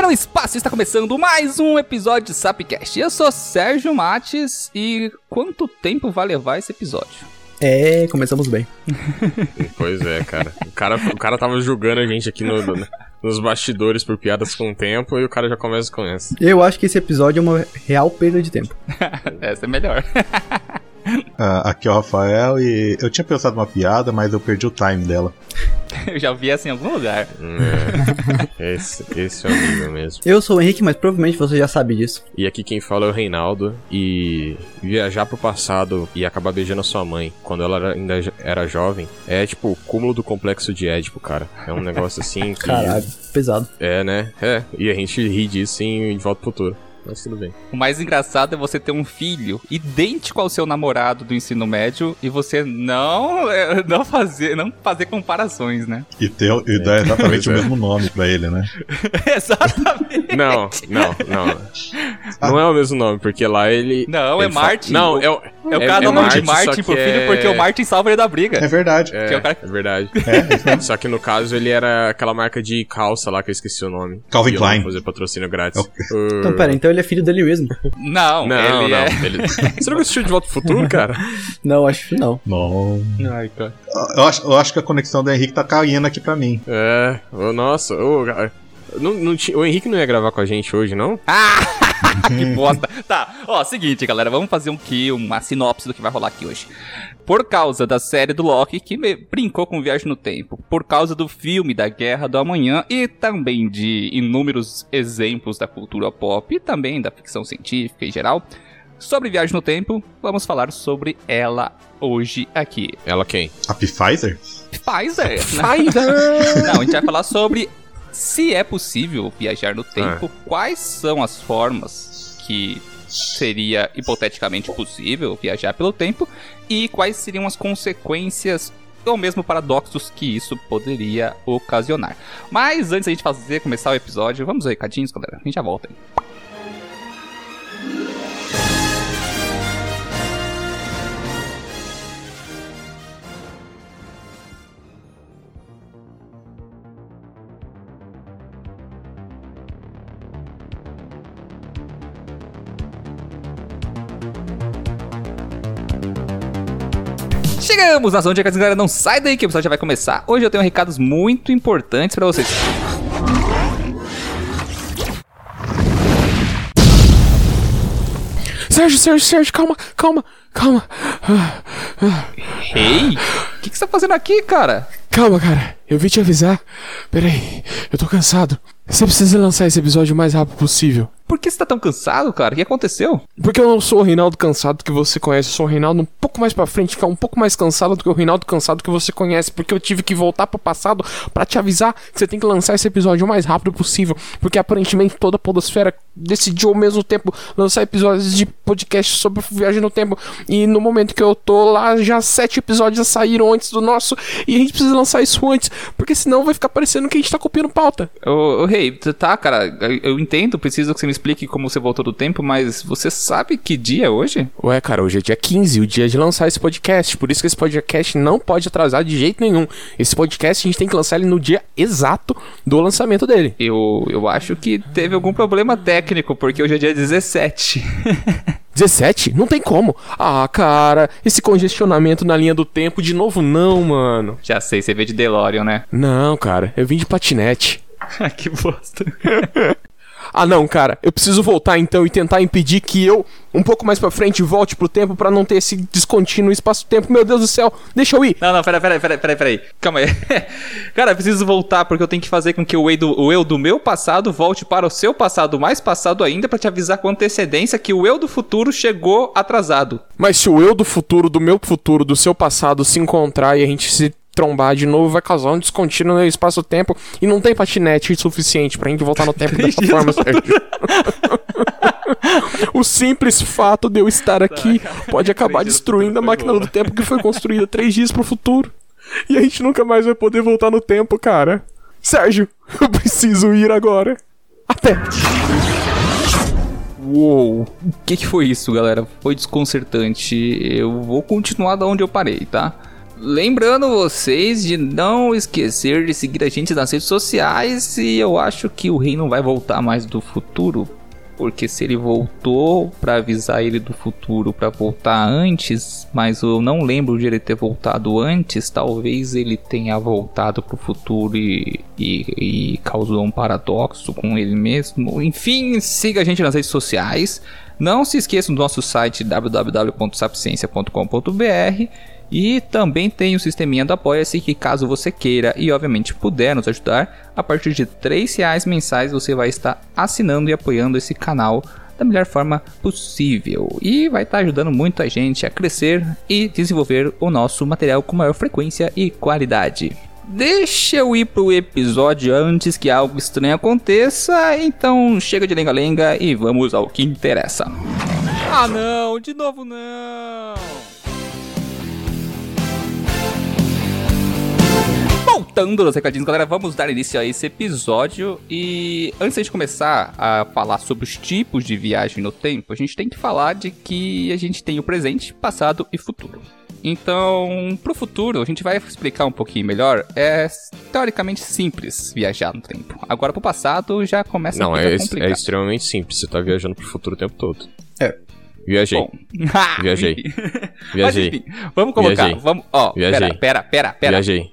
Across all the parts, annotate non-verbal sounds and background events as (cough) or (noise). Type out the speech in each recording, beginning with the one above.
Cinema no Espaço está começando mais um episódio de Sapcast. Eu sou Sérgio Mates e quanto tempo vai levar esse episódio? É, começamos bem. (laughs) Pois é, cara. O cara, o cara tava julgando a gente aqui no, no- nos bastidores por piadas com o tempo e o cara já começa com essa. Eu acho que esse episódio é uma real perda de tempo. (laughs) Essa é melhor. (laughs) Ah, aqui é o Rafael e eu tinha pensado uma piada, mas eu perdi o time dela. (laughs) Eu já vi essa em algum lugar. É, (laughs) esse, esse é o nível mesmo. Eu sou o Henrique, mas provavelmente você já sabe disso. E aqui quem fala é o Reinaldo. E viajar pro passado e acabar beijando a sua mãe quando ela era- ainda era jovem é tipo o cúmulo do complexo de Édipo, cara. É um negócio assim que. Caralho, pesado. É, né? É. E a gente ri disso em De Volta pro Futuro. Mas tudo bem. O mais engraçado é você ter um filho idêntico ao seu namorado do ensino médio e você não, é, não fazer, não fazer comparações, né? E, ter, e dar exatamente Pois o (laughs) é. mesmo nome pra ele, né? (laughs) Exatamente. Não, não, não. Não é o mesmo nome, porque lá ele. Não, é ele fa- Martin. Não, é o. É o cara dá o nome de Martin só pro filho é- porque o Martin salva ele da briga. É verdade. É, que é o cara- é verdade. (laughs) É. Só que no caso ele era aquela marca de calça lá que eu esqueci o nome. Calvin Klein. fazer patrocínio grátis. É Então, pera, então ele é filho dele mesmo. (laughs) Não, Não, ele não. é. Ele... (laughs) Você nunca assistiu De Volta pro Futuro, cara? (laughs) Não, acho que não. Não. Ai, cara. Eu acho, eu acho que a conexão do Henrique tá caindo aqui pra mim. É, ô, nossa, ô, cara. Não, não o Henrique não ia gravar com a gente hoje, não? que bosta. Tá, ó, seguinte, galera, vamos fazer um aqui, uma sinopse do que vai rolar aqui hoje. Por causa da série do Loki, que me- brincou com viagem no tempo, por causa do filme da Guerra do Amanhã e também de inúmeros exemplos da cultura pop e também da ficção científica em geral, sobre viagem no tempo, vamos falar sobre ela hoje aqui. Ela quem? A Pfizer? Pfizer! né? (laughs) Não, a gente vai falar sobre se é possível viajar no tempo, quais são as formas que seria hipoteticamente possível viajar pelo tempo e quais seriam as consequências ou mesmo paradoxos que isso poderia ocasionar. Mas antes da gente fazer começar o episódio, vamos aos recadinhos, galera. A gente já volta. aí. Chegamos na zona de recados, galera. Não sai daí que o episódio já vai começar. Hoje eu tenho recados muito importantes pra vocês. Sérgio, Sérgio, Sérgio, calma, calma, calma. Ei, o que, que você tá fazendo aqui, cara? Calma, cara. Eu vim te avisar. Peraí, eu tô cansado. Você precisa lançar esse episódio o mais rápido possível. Por que você tá tão cansado, cara? O que aconteceu? Porque eu não sou o Reinaldo cansado que você conhece, eu sou o Reinaldo um pouco mais pra frente, que é um pouco mais cansado do que o Reinaldo cansado que você conhece, porque eu tive que voltar pro passado pra te avisar que você tem que lançar esse episódio o mais rápido possível, porque aparentemente toda a podosfera decidiu ao mesmo tempo lançar episódios de podcast sobre viagem no tempo, e no momento que eu tô lá, já sete episódios já saíram antes do nosso, e a gente precisa lançar isso antes, porque senão vai ficar parecendo que a gente tá copiando pauta. Ô, ô Tu tá, cara, eu entendo, preciso que você me explique como você voltou do tempo, mas você sabe que dia é hoje? Ué, cara, hoje é dia 15, o dia de lançar esse podcast. Por isso que esse podcast não pode atrasar de jeito nenhum. Esse podcast a gente tem que lançar ele no dia exato do lançamento dele. Eu, eu acho que teve algum problema técnico, porque hoje é dia 17. 17? (laughs) Não tem como. Ah, cara, esse congestionamento na linha do tempo de novo não, mano. Já sei, você veio de DeLorean, né? Não, cara, eu vim de patinete. (laughs) que bosta. (laughs) Ah, não, cara, eu preciso voltar então e tentar impedir que eu, um pouco mais pra frente, volte pro tempo pra não ter esse descontínuo espaço-tempo. Meu Deus do céu, deixa eu ir. Não, não, peraí, peraí, peraí, peraí, peraí. Calma aí. (laughs) Cara, eu preciso voltar porque eu tenho que fazer com que o eu, do, o eu do meu passado volte para o seu passado mais passado ainda pra te avisar com antecedência que o eu do futuro chegou atrasado. Mas se o eu do futuro, do meu futuro, do seu passado se encontrar e a gente se trombar de novo, vai causar um descontínuo no espaço-tempo e não tem patinete suficiente pra gente voltar no tempo dessa (laughs) forma, Sérgio. (laughs) o simples fato de eu estar aqui pode acabar destruindo a máquina boa. do tempo que foi construída três dias pro futuro. E a gente nunca mais vai poder voltar no tempo, cara. Sérgio, eu preciso ir agora. Até! Uou, o que, que foi isso, galera? Foi desconcertante. Eu vou continuar da onde eu parei, tá? Lembrando vocês de não esquecer de seguir a gente nas redes sociais e eu acho que o rei não vai voltar mais do futuro, porque se ele voltou para avisar ele do futuro para voltar antes, mas eu não lembro de ele ter voltado antes, talvez ele tenha voltado pro futuro e, e, e causou um paradoxo com ele mesmo. Enfim, siga a gente nas redes sociais. Não se esqueçam do nosso site www.sapciência.com.br e também tem o sisteminha do Apoia-se que caso você queira e obviamente puder nos ajudar, a partir de R$ reais mensais você vai estar assinando e apoiando esse canal da melhor forma possível e vai estar ajudando muito a gente a crescer e desenvolver o nosso material com maior frequência e qualidade. Deixa eu ir pro episódio antes que algo estranho aconteça, então chega de lenga-lenga e vamos ao que interessa. Ah não, de novo não! Voltando nos recadinhos, galera, vamos dar início a esse episódio. E antes de começar a falar sobre os tipos de viagem no tempo, a gente tem que falar de que a gente tem o presente, passado e futuro. Então, pro futuro, a gente vai explicar um pouquinho melhor. É teoricamente simples viajar no tempo. Agora, pro passado, já começa Não, a é, complicado. é extremamente simples. Você tá viajando pro futuro o tempo todo. É. Viajei. Bom. (laughs) Viajei. Enfim. Mas Viajei. enfim, vamos colocar. Viajei. Vamos, ó, Viajei. pera, pera, pera, pera. Viajei.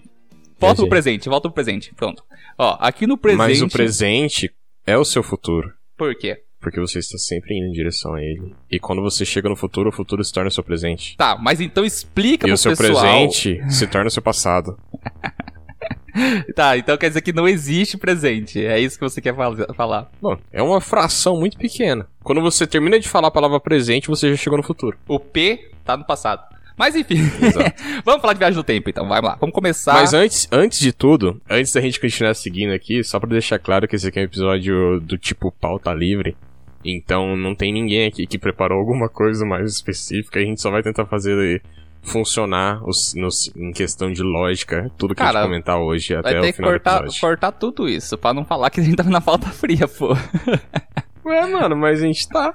Volta pro presente, volta pro presente. Pronto. Ó, aqui no presente. Mas o presente é o seu futuro. Por quê? Porque você está sempre indo em direção a ele. E quando você chega no futuro, o futuro se torna o seu presente. Tá, mas então explica E pro o seu pessoal. presente se torna o seu passado. (laughs) Tá, então quer dizer que não existe presente. É isso que você quer fal- falar. Bom, é uma fração muito pequena. Quando você termina de falar a palavra presente, você já chegou no futuro. O P tá no passado. Mas enfim, (laughs) vamos falar de viagem no tempo então, vai lá. Vamos começar. Mas antes, antes de tudo, antes da gente continuar seguindo aqui, só pra deixar claro que esse aqui é um episódio do tipo pauta livre. Então não tem ninguém aqui que preparou alguma coisa mais específica. A gente só vai tentar fazer funcionar os, nos- em questão de lógica tudo que a Cara, gente comentar hoje até o final do episódio. cortar tudo isso, pra não falar que a gente tava na pauta fria, pô. Ué, mano, mas a gente tá.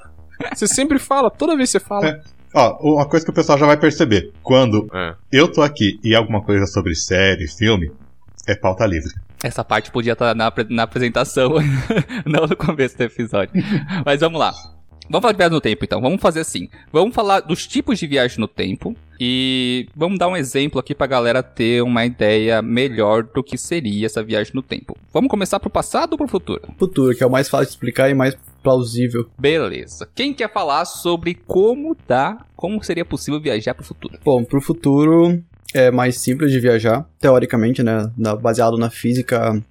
Você sempre fala, toda vez você fala. (laughs) Ó, uma coisa que o pessoal já vai perceber. Quando É. eu tô aqui e alguma coisa sobre série, filme, é pauta livre. Essa parte podia estar na, apre- na apresentação, (laughs) não no começo do episódio. Mas vamos lá. Vamos falar de viagem no tempo, então. Vamos fazer assim. Vamos falar dos tipos de viagem no tempo. E vamos dar um exemplo aqui pra galera ter uma ideia melhor do que seria essa viagem no tempo. Vamos começar pro passado ou pro futuro? Futuro, que é o mais fácil de explicar e mais plausível. Beleza. Quem quer falar sobre como dá, como seria possível viajar pro futuro? Bom, pro futuro é mais simples de viajar, teoricamente, né? baseado na física,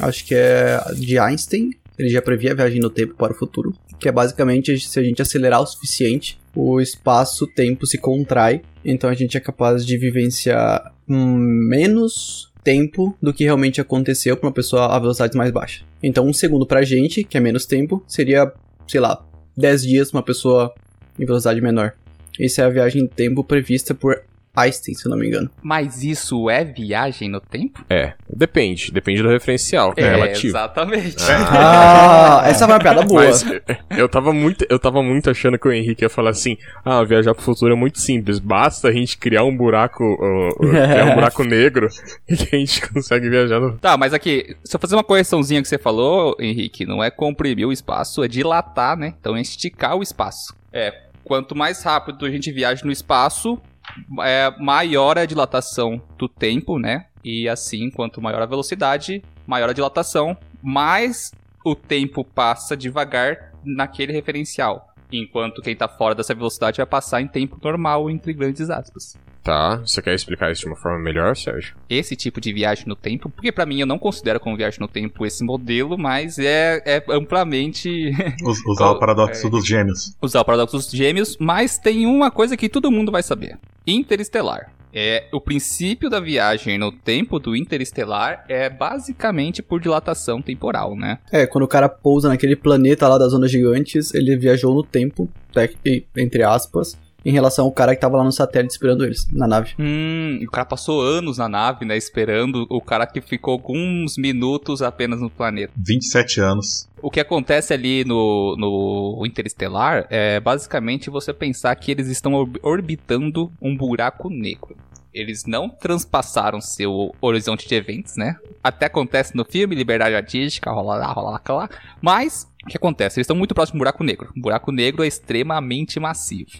acho que é de Einstein. Ele já previa a viagem no tempo para o futuro, que é basicamente se a gente acelerar o suficiente, o espaço-tempo se contrai, então a gente é capaz de vivenciar menos tempo do que realmente aconteceu para uma pessoa a velocidades mais baixas. Então, um segundo pra gente, que é menos tempo, seria, sei lá, 10 dias pra uma pessoa em velocidade menor. Essa é a viagem em tempo prevista por Einstein, se eu não me engano. Mas isso é viagem no tempo? É, depende. Depende do referencial. É, relativo. Exatamente. (laughs) Ah, essa foi uma piada boa. Mas eu tava muito, eu tava muito achando que o Henrique ia falar assim: "Ah, viajar pro futuro é muito simples, basta a gente criar um buraco, ó, criar um buraco (laughs) negro e que a gente consegue viajar no Tá, mas aqui, se eu fazer uma correçãozinha que você falou, Henrique, não é comprimir o espaço, é dilatar, né? Então é esticar o espaço. É, quanto mais rápido a gente viaja no espaço, é, maior a dilatação do tempo, né? E assim, quanto maior a velocidade, maior a dilatação, mais o tempo passa devagar naquele referencial. Enquanto quem tá fora dessa velocidade vai passar em tempo normal, entre grandes aspas. Tá, você quer explicar isso de uma forma melhor, Sérgio? esse tipo de viagem no tempo, porque pra mim eu não considero como viagem no tempo esse modelo, mas é, é amplamente (laughs) Us- Usar o paradoxo dos gêmeos. usar o paradoxo dos gêmeos, mas tem uma coisa que todo mundo vai saber. Interestelar. É, o princípio da viagem no tempo do interestelar é basicamente por dilatação temporal, né? É, quando o cara pousa naquele planeta lá das zonas gigantes, ele viajou no tempo, entre aspas, em relação ao cara que tava lá no satélite esperando eles, na nave. Hum, o cara passou anos na nave, né, esperando o cara que ficou alguns minutos apenas no planeta. 27 anos. O que acontece ali no, no Interestelar é basicamente você pensar que eles estão orb- orbitando um buraco negro. eles não transpassaram seu horizonte de eventos, né? Até acontece no filme, liberdade artística, rola lá, rola lá, lá. Mas, o que acontece? Eles estão muito próximos do buraco negro. O buraco negro é extremamente massivo.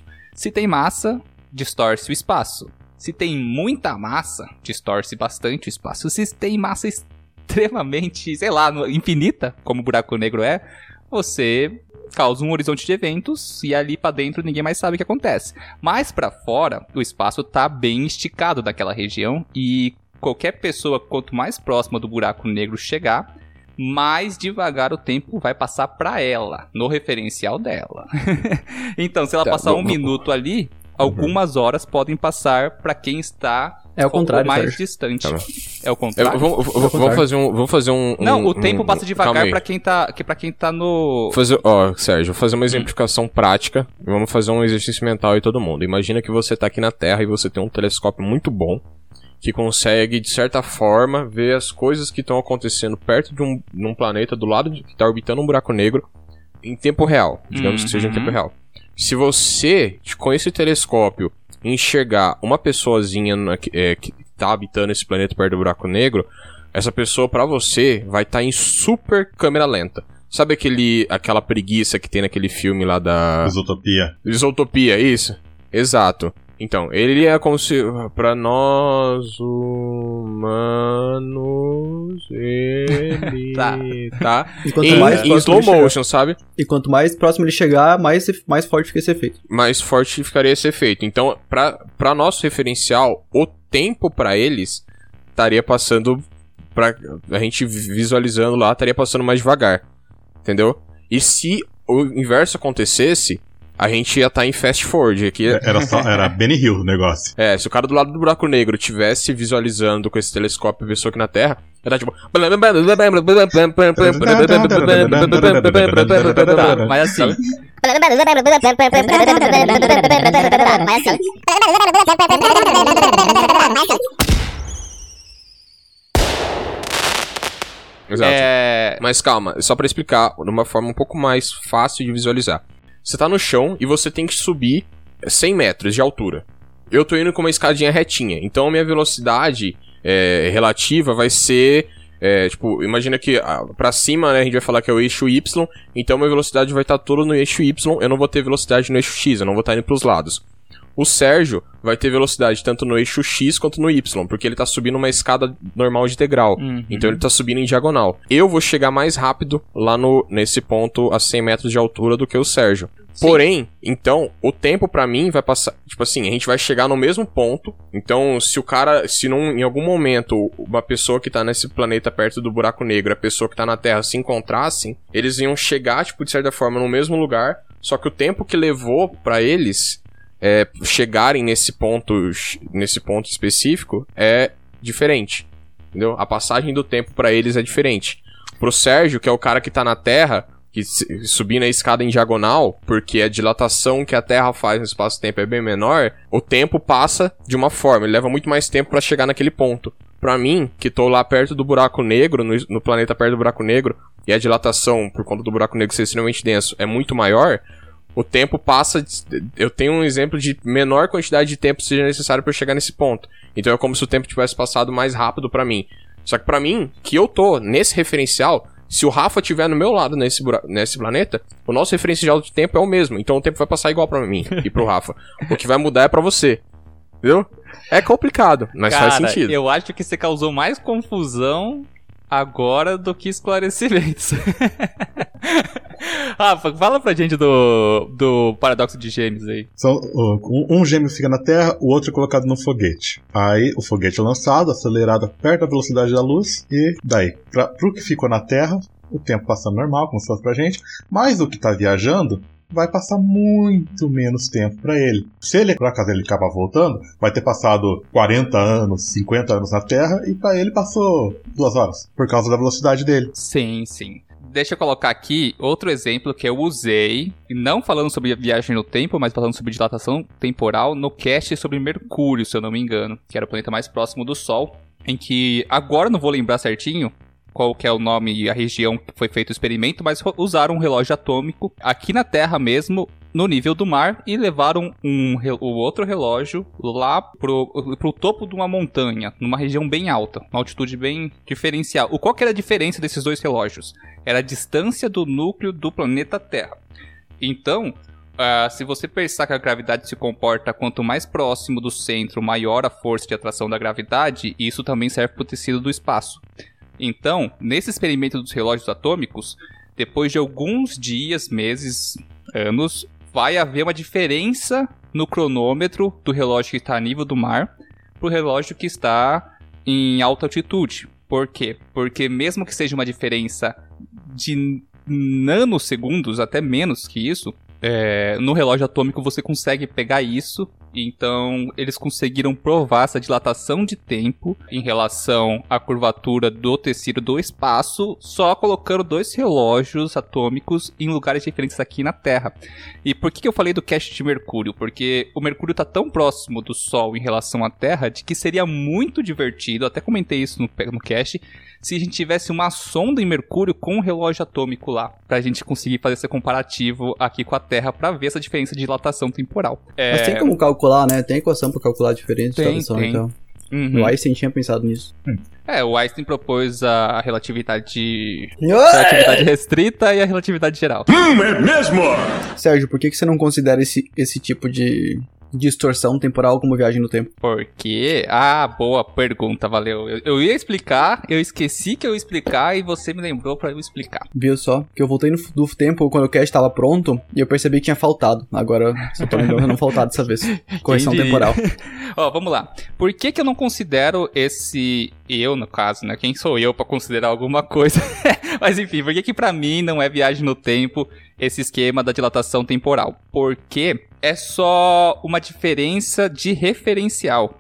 Se tem massa, distorce o espaço. Se tem muita massa, distorce bastante o espaço. Se tem massa (laughs) extremamente, sei lá, infinita, como o buraco negro é, você causa um horizonte de eventos e ali para dentro ninguém mais sabe o que acontece. Mais para fora, o espaço tá bem esticado daquela região e qualquer pessoa quanto mais próxima do buraco negro chegar, mais devagar o tempo vai passar para ela, no referencial dela. (laughs) então, se ela tá, passar um minuto ali, algumas horas podem passar para quem está é o contrário, mais Sérgio. distante. Tá é o contrário. vamos, vamos fazer um, vamos fazer um, Não, um, o tempo um, passa devagar para quem tá, que para quem tá no fazer, ó, Sérgio, vou fazer uma exemplificação hum. prática. Vamos fazer um exercício mental aí todo mundo. Imagina que você tá aqui na Terra e você tem um telescópio muito bom que consegue de certa forma ver as coisas que estão acontecendo perto de um, de um planeta do lado de, que está orbitando um buraco negro em tempo real, digamos que seja em tempo uhum. real. Se você, com esse telescópio, enxergar uma pessoazinha na, é, que tá habitando esse planeta perto do buraco negro, essa pessoa para você vai estar tá em super câmera lenta. Sabe aquele, aquela preguiça que tem naquele filme lá da. Isotopia. Isotopia, isso? Exato. Então, ele é como se. Pra nós humanos. (laughs) Ele. tá. tá? E quanto em, mais em slow motion, sabe? E quanto mais próximo ele chegar, mais, mais forte fica esse efeito. Mais forte ficaria esse efeito. Então, pra, pra nosso referencial, o tempo para eles estaria passando. Pra, a gente visualizando lá, estaria passando mais devagar. Entendeu? E se o inverso acontecesse, a gente ia estar tá em fast forward aqui. Era só, era (laughs) Benny Hill o negócio. É, se o cara do lado do buraco negro tivesse visualizando com esse telescópio a pessoa aqui na Terra, ia estar tipo. Tá, mas assim. Exato. É... Mas calma, só para explicar de uma forma um pouco mais fácil de visualizar. Você tá no chão e você tem que subir 100 metros de altura. Eu tô indo com uma escadinha retinha, então a minha velocidade é, relativa vai ser. É, tipo, imagina que ah, pra cima, né, a gente vai falar que é o eixo Y, então minha velocidade vai estar tá toda no eixo Y, eu não vou ter velocidade no eixo X, eu não vou estar tá indo pros lados. O Sérgio vai ter velocidade tanto no eixo X quanto no Y, porque ele tá subindo uma escada normal de degrau. Uhum. Então ele tá subindo em diagonal. Eu vou chegar mais rápido lá no nesse ponto a 100 metros de altura do que o Sérgio. Porém, então, o tempo para mim vai passar. Tipo assim, a gente vai chegar no mesmo ponto. Então, se o cara. Se não, em algum momento uma pessoa que tá nesse planeta perto do buraco negro, a pessoa que tá na Terra se encontrassem, eles iam chegar, tipo, de certa forma, no mesmo lugar. Só que o tempo que levou para eles é, chegarem nesse ponto, nesse ponto específico é diferente. Entendeu? A passagem do tempo para eles é diferente. Pro Sérgio, que é o cara que tá na Terra, que subir na escada em diagonal, porque a dilatação que a Terra faz no espaço-tempo é bem menor, o tempo passa de uma forma, ele leva muito mais tempo para chegar naquele ponto. Para mim, que tô lá perto do buraco negro, no, no, planeta perto do buraco negro, e a dilatação, por conta do buraco negro ser extremamente denso, é muito maior, o tempo passa. Eu tenho um exemplo de menor quantidade de tempo seja necessário para chegar nesse ponto. Então é como se o tempo tivesse passado mais rápido para mim. Só que para mim, que eu tô nesse referencial, se o Rafa estiver no meu lado nesse, nesse planeta, o nosso referencial de tempo é o mesmo. Então o tempo vai passar igual para mim (laughs) e pro Rafa. o que vai mudar é para você. Entendeu? É complicado, mas Cara, faz sentido. Eu acho que você causou mais confusão agora do que esclarecimentos. (laughs) Rafa, fala pra gente do, do paradoxo de gêmeos aí. São, um, gêmeo fica na Terra, o outro é colocado no foguete. Aí o foguete é lançado, acelerado perto da velocidade da luz, e daí, pra, pro que ficou na Terra, o tempo passa normal, como se fosse pra gente, mas o que tá viajando vai passar muito menos tempo para ele. Se ele, por acaso, ele acabar voltando, vai ter passado 40 anos, 50 anos na Terra e para ele passou duas horas, por causa da velocidade dele. Sim, sim. Deixa eu colocar aqui outro exemplo que eu usei, não falando sobre viagem no tempo, mas falando sobre dilatação temporal, no cast sobre Mercúrio, se eu não me engano, que era o planeta mais próximo do Sol, em que agora não vou lembrar certinho, qual que é o nome e a região que foi feito o experimento, mas usaram um relógio atômico. Aqui na Terra mesmo, no nível do mar e levaram um, o outro relógio lá pro, pro topo de uma montanha, numa região bem alta, uma altitude bem diferencial. O qual que era a diferença desses dois relógios? Era a distância do núcleo do planeta Terra. Então, Uh, se você pensar que a gravidade se comporta quanto mais próximo do centro, maior a força de atração da gravidade, isso também serve para o tecido do espaço. Então, nesse experimento dos relógios atômicos, depois de alguns dias, meses, anos, vai haver uma diferença no cronômetro do relógio que está a nível do mar para o relógio que está em alta altitude. Por quê? Porque mesmo que seja uma diferença de nanosegundos, até menos que isso, é, no relógio atômico você consegue pegar isso então, eles conseguiram provar essa dilatação de tempo em relação à curvatura do tecido do espaço, só colocando dois relógios atômicos em lugares diferentes aqui na Terra. E por que eu falei do cache de Mercúrio? Porque o Mercúrio está tão próximo do Sol em relação à Terra de que seria muito divertido, até comentei isso no, no cache, se a gente tivesse uma sonda em Mercúrio com um relógio atômico lá, para a gente conseguir fazer esse comparativo aqui com a Terra para ver essa diferença de dilatação temporal. É... Mas tem como calcular calcular, né? Tem equação para calcular a diferença tem, de tradução, tem. então. Uhum. O Einstein tinha pensado nisso. É, o Einstein propôs a relatividade, relatividade restrita e a relatividade geral. Hum, é mesmo? Sérgio, por que, que você não considera esse, esse tipo de distorção temporal como viagem no tempo? Porque. Ah, boa pergunta, valeu. Eu, eu, ia explicar, eu esqueci que eu ia explicar e você me lembrou para eu explicar. Viu só? Que eu voltei no, do tempo quando o cast estava pronto e eu percebi que tinha faltado. Agora só tô lembrando não faltar dessa vez. (laughs) Correção temporal. (laughs) Ó, vamos lá. Por que, que eu não considero esse. Eu, no caso, né? Quem sou eu para considerar alguma coisa? (laughs) Mas enfim, por que, que pra mim não é viagem no tempo esse esquema da dilatação temporal? Porque é só uma diferença de referencial.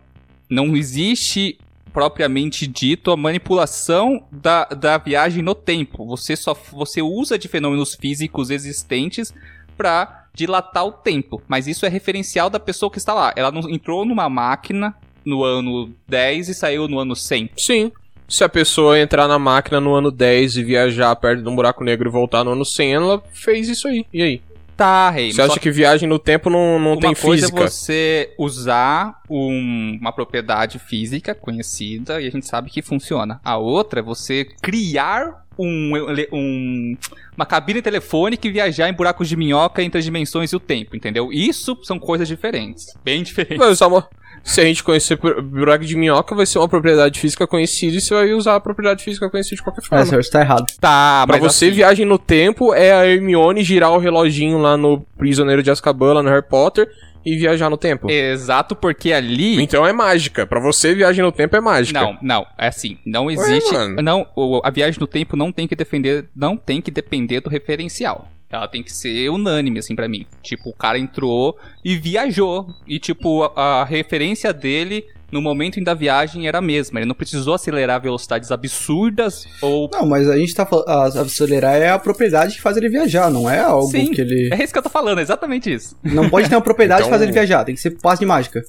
Não existe propriamente dito a manipulação da, da viagem no tempo. Você só você usa de fenômenos físicos existentes para dilatar o tempo, mas isso é referencial da pessoa que está lá. Ela não entrou numa máquina no ano 10 e saiu no ano 100. Sim. Se a pessoa entrar na máquina no ano 10 e viajar perto de um buraco negro e voltar no ano 100, ela fez isso aí. E aí? Tá, Rei. Você acha que... que viagem no tempo não, não tem coisa física? é você usar um, uma propriedade física conhecida e a gente sabe que funciona. A outra é você criar um, um, uma cabine telefônica e viajar em buracos de minhoca entre as dimensões e o tempo, entendeu? Isso são coisas diferentes. Bem diferentes. Mas, amor, se a gente conhecer buraco de minhoca, vai ser uma propriedade física conhecida e você vai usar a propriedade física conhecida de qualquer forma. É, senhor, está errado. Tá, Pra você, assim, viagem no tempo é a Hermione girar o reloginho lá no Prisioneiro de Azkaban, lá no Harry Potter, e viajar no tempo. Exato, porque ali. Então é mágica. Pra você, viagem no tempo é mágica. Não, não, é assim, não existe. mano. não, a viagem no tempo não tem que defender, não tem que depender do referencial. Ela tem que ser unânime, assim, pra mim. Tipo, o cara entrou e viajou. E, tipo, a, a referência dele no momento da viagem era a mesma. Ele não precisou acelerar velocidades absurdas ou. Não, mas a gente tá falando. a- Acelerar é a propriedade que faz ele viajar, não é algo Sim, que ele. é isso que eu tô falando, é exatamente isso. Não pode ter uma propriedade Então- que faz ele viajar, tem que ser passe de mágica.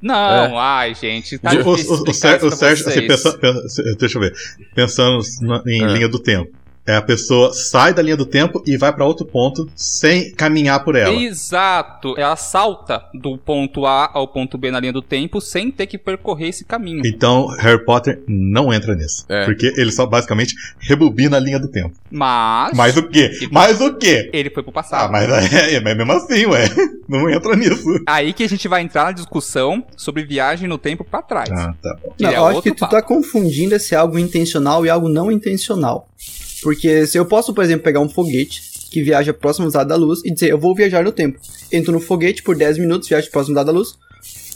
Não, ai, gente, tá O, difícil o, o, o Sérgio, assim, pensa- pensa- deixa eu ver. Pensando na- em É. linha do tempo. É a pessoa sai da linha do tempo e vai pra outro ponto sem caminhar por ela. Exato. Ela salta do ponto A ao ponto B na linha do tempo sem ter que percorrer esse caminho. Então, Harry Potter não entra nisso. É. Porque ele só basicamente rebobina a linha do tempo. Mas. Mas o quê? Mas o quê? Ele foi pro Ah, passado. mas é, mas mesmo assim, ué. (laughs) Não entra nisso. Aí que a gente vai entrar na discussão sobre viagem no tempo pra trás. Ah, tá bom. Não, é eu acho que tu papo. tá confundindo esse algo intencional e algo não intencional. Porque se eu posso, por exemplo, pegar um foguete que viaja próximo da da luz e dizer, eu vou viajar no tempo. Entro no foguete por 10 minutos, viajo próximo da da luz,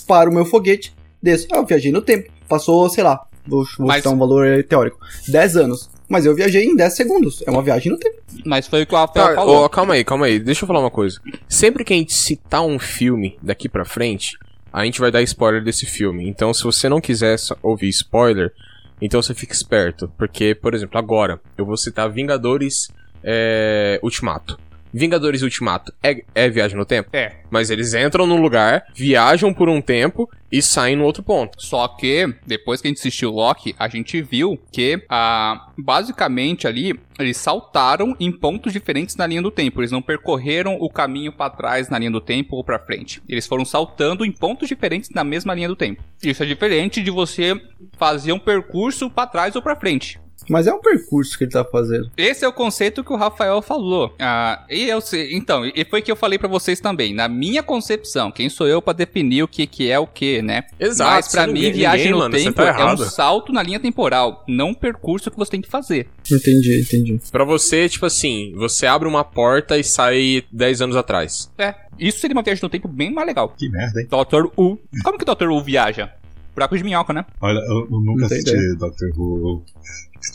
paro o meu foguete, desço. Ah, eu viajei no tempo. Passou, sei lá, vou, vou Mas- um valor teórico, 10 anos. Mas eu viajei em 10 segundos. É uma viagem no tempo. Mas foi o que o Rafael Tá, falou. ó, calma aí, calma aí. Deixa eu falar uma coisa. Sempre que a gente citar um filme daqui pra frente, a gente vai dar spoiler desse filme. Então, se você não quiser ouvir spoiler, então você fica esperto. Porque, por exemplo, agora eu vou citar Vingadores é, Ultimato. Vingadores Ultimato é, é viagem no tempo? É. Mas eles entram num lugar, viajam por um tempo e saem no outro ponto. Só que, depois que a gente assistiu Loki, a gente viu que, ah, basicamente ali, eles saltaram em pontos diferentes na linha do tempo. Eles não percorreram o caminho pra trás na linha do tempo ou pra frente. Eles foram saltando em pontos diferentes na mesma linha do tempo. Isso é diferente de você fazer um percurso pra trás ou pra frente. Mas é um percurso que ele tá fazendo. Esse é o conceito que o Rafael falou. Ah, e eu sei, então, e foi que eu falei pra vocês também. Na minha concepção, quem sou eu pra definir o que, que é o que, né? Exato, Mas pra mim, ninguém- viagem ninguém, no mano, tempo tá é um salto na linha temporal, não um percurso que você tem que fazer. Entendi, entendi. Pra você, tipo assim, você abre uma porta e sai 10 anos atrás. É, isso seria uma viagem no tempo bem mais legal. Que merda, hein? Dr. Who. Como que o Dr. Who viaja? Buraco de minhoca, né? Olha, eu, eu nunca Não assisti Doctor Who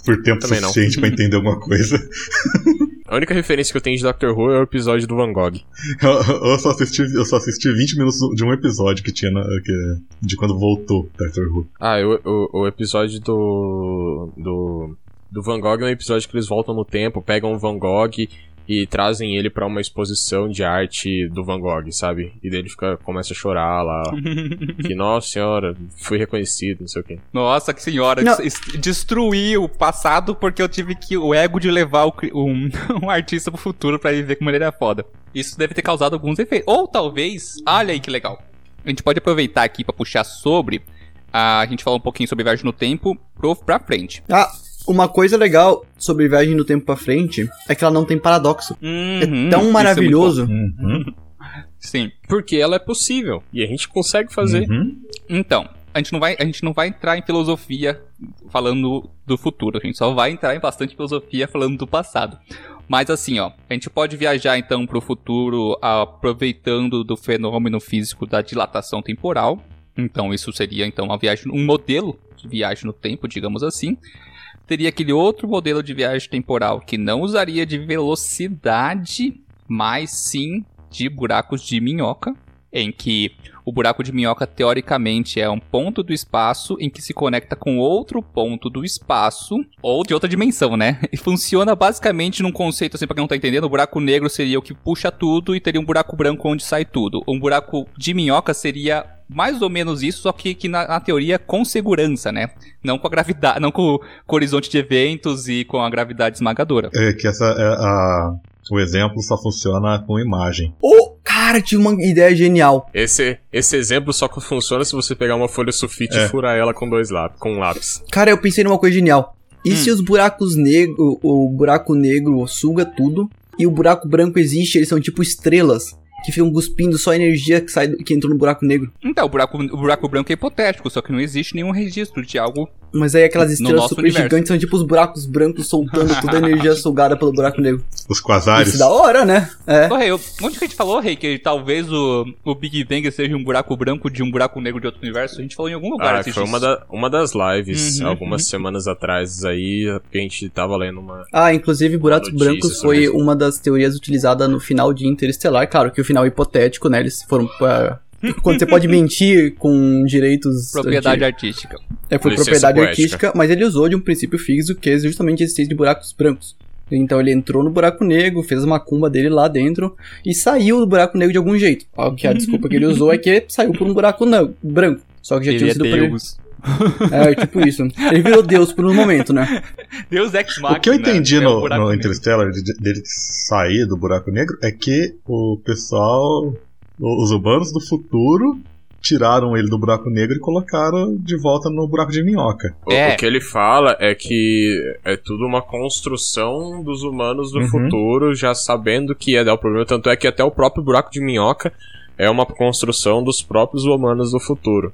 por tempo Também não. suficiente pra entender alguma coisa. (laughs) A única referência que eu tenho de Doctor Who é o episódio do Van Gogh. Eu, eu só assisti, eu só assisti 20 minutos de um episódio que tinha na, que- de quando voltou Doctor Who. Ah, o, o, o episódio do. do. do Van Gogh é um episódio que eles voltam no tempo, pegam o Van Gogh e trazem ele pra uma exposição de arte do Van Gogh, sabe? E daí ele fica, começa a chorar lá. (laughs) que, nossa senhora, fui reconhecido, não sei o quê. Nossa, que senhora, Não. des- destruí o passado porque eu tive que o ego de levar o um, (laughs) um artista pro futuro pra ele ver como ele era foda. Isso deve ter causado alguns efeitos. Ou talvez, olha aí que legal. A gente pode aproveitar aqui pra puxar sobre. A gente falou um pouquinho sobre viagem no tempo pro, pra frente. Ah, uma coisa legal sobre viagem no tempo pra frente é que ela não tem paradoxo. Uhum, é tão maravilhoso. Uhum. bom. Sim. Porque ela é possível. E a gente consegue fazer. Uhum. Então, a gente não vai, a gente não vai entrar em filosofia falando do futuro, a gente só vai entrar em bastante filosofia falando do passado. Mas assim, ó, a gente pode viajar então pro futuro aproveitando do fenômeno físico da dilatação temporal. Então, isso seria então uma viagem, um modelo de viagem no tempo, digamos assim. Teria aquele outro modelo de viagem temporal que não usaria de velocidade, mas sim de buracos de minhoca, em que o buraco de minhoca, teoricamente, é um ponto do espaço em que se conecta com outro ponto do espaço, ou de outra dimensão, né? (laughs) E funciona basicamente num conceito, assim, pra quem não tá entendendo, o buraco negro seria o que puxa tudo e teria um buraco branco onde sai tudo. Um buraco de minhoca seria mais ou menos isso, só que, que na, na teoria com segurança, né? Não com a gravidade, não com, com o horizonte de eventos e com a gravidade esmagadora. É que essa é a. O exemplo só funciona com imagem. Ô, cara, tive uma ideia genial. Esse, esse exemplo só funciona se você pegar uma folha sulfite É. e furar ela com dois lápis, com um lápis. Cara, eu pensei numa coisa genial. E Hum. se os buracos negros, o buraco negro suga tudo e o buraco branco existe, eles são tipo estrelas que ficam cuspindo só a energia que sai do- que entrou no buraco negro. Então, o buraco, o buraco branco é hipotético, só que não existe nenhum registro de algo Mas aí aquelas No estrelas nosso super universo. gigantes são tipo os buracos brancos soltando toda a energia (laughs) sugada pelo buraco negro. Os quasares. Isso da hora, né? É. Ô, Rei, onde que a gente falou, Rei, que talvez o, o Big Bang seja um buraco branco de um buraco negro de outro universo? A gente falou em algum lugar. Ah, foi uma, da- uma das lives, Uhum, algumas uhum. semanas atrás aí, que a gente tava lendo uma. Ah, inclusive buracos brancos foi uma das teorias utilizadas no final de Interestelar. Claro que o final é hipotético, né? Eles foram pra... Quando você pode mentir com direitos... Propriedade artística. É, foi Licença propriedade poética. artística, mas ele usou de um princípio físico que é justamente existência de buracos brancos. Então ele entrou no buraco negro, fez a macumba dele lá dentro e saiu do buraco negro de algum jeito. Que a desculpa que ele usou é que saiu por um buraco não, branco. Só que já Ele tinha é sido. É, tipo isso. Ele virou Deus por um momento, né? Deus Ex Machina. O que eu entendi é no, no. Interstellar, de- dele sair do buraco negro, é que o pessoal, os humanos do futuro, tiraram ele do buraco negro e colocaram de volta no buraco de minhoca. O, É. o que ele fala é que é tudo uma construção dos humanos do Uhum. futuro, já sabendo que ia dar o problema. Tanto é que até o próprio buraco de minhoca é uma construção dos próprios humanos do futuro.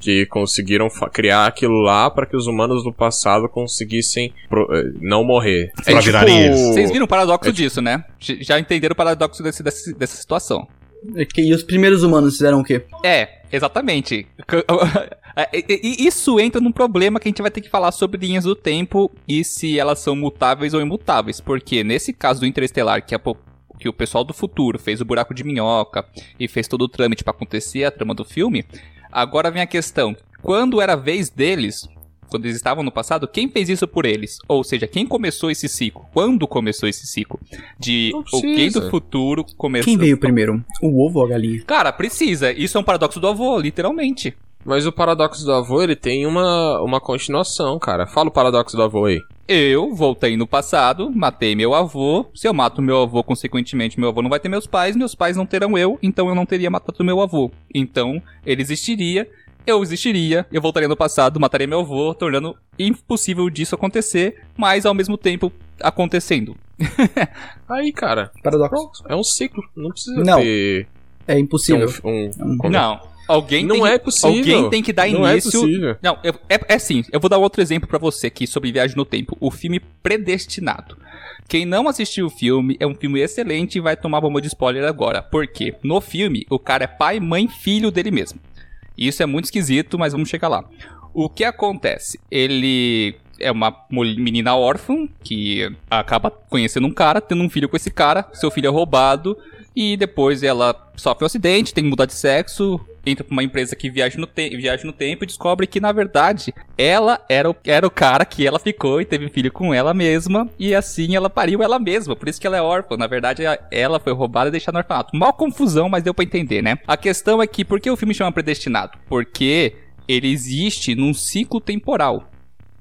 Que conseguiram criar aquilo lá para que os humanos do passado conseguissem eh, não morrer. É Pra tipo, eles. Vocês viram o paradoxo É tipo- disso, né? Já entenderam o paradoxo desse, desse- dessa situação. É que- E os primeiros humanos fizeram o quê? É, exatamente. (laughs) É, e- Isso entra num problema que a gente vai ter que falar sobre linhas do tempo e se elas são mutáveis ou imutáveis. Porque nesse caso do Interestelar, que, a po- que o pessoal do futuro fez o buraco de minhoca e fez todo o trâmite pra acontecer a trama do filme, agora vem a questão: quando era a vez deles, quando eles estavam no passado, quem fez isso por eles? Ou seja, quem começou esse ciclo? Quando começou esse ciclo? De alguém precisa. do futuro começou. Quem veio primeiro? O ovo ou a galinha? Cara, precisa. Isso é um paradoxo do avô, literalmente. Mas o paradoxo do avô, ele tem uma, uma continuação, cara. Fala o paradoxo do avô aí. Eu voltei no passado, matei meu avô. Se eu mato meu avô, consequentemente, meu avô não vai ter meus pais, meus pais não terão eu, então eu não teria matado meu avô. Então, ele existiria, eu existiria, eu voltaria no passado, mataria meu avô, tornando impossível disso acontecer, mas ao mesmo tempo acontecendo. (laughs) Aí, cara. Paradoxo. Pronto. É um ciclo. Não precisa Não. ter, É impossível. um, um, Hum. como- Não. Alguém Não tem é que, possível. Alguém tem que dar Não é início. possível. Não, eu- é, é assim, eu vou dar outro exemplo pra você aqui sobre Viagem no Tempo. O filme Predestinado. Quem não assistiu o filme é um filme excelente e vai tomar bomba de spoiler agora. Por quê? No filme, o cara é pai, mãe, filho dele mesmo. Isso é muito esquisito, mas vamos chegar lá. O que acontece? Ele é uma menina órfã que acaba conhecendo um cara, tendo um filho com esse cara, seu filho é roubado e depois ela sofre um acidente, tem que mudar de sexo, entra pra uma empresa que viaja no, te viaja no tempo e descobre que, na verdade, ela era o, era o cara que ela ficou e teve filho com ela mesma, e assim ela pariu ela mesma, por isso que ela é órfã. Na verdade, ela foi roubada e deixada no orfanato. Mal confusão, mas deu pra entender, né? A questão é que, por que o filme chama Predestinado? Porque ele existe num ciclo temporal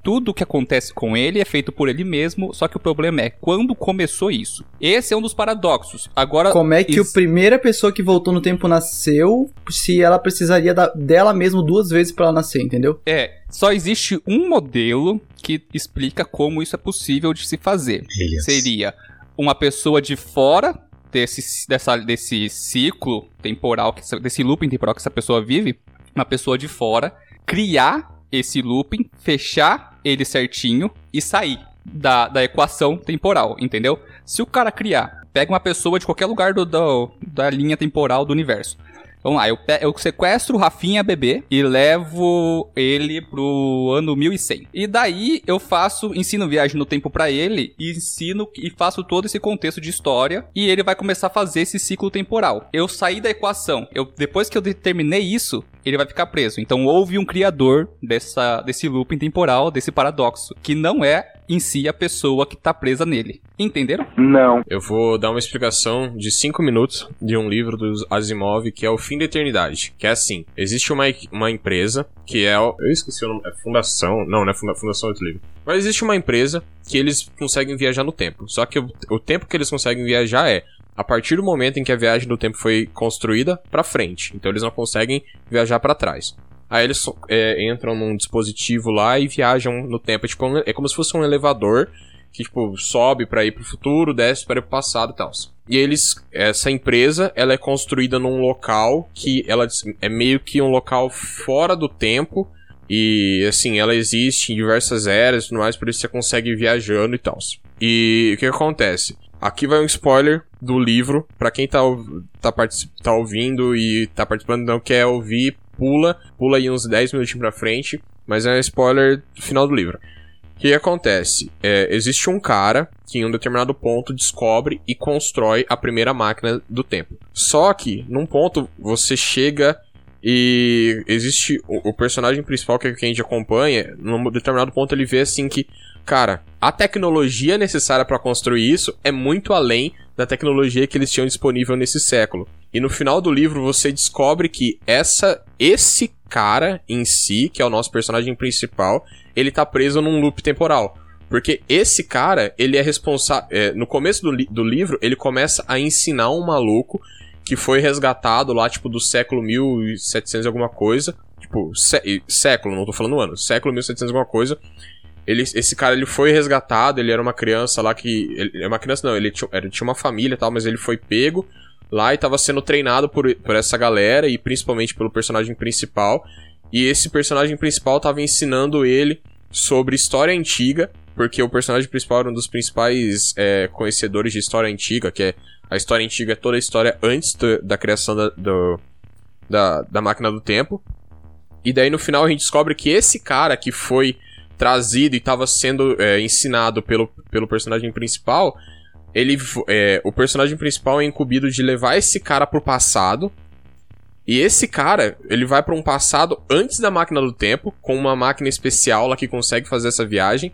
tudo que acontece com ele é feito por ele mesmo, só que o problema é quando começou isso. Esse é um dos paradoxos. Agora, Como é que isso- a primeira pessoa que voltou no tempo nasceu, se ela precisaria da- dela mesmo duas vezes pra ela nascer, entendeu? é, só existe um modelo que explica como isso é possível de se fazer. Elias. Seria uma pessoa de fora desse, dessa, desse ciclo temporal, desse looping temporal que essa pessoa vive, uma pessoa de fora, criar esse looping, fechar ele certinho e sair da, da equação temporal, entendeu? Se o cara criar, pega uma pessoa de qualquer lugar do, do- da linha temporal do universo. Vamos lá, eu, eu sequestro o Rafinha bebê e levo ele pro ano 1100. E daí eu faço, ensino viagem no tempo pra ele e ensino e faço todo esse contexto de história e ele vai começar a fazer esse ciclo temporal. Eu saí da equação, eu depois que eu determinei isso, ele vai ficar preso. Então houve um criador dessa desse looping temporal, desse paradoxo, que não é em si a pessoa que tá presa nele. Entenderam? Eu vou dar uma explicação de 5 minutos de um livro do Asimov que é O Fim da Eternidade. Que é assim: existe uma, uma empresa que é. Eu esqueci o nome. É Fundação. Não, não é funda, Fundação é outro livro. Mas existe uma empresa que eles conseguem viajar no tempo. Só que o, o tempo que eles conseguem viajar é a partir do momento em que a viagem do tempo foi construída pra frente. Então eles não conseguem viajar pra trás. Aí eles é, entram num dispositivo lá e viajam no tempo. É, tipo, é como se fosse um elevador que, tipo, sobe pra ir pro futuro, desce para ir pro passado e tal. E eles, essa empresa, ela é construída num local que ela é meio que um local fora do tempo. E, assim, ela existe em diversas eras e tudo mais, por isso você consegue ir viajando e tal. E o que acontece? Aqui vai um spoiler do livro, pra quem tá, tá, tá ouvindo e tá participando não quer ouvir, pula, pula aí uns 10 minutinhos pra frente, mas é um spoiler do final do livro. O que acontece? É, existe um cara que em um determinado ponto descobre e constrói a primeira máquina do tempo. Só que, num ponto, você chega e existe o, o personagem principal que, que a gente acompanha, num determinado ponto ele vê assim que, cara, a tecnologia necessária para construir isso é muito além da tecnologia que eles tinham disponível nesse século. E no final do livro você descobre que essa esse cara em si, que é o nosso personagem principal, ele tá preso num loop temporal. Porque esse cara, ele é responsável. no começo do, li- do livro, ele começa a ensinar um maluco que foi resgatado lá, tipo, do século 1700 e alguma coisa. Tipo, sé- século, não tô falando ano. Século 1700 e alguma coisa. Ele, esse cara, ele foi resgatado, ele era uma criança lá que... Ele, é uma criança não, ele tinha, ele tinha uma família e tal, mas ele foi pego lá e tava sendo treinado por, por essa galera e principalmente pelo personagem principal. E esse personagem principal tava ensinando ele sobre história antiga, porque o personagem principal era um dos principais é, conhecedores de história antiga, que é a história antiga é toda a história antes do- da criação da, do- da, da máquina do tempo. E daí no final a gente descobre que esse cara que foi trazido e estava sendo é, ensinado pelo, pelo personagem principal, ele é, o personagem principal é incumbido de levar esse cara pro passado E esse cara, ele vai pra um passado antes da máquina do tempo, com uma máquina especial lá que consegue fazer essa viagem.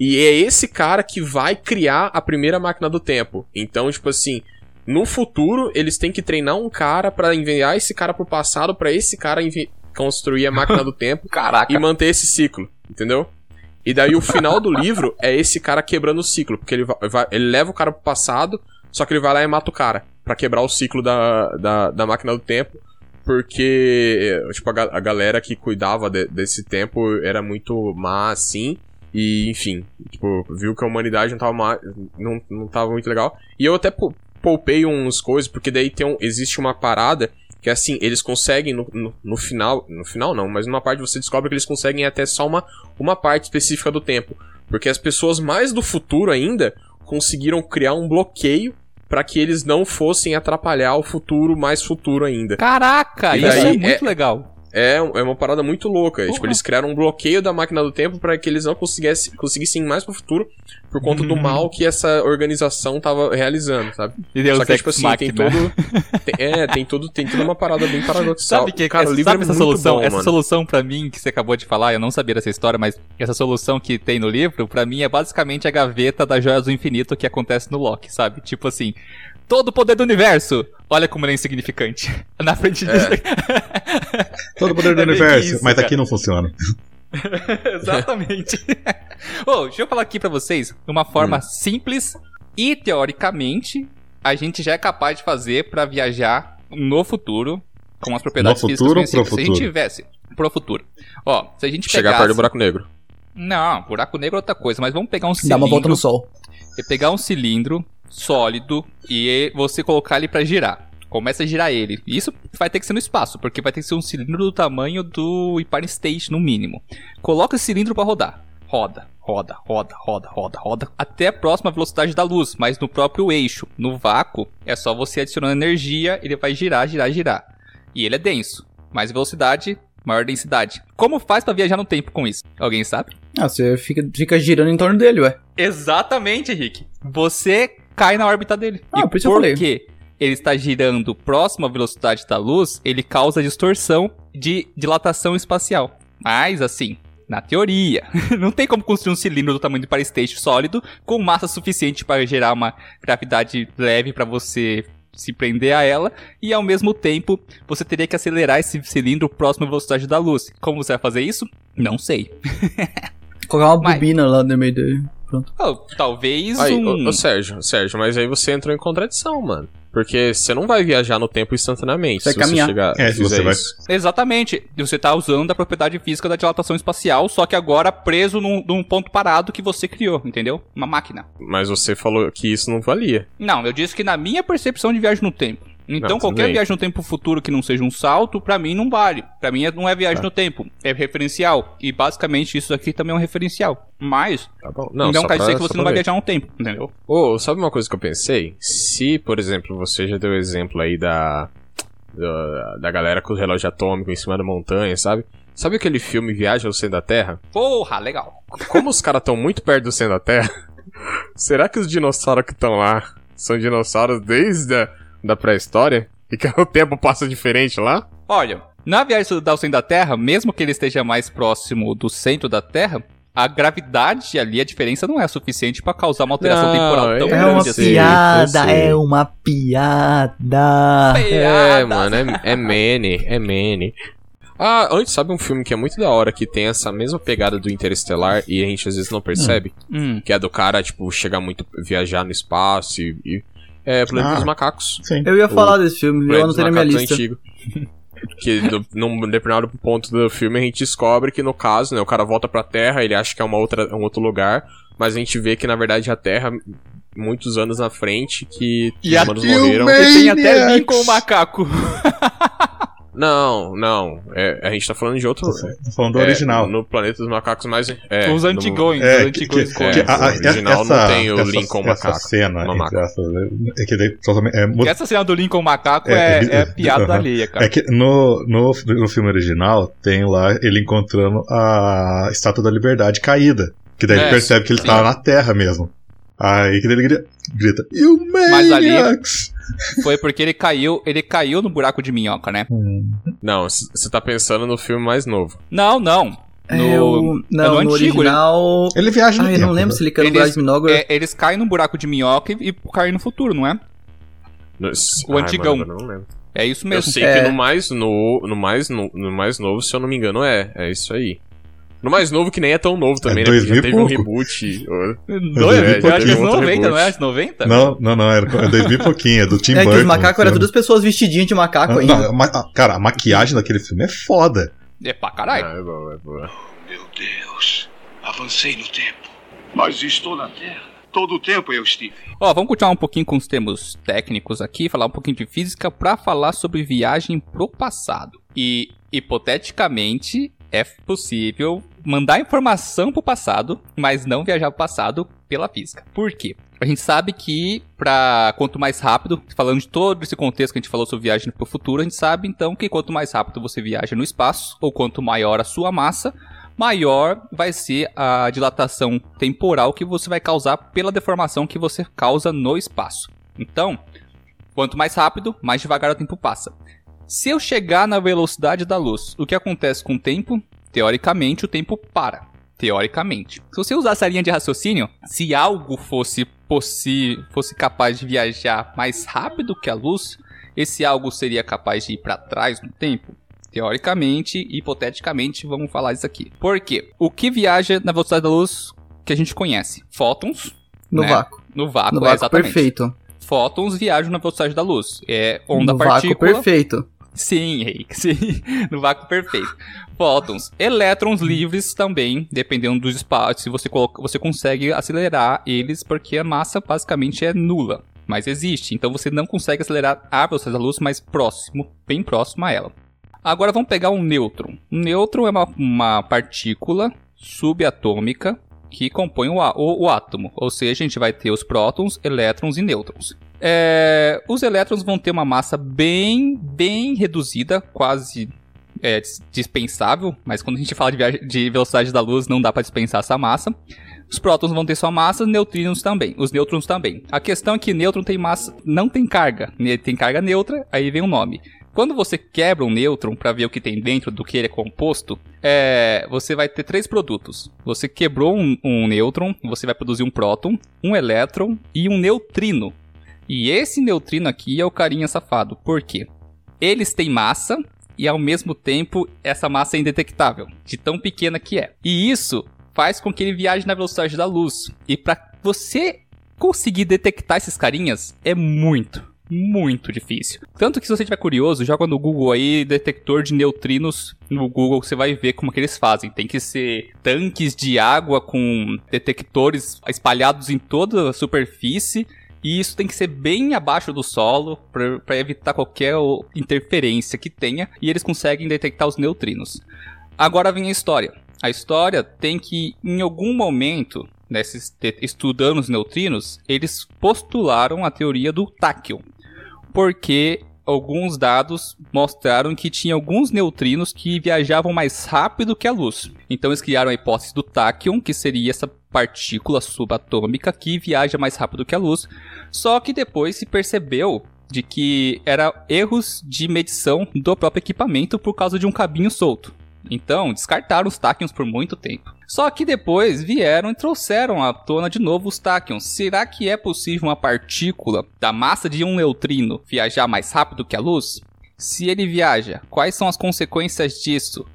E é esse cara que vai criar a primeira máquina do tempo. Então, tipo assim, no futuro, eles têm que treinar um cara pra enviar esse cara pro passado, pra esse cara construir a máquina do (laughs) tempo Caraca. e manter esse ciclo, entendeu? E daí o final do livro é esse cara quebrando o ciclo, porque ele, vai, ele leva o cara pro passado, só que ele vai lá e mata o cara, pra quebrar o ciclo da, da, da máquina do tempo, porque, tipo, a, a galera que cuidava de- desse tempo era muito má, assim, e, enfim, tipo, viu que a humanidade não tava, má, não, não tava muito legal. E eu até poupei uns coisas, porque daí tem um, existe uma parada que, assim, eles conseguem no, no, no final, no final não, mas numa parte você descobre que eles conseguem até só uma, uma parte específica do tempo. Porque as pessoas mais do futuro ainda conseguiram criar um bloqueio pra que eles não fossem atrapalhar o futuro mais futuro ainda. Caraca, E isso é muito legal. É, um- é uma parada muito louca. Tipo, Porra. eles criaram um bloqueio da máquina do tempo pra que eles não conseguissem, conseguissem ir mais pro futuro por conta do mal que essa organização tava realizando, sabe? E Deus Só que, tipo assim, tem Machina. todo. (laughs) tem- é, tem todo, tem toda uma parada bem paradoxal. Sabe que Cara, livro sabe é essa muito solução? bom, essa mano. solução pra mim que você acabou de falar, eu não sabia dessa história, mas essa solução que tem no livro, pra mim é basicamente a gaveta das joias do infinito que acontece no Loki, sabe? Tipo assim, todo o poder do universo. Olha como ele é insignificante. (laughs) Na frente disso. (laughs) Todo o poder do É universo, isso, mas cara. aqui não funciona. (laughs) Exatamente. Ô, deixa eu falar aqui pra vocês uma forma simples e teoricamente a gente já é capaz de fazer pra viajar no futuro com as propriedades No físicas futuro pro conhecidas. Se a gente futuro? tivesse pro futuro. Ó, se a gente Chegar pegasse... perto do buraco negro. Não, buraco negro é outra coisa, mas vamos pegar um Dá cilindro, uma volta no sol. e pegar um cilindro sólido e você colocar ele pra girar. Começa a girar ele. E Isso vai ter que ser no espaço, porque vai ter que ser um cilindro do tamanho do Empire State, no mínimo. Coloca esse cilindro pra rodar. Roda, roda, roda, roda, roda, roda, até a próxima velocidade da luz, mas no próprio eixo. No vácuo, é só você adicionando energia, ele vai girar, girar, girar. E ele é denso. Mais velocidade, maior densidade. Como faz pra viajar no tempo com isso? Alguém sabe? Ah, você fica, fica girando em torno dele, ué. Exatamente, Henrique. Você cai na órbita dele. Ah, e por isso porque ele está girando próximo à velocidade da luz, ele causa distorção de dilatação espacial. Mas, assim, na teoria, (laughs) não tem como construir um cilindro do tamanho do State sólido com massa suficiente para gerar uma gravidade leve para você se prender a ela e ao mesmo tempo você teria que acelerar esse cilindro próximo à velocidade da luz. Como você vai fazer isso? Não sei. (laughs) Colocar uma Mas- bobina lá no meio dele. Pronto. Oh, talvez Aí, um... ô, ô, Sérgio, Sérgio, mas aí você entrou em contradição, mano. Porque você não vai viajar no tempo instantaneamente. Vai se caminhar. Você chegar, É, se você vai-. Exatamente. E Você tá usando a propriedade física da dilatação espacial, só que agora preso num, num ponto parado que você criou, entendeu? Uma máquina. Mas você falou que isso não valia. Não, eu disse que na minha percepção de viagem no tempo. Então, Não, qualquer viagem no tempo futuro que não seja um salto, pra mim não vale. Pra mim é- não é viagem Tá. no tempo, é referencial. E basicamente isso aqui também é um referencial. Mas Tá bom. não, só quer dizer que você não vai viajar no tempo, entendeu? Ô, sabe uma coisa que eu pensei? Se, por exemplo, você já deu exemplo aí da, da. da galera com o relógio atômico em cima da montanha, sabe? Sabe aquele filme Viagem ao Centro da Terra? Porra, legal. Como os caras estão muito perto do centro da Terra, (laughs) será que os dinossauros que estão lá são dinossauros desde a da pré-história? E que (laughs) o tempo passa diferente lá? Olha, na viagem ao centro da Terra, mesmo que ele esteja mais próximo do centro da Terra, a gravidade ali, a diferença não é suficiente pra causar uma alteração Não, temporal tão é É grande uma assim. piada, é uma piada. É, Piada. mano, é, é Manny, é Manny. Ah, antes, sabe um filme que é muito da hora, que tem essa mesma pegada do Interestelar e a gente às vezes não percebe? Hum. Que é do cara, tipo, chegar muito, viajar no espaço e... e é, Planeta Ah. dos Macacos. Sim. Eu ia falar desse filme, eu Planeta dos anotei na minha Macacos lista. antigo. que do- num determinado ponto do filme a gente descobre que no caso, né, o cara volta pra Terra, ele acha que é uma outra, um outro lugar, mas a gente vê que na verdade a Terra, muitos anos na frente, que E os a- humanos o morreram. E tem até. Lincoln o macaco. (laughs) Não, não. É, a gente tá falando de outro. Tô falando do é, original. No Planeta dos Macacos, mais. É, os no- antigões, É, os que, antigões. que- é, que a- original não essa, tem o essa, Lincoln essa macaco. cena, aspas, é que daí totalmente- é, Essa cena do Lincoln macaco É, é, é piada Aham. alheia, cara. É que no, no, no filme original tem lá ele encontrando a Estátua da Liberdade caída. Que daí É, ele percebe que ele sim. tá na Terra mesmo. Aí que daí ele grita, You Mas ali- Maniacs! Foi porque ele caiu, ele caiu no buraco de minhoca, né? Não, você tá pensando no filme mais novo. Não, não. No, É, o- é não, no no antigo, original. Ele viaja no Ah, eu não lembro né? se ele caiu no buraco de Minogor. é, eles caem num buraco de minhoca e, e caem no futuro, não é? No- O Ai, antigão. mano, eu não lembro. É isso Eu mesmo. sei É. que no mais, no, no, mais no, no mais novo, se eu não me engano, é. É isso aí. No mais novo, que nem é tão novo também, né? 2000 Porque e já teve um pouco. reboot. ô. Dois, É, eu acho que é teve outro 90, não é? reboot. Acho 90? Não, não, não, era é 2000 e pouquinho, é do Tim É que Burton. os macacos eram todas pessoas vestidinhas de macaco Ah, ainda. não, ah, cara, a maquiagem daquele filme é foda. É pra caralho. Ah, é boa, é boa. Meu Deus, avancei no tempo. Mas estou na Terra. Todo o tempo eu estive. Ó, vamos continuar um pouquinho com os termos técnicos aqui, falar um pouquinho de física pra falar sobre viagem pro passado. E, hipoteticamente, é possível mandar informação pro passado, mas não viajar pro passado pela física. Por quê? A gente sabe que, pra quanto mais rápido, falando de todo esse contexto que a gente falou sobre viagem pro futuro, a gente sabe então que quanto mais rápido você viaja no espaço, ou quanto maior a sua massa, maior vai ser a dilatação temporal que você vai causar pela deformação que você causa no espaço. Então, quanto mais rápido, mais devagar o tempo passa. Se eu chegar na velocidade da luz, o que acontece com o tempo? Teoricamente, o tempo para. Teoricamente. Se você usar essa linha de raciocínio, se algo fosse possi fosse capaz de viajar mais rápido que a luz, esse algo seria capaz de ir para trás no tempo? Teoricamente, hipoteticamente, vamos falar isso aqui. Por quê? O que viaja na velocidade da luz que a gente conhece? Fótons. no né? vácuo. No vácuo, No é, vácuo exatamente. perfeito. Fótons viajam na velocidade da luz. É onda no vácuo partícula. perfeito. Sim, Henrique, (laughs) sim. No vácuo perfeito. Fótons. Elétrons livres também, dependendo dos espaços. Se você, coloca, você consegue acelerar eles, porque a massa basicamente é nula. Mas existe. Então você não consegue acelerar a velocidade da luz, mas próximo, bem próximo a ela. Agora vamos pegar um nêutron. Um nêutron é uma, uma partícula subatômica que compõe o, o- o átomo. Ou seja, a gente vai ter os prótons, elétrons e nêutrons. É, os elétrons vão ter uma massa bem, bem reduzida, quase é, dis- dispensável, mas quando a gente fala de, de velocidade da luz, não dá para dispensar essa massa. Os prótons vão ter sua massa, neutrinos também, os nêutrons também. A questão é que nêutron tem massa, não tem carga, né, tem carga neutra, aí vem o nome. Quando você quebra um nêutron para ver o que tem dentro do que ele é composto, é, você vai ter três produtos. Você quebrou um, um nêutron, você vai produzir um próton, um elétron e um neutrino. E esse neutrino aqui é o carinha safado. Por quê? Eles têm massa e ao mesmo tempo essa massa é indetectável, de tão pequena que é. E isso faz com que ele viaje na velocidade da luz. E para você conseguir detectar esses carinhas é muito, muito difícil. Tanto que se você estiver curioso, joga no Google aí detector de neutrinos no Google, você vai ver como que eles fazem. Tem que ser tanques de água com detectores espalhados em toda a superfície. E isso tem que ser bem abaixo do solo para evitar qualquer interferência que tenha. E eles conseguem detectar os neutrinos. Agora vem a história. A história tem que, em algum momento, te- estudando os neutrinos, eles postularam a teoria do táquion. Porque alguns dados mostraram que tinha alguns neutrinos que viajavam mais rápido que a luz. Então eles criaram a hipótese do táquion, que seria essa partícula subatômica que viaja mais rápido que a luz. Só que depois se percebeu de que era erros de medição do próprio equipamento por causa de um cabinho solto. Então, descartaram os táquions por muito tempo. Só que depois vieram e trouxeram à tona de novo os táquions. Será que é possível uma partícula da massa de um neutrino viajar mais rápido que a luz? Se ele viaja, quais são as consequências disso?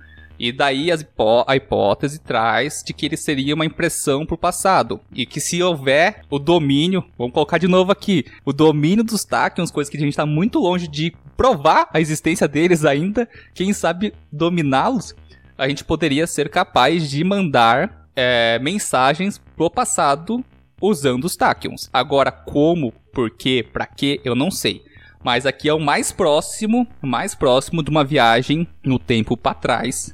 E daí hipó- a hipótese traz de que ele seria uma impressão para o passado. E que se houver o domínio, vamos colocar de novo aqui, o domínio dos táquions, coisa que a gente está muito longe de provar a existência deles ainda, quem sabe dominá-los, a gente poderia ser capaz de mandar é, mensagens pro passado usando os táquions. Agora, como, por quê, pra quê, eu não sei. Mas aqui é o mais próximo, mais próximo de uma viagem no tempo para trás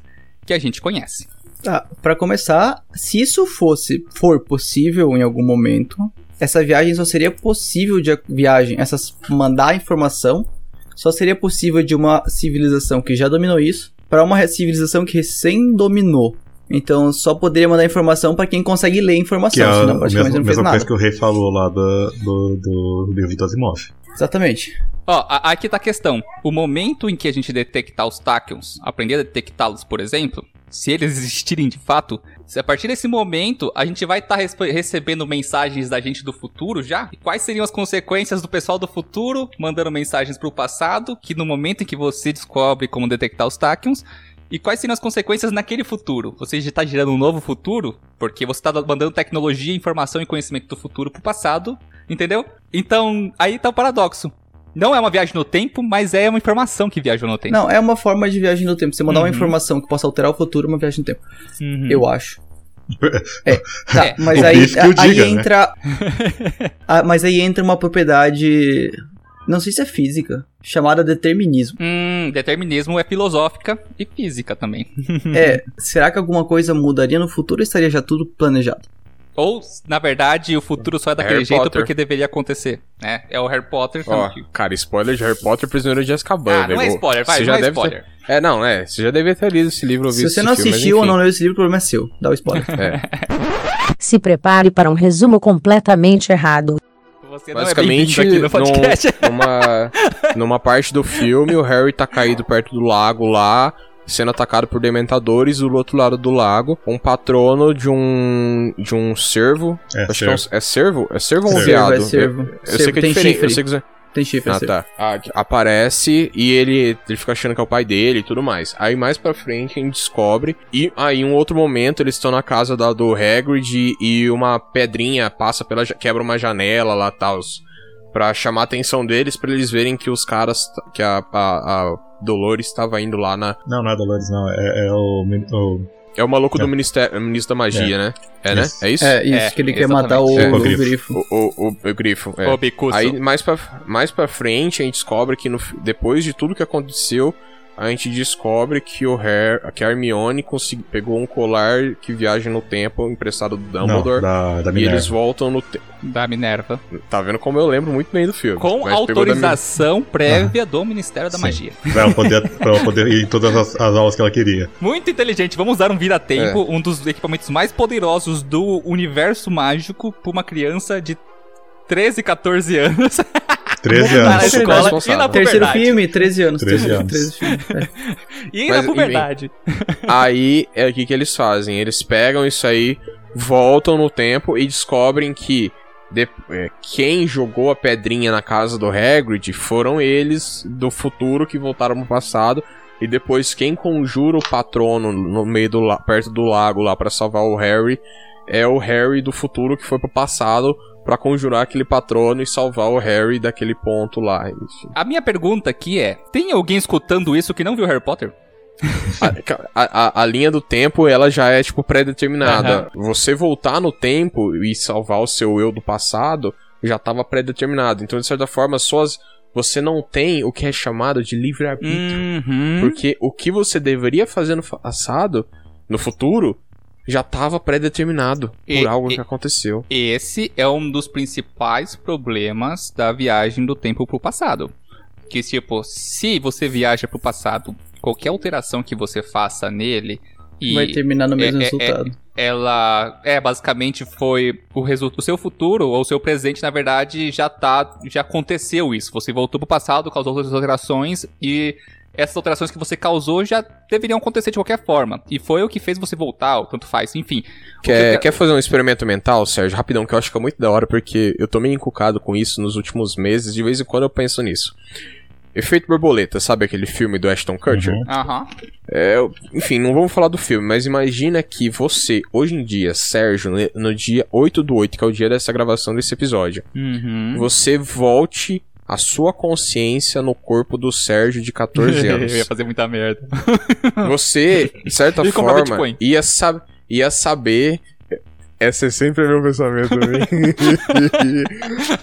que a gente conhece. Tá, pra começar, se isso fosse, for possível em algum momento, essa viagem só seria possível de viagem, essas mandar informação, só seria possível de uma civilização que já dominou isso para uma civilização que recém dominou. Então só poderia mandar informação para quem consegue ler a Que informação, é a senão praticamente mesma, não fez mesma nada. coisa que o rei falou lá do, do, do livro do Asimov. Exatamente. Ó, aqui tá a questão. O momento em que a gente detectar os Tachyons, aprender a detectá-los, por exemplo, se eles (laughs) existirem de fato, se a partir desse momento a gente vai estar recebendo mensagens da gente do futuro já? E quais seriam as consequências do pessoal do futuro mandando mensagens pro passado, que no momento em que você descobre como detectar os Tachyons, e quais seriam as consequências naquele futuro? Você está gerando um novo futuro? Porque você está mandando tecnologia, informação e conhecimento do futuro pro passado, entendeu? Então, aí tá o paradoxo. Não é uma viagem no tempo, mas é uma informação que viajou no tempo. Não, é uma forma de viagem no tempo. Você mandar uma Uhum. informação que possa alterar o futuro, é uma viagem no tempo. Uhum. Eu acho. É, (laughs) tá, É. mas aí, o aí diga, né? entra. (laughs) Ah, mas aí entra uma propriedade. Não sei se é física, chamada determinismo. Hum, determinismo é filosófica e física também. É, (laughs) será que alguma coisa mudaria no futuro ou estaria já tudo planejado? Ou, na verdade, o futuro só é daquele Harry jeito Potter. porque deveria acontecer. né? É o Harry Potter. Ó, cara, spoiler de Harry Potter Prisioneiro de Azkaban. Ah, não é velho. spoiler, vai, Você não já é deve spoiler. Ter... É, não, é. Você já devia ter lido esse livro ou Se visto você não esse filme, mas assistiu ou enfim. não leu esse livro, o problema é seu. Dá o spoiler. É. Se prepare para um resumo completamente errado. Você não é Basicamente, bem-vindo aqui no podcast. num- numa, numa parte do filme, o Harry tá caído perto do lago lá, sendo atacado por dementadores, e do outro lado do lago, um patrono de um de um cervo. É, acho que é, um, é cervo? É cervo ou um veado? é cervo. Eu, eu Cervo sei que é tem diferente. chifre. Eu sei que... Tem chifre, Ah, tá. Ah, aparece e ele, ele fica achando que é o pai dele e tudo mais. Aí mais pra frente a gente descobre. E aí, em um outro momento, eles estão na casa da, do Hagrid e uma pedrinha passa pela. quebra uma janela lá tal. Pra chamar a atenção deles, pra eles verem que os caras. que a, a, a Dolores estava indo lá na. Não, não é Dolores, não. É, é o, o- É o maluco É. do ministério, ministro da magia, né? É, né? Isso. É isso? É, isso, É, que ele quer matar o, exatamente. o, É, o grifo. O, o, o, o grifo. É. Ô, Bicuço. Aí mais pra, mais pra frente a gente descobre que no, depois de tudo que aconteceu, a gente descobre que o Harry, que a Hermione consegui, pegou um colar que viaja no tempo emprestado do não, Dumbledore. da, da e eles voltam no tempo. Da Minerva. Tá vendo como eu lembro muito bem do filme. Com autorização prévia do Ministério da Sim. Magia. (laughs) Pra ela poder, pra ela poder ir em todas as, as aulas que ela queria. Muito inteligente. Vamos dar um vira-tempo, É. um dos equipamentos mais poderosos do universo mágico pra uma criança de 13, 14 anos. (laughs) 13 Voltar à anos. escola e na. Terceiro filme, 13 anos. 13 terceiro- anos. 13 filme. É. (laughs) E Mas, na puberdade. (laughs) Aí é o que, que eles fazem? Eles pegam isso aí, voltam no tempo e descobrem que de- é, quem jogou a pedrinha na casa do Hagrid foram eles do futuro que voltaram pro passado. E depois quem conjura o patrono no meio do perto do lago lá pra salvar o Harry é o Harry do futuro que foi pro passado pra conjurar aquele patrono e salvar o Harry daquele ponto lá. Enfim. A minha pergunta aqui é: tem alguém escutando isso que não viu Harry Potter? A, a- a linha do tempo, ela já é, tipo, pré-determinada. Você voltar no tempo e salvar o seu eu do passado, já tava pré-determinado. Então, de certa forma, suas, você não tem o que é chamado de livre-arbítrio. Uhum. Porque o que você deveria fazer no passado, no futuro, já tava pré-determinado E- por algo e- que aconteceu. Esse é um dos principais problemas da viagem do tempo pro passado. Que, tipo, se você viaja pro passado, qualquer alteração que você faça nele e Vai terminar no mesmo é- é- resultado. ela é basicamente foi o resultado o seu futuro ou o seu presente na verdade já tá já aconteceu isso você voltou pro passado causou outras alterações e essas alterações que você causou já deveriam acontecer de qualquer forma e foi o que fez você voltar ou tanto faz enfim O que Quer, quer fazer um experimento mental, Sérgio? Rapidão, que eu acho que é muito da hora, porque eu tô meio encucado com isso nos últimos meses, de vez em quando eu penso nisso. Efeito Borboleta, sabe aquele filme do Ashton Kutcher? Uhum. Aham. É, enfim, não vamos falar do filme, mas imagina que você, hoje em dia, Sérgio, no dia 8 do 8, que é o dia dessa gravação desse episódio, Uhum. você volte a sua consciência no corpo do Sérgio de 14 (laughs) anos. eu ia fazer muita merda (laughs) Você, de certa (laughs) E forma, ia, sab ia saber. Esse é sempre meu pensamento também.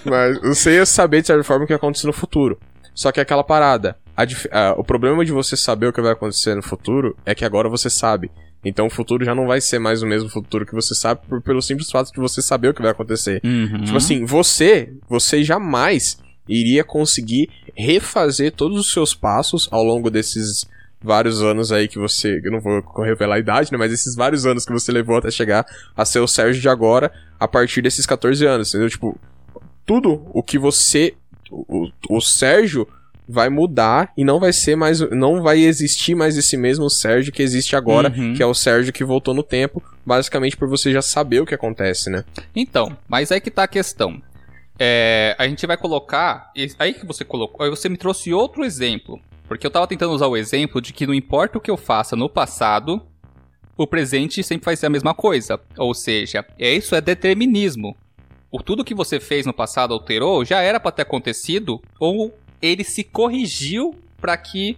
Mas você ia saber, de certa forma, o que acontece no futuro. Só que é aquela parada. a a- o problema de você saber o que vai acontecer no futuro é que agora você sabe. Então o futuro já não vai ser mais o mesmo futuro que você sabe por- pelo simples fato de você saber o que vai acontecer. Uhum. Tipo assim, você, você jamais iria conseguir refazer todos os seus passos ao longo desses vários anos aí que você, eu não vou revelar a idade, né, mas esses vários anos que você levou até chegar a ser o Sérgio de agora, a partir desses 14 anos, entendeu? Tipo, tudo o que você o, o Sérgio vai mudar e não vai ser mais. Não vai existir mais esse mesmo Sérgio que existe agora, Uhum. que é o Sérgio que voltou no tempo, basicamente por você já saber o que acontece, né? Então, mas aí que tá a questão. É, a gente vai colocar. Aí que você colocou. Aí você me trouxe outro exemplo. Porque eu tava tentando usar o exemplo de que não importa o que eu faça no passado, o presente sempre vai ser a mesma coisa. Ou seja, é isso é determinismo. O tudo que você fez no passado alterou já era pra ter acontecido, ou ele se corrigiu pra que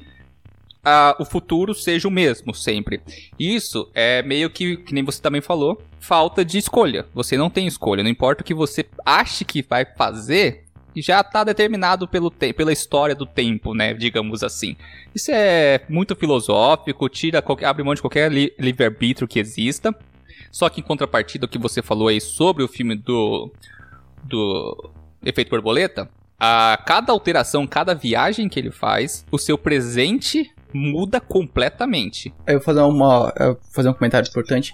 ah, o futuro seja o mesmo sempre. Isso é meio que, que nem você também falou, falta de escolha. Você não tem escolha. Não importa o que você ache que vai fazer, já está determinado pelo pela história do tempo, né? Digamos assim. Isso é muito filosófico, tira qualquer, abre mão de qualquer li- livre-arbítrio que exista. Só que em contrapartida, o que você falou aí sobre o filme do. do Efeito Borboleta, a cada alteração, cada viagem que ele faz, o seu presente muda completamente. Eu vou fazer, uma, vou fazer um comentário importante.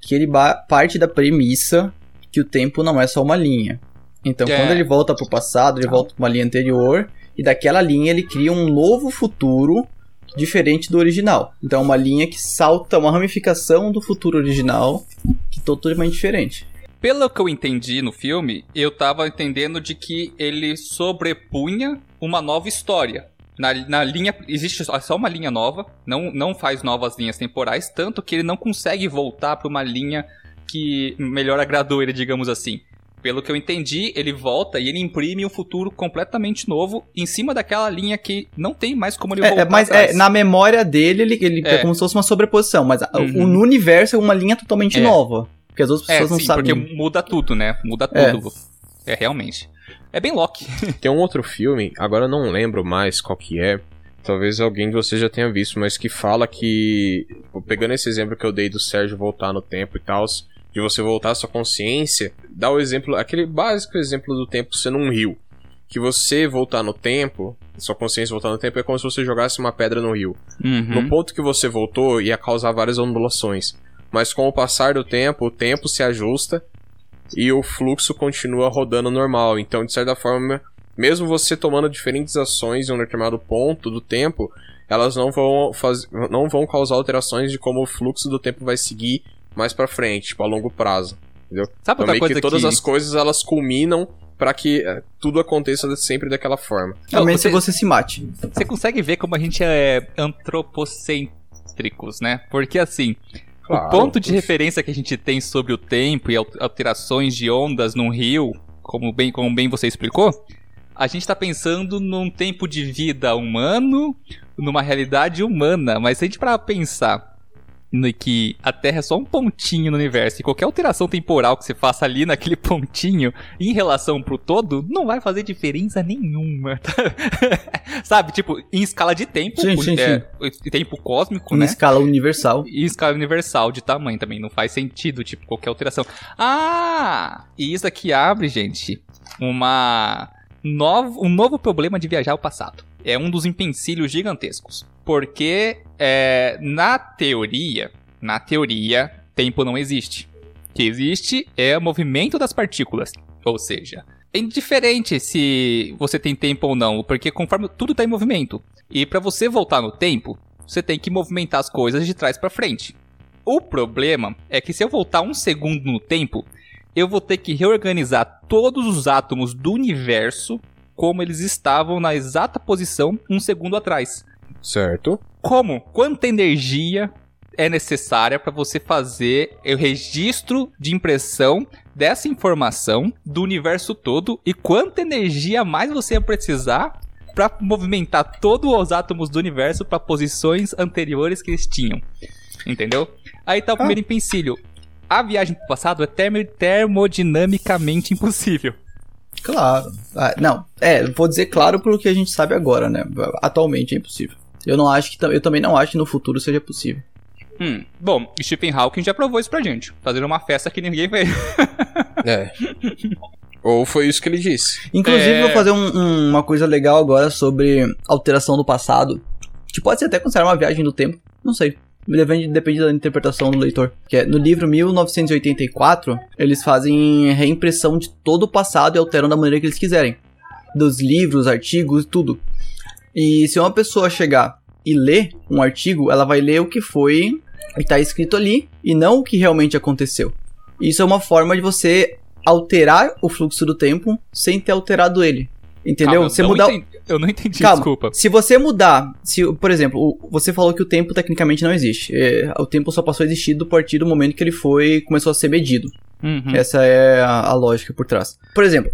Que ele parte da premissa que o tempo não é só uma linha. Então, É. quando ele volta pro passado, ele volta pra uma linha anterior. E daquela linha ele cria um novo futuro diferente do original. Então, é uma linha que salta uma ramificação do futuro original que é totalmente diferente. Pelo que eu entendi no filme, eu tava entendendo de que ele sobrepunha uma nova história. Na, na linha. Existe só uma linha nova, não, não faz novas linhas temporais, tanto que ele não consegue voltar pra uma linha que melhor agradou ele, digamos assim. Pelo que eu entendi, ele volta e ele imprime um futuro completamente novo em cima daquela linha que não tem mais como ele É, voltar. é, mas atrás. é, na memória dele, ele, ele é. É. como se fosse uma sobreposição. Mas Uhum. no universo é uma linha totalmente É. nova. Porque as outras É, pessoas não sim, sabem. porque muda tudo, né? Muda É. tudo. É, realmente. É bem Loki. (laughs) Tem um outro filme, agora eu não lembro mais qual que é. Talvez alguém de vocês já tenha visto, mas que fala que. Pegando esse exemplo que eu dei do Sérgio voltar no tempo e tal, de você voltar à sua consciência, dá o exemplo, aquele básico exemplo do tempo sendo um rio. Que você voltar no tempo, sua consciência voltar no tempo, é como se você jogasse uma pedra no rio. Uhum. No ponto que você voltou, ia causar várias ondulações. Mas com o passar do tempo, o tempo se ajusta e o fluxo continua rodando normal. Então, de certa forma, mesmo você tomando diferentes ações em um determinado ponto do tempo, elas não vão, faz... não vão causar alterações de como o fluxo do tempo vai seguir mais pra frente, tipo, a longo prazo. Entendeu? Sabe Então, meio coisa que todas que... as coisas elas culminam para que eh, tudo aconteça sempre daquela forma. Você- que você se mate. Você consegue ver como a gente é antropocêntricos, né? Porque assim, Claro. o ponto de referência que a gente tem sobre o tempo e al- alterações de ondas num rio, como bem, como bem você explicou, a gente tá pensando num tempo de vida humano, numa realidade humana, mas se a gente parar pra pensar no que a Terra é só um pontinho no universo e qualquer alteração temporal que você faça ali naquele (laughs) pontinho em relação pro todo não vai fazer diferença nenhuma. (laughs) Sabe? Tipo, em escala de tempo, Sim, sim, é, tempo cósmico, Em né? escala universal. E escala universal de tamanho também, não faz sentido, tipo, qualquer alteração. Ah! E isso aqui abre, gente, uma novo, um novo problema de viajar ao passado. É um dos empecilhos gigantescos. Porque, é, na teoria, na teoria, tempo não existe. O que existe é o movimento das partículas. Ou seja, é indiferente se você tem tempo ou não, porque conforme tudo está em movimento. E para você voltar no tempo, você tem que movimentar as coisas de trás para frente. O problema é que se eu voltar um segundo no tempo, eu vou ter que reorganizar todos os átomos do universo como eles estavam na exata posição um segundo atrás. Certo? Como? Quanta energia é necessária para você fazer o registro de impressão dessa informação do universo todo e quanta energia mais você ia precisar para movimentar todos os átomos do universo para posições anteriores que eles tinham. Entendeu? Aí tá o primeiro empecilho. A viagem pro passado é termo- termodinamicamente impossível. Claro. Ah, não, é, vou dizer claro pelo que a gente sabe agora, né? Atualmente é impossível. Eu não acho que eu também não acho que no futuro seja possível. Hum, bom, Stephen Hawking já provou isso pra gente. Fazer uma festa que ninguém fez. (laughs) É. Ou foi isso que ele disse. Inclusive, É. vou fazer um- um- uma coisa legal agora sobre alteração do passado. Que pode ser até considerado uma viagem no tempo. Não sei. Depende, depende da interpretação do leitor. Que é, no livro 1984, eles fazem reimpressão de todo o passado e alteram da maneira que eles quiserem. dos livros, artigos, tudo. E se uma pessoa chegar e ler um artigo, ela vai ler o que foi e tá escrito ali e não o que realmente aconteceu. Isso é uma forma de você alterar o fluxo do tempo sem ter alterado ele. Entendeu? Calma, você mudar. entendi- Eu não entendi, Calma, desculpa. se você mudar, se, por exemplo, você falou que o tempo tecnicamente não existe. É, o tempo só passou a existir do partir do momento que ele foi começou a ser medido. Uhum. Essa é a, a lógica por trás. Por exemplo,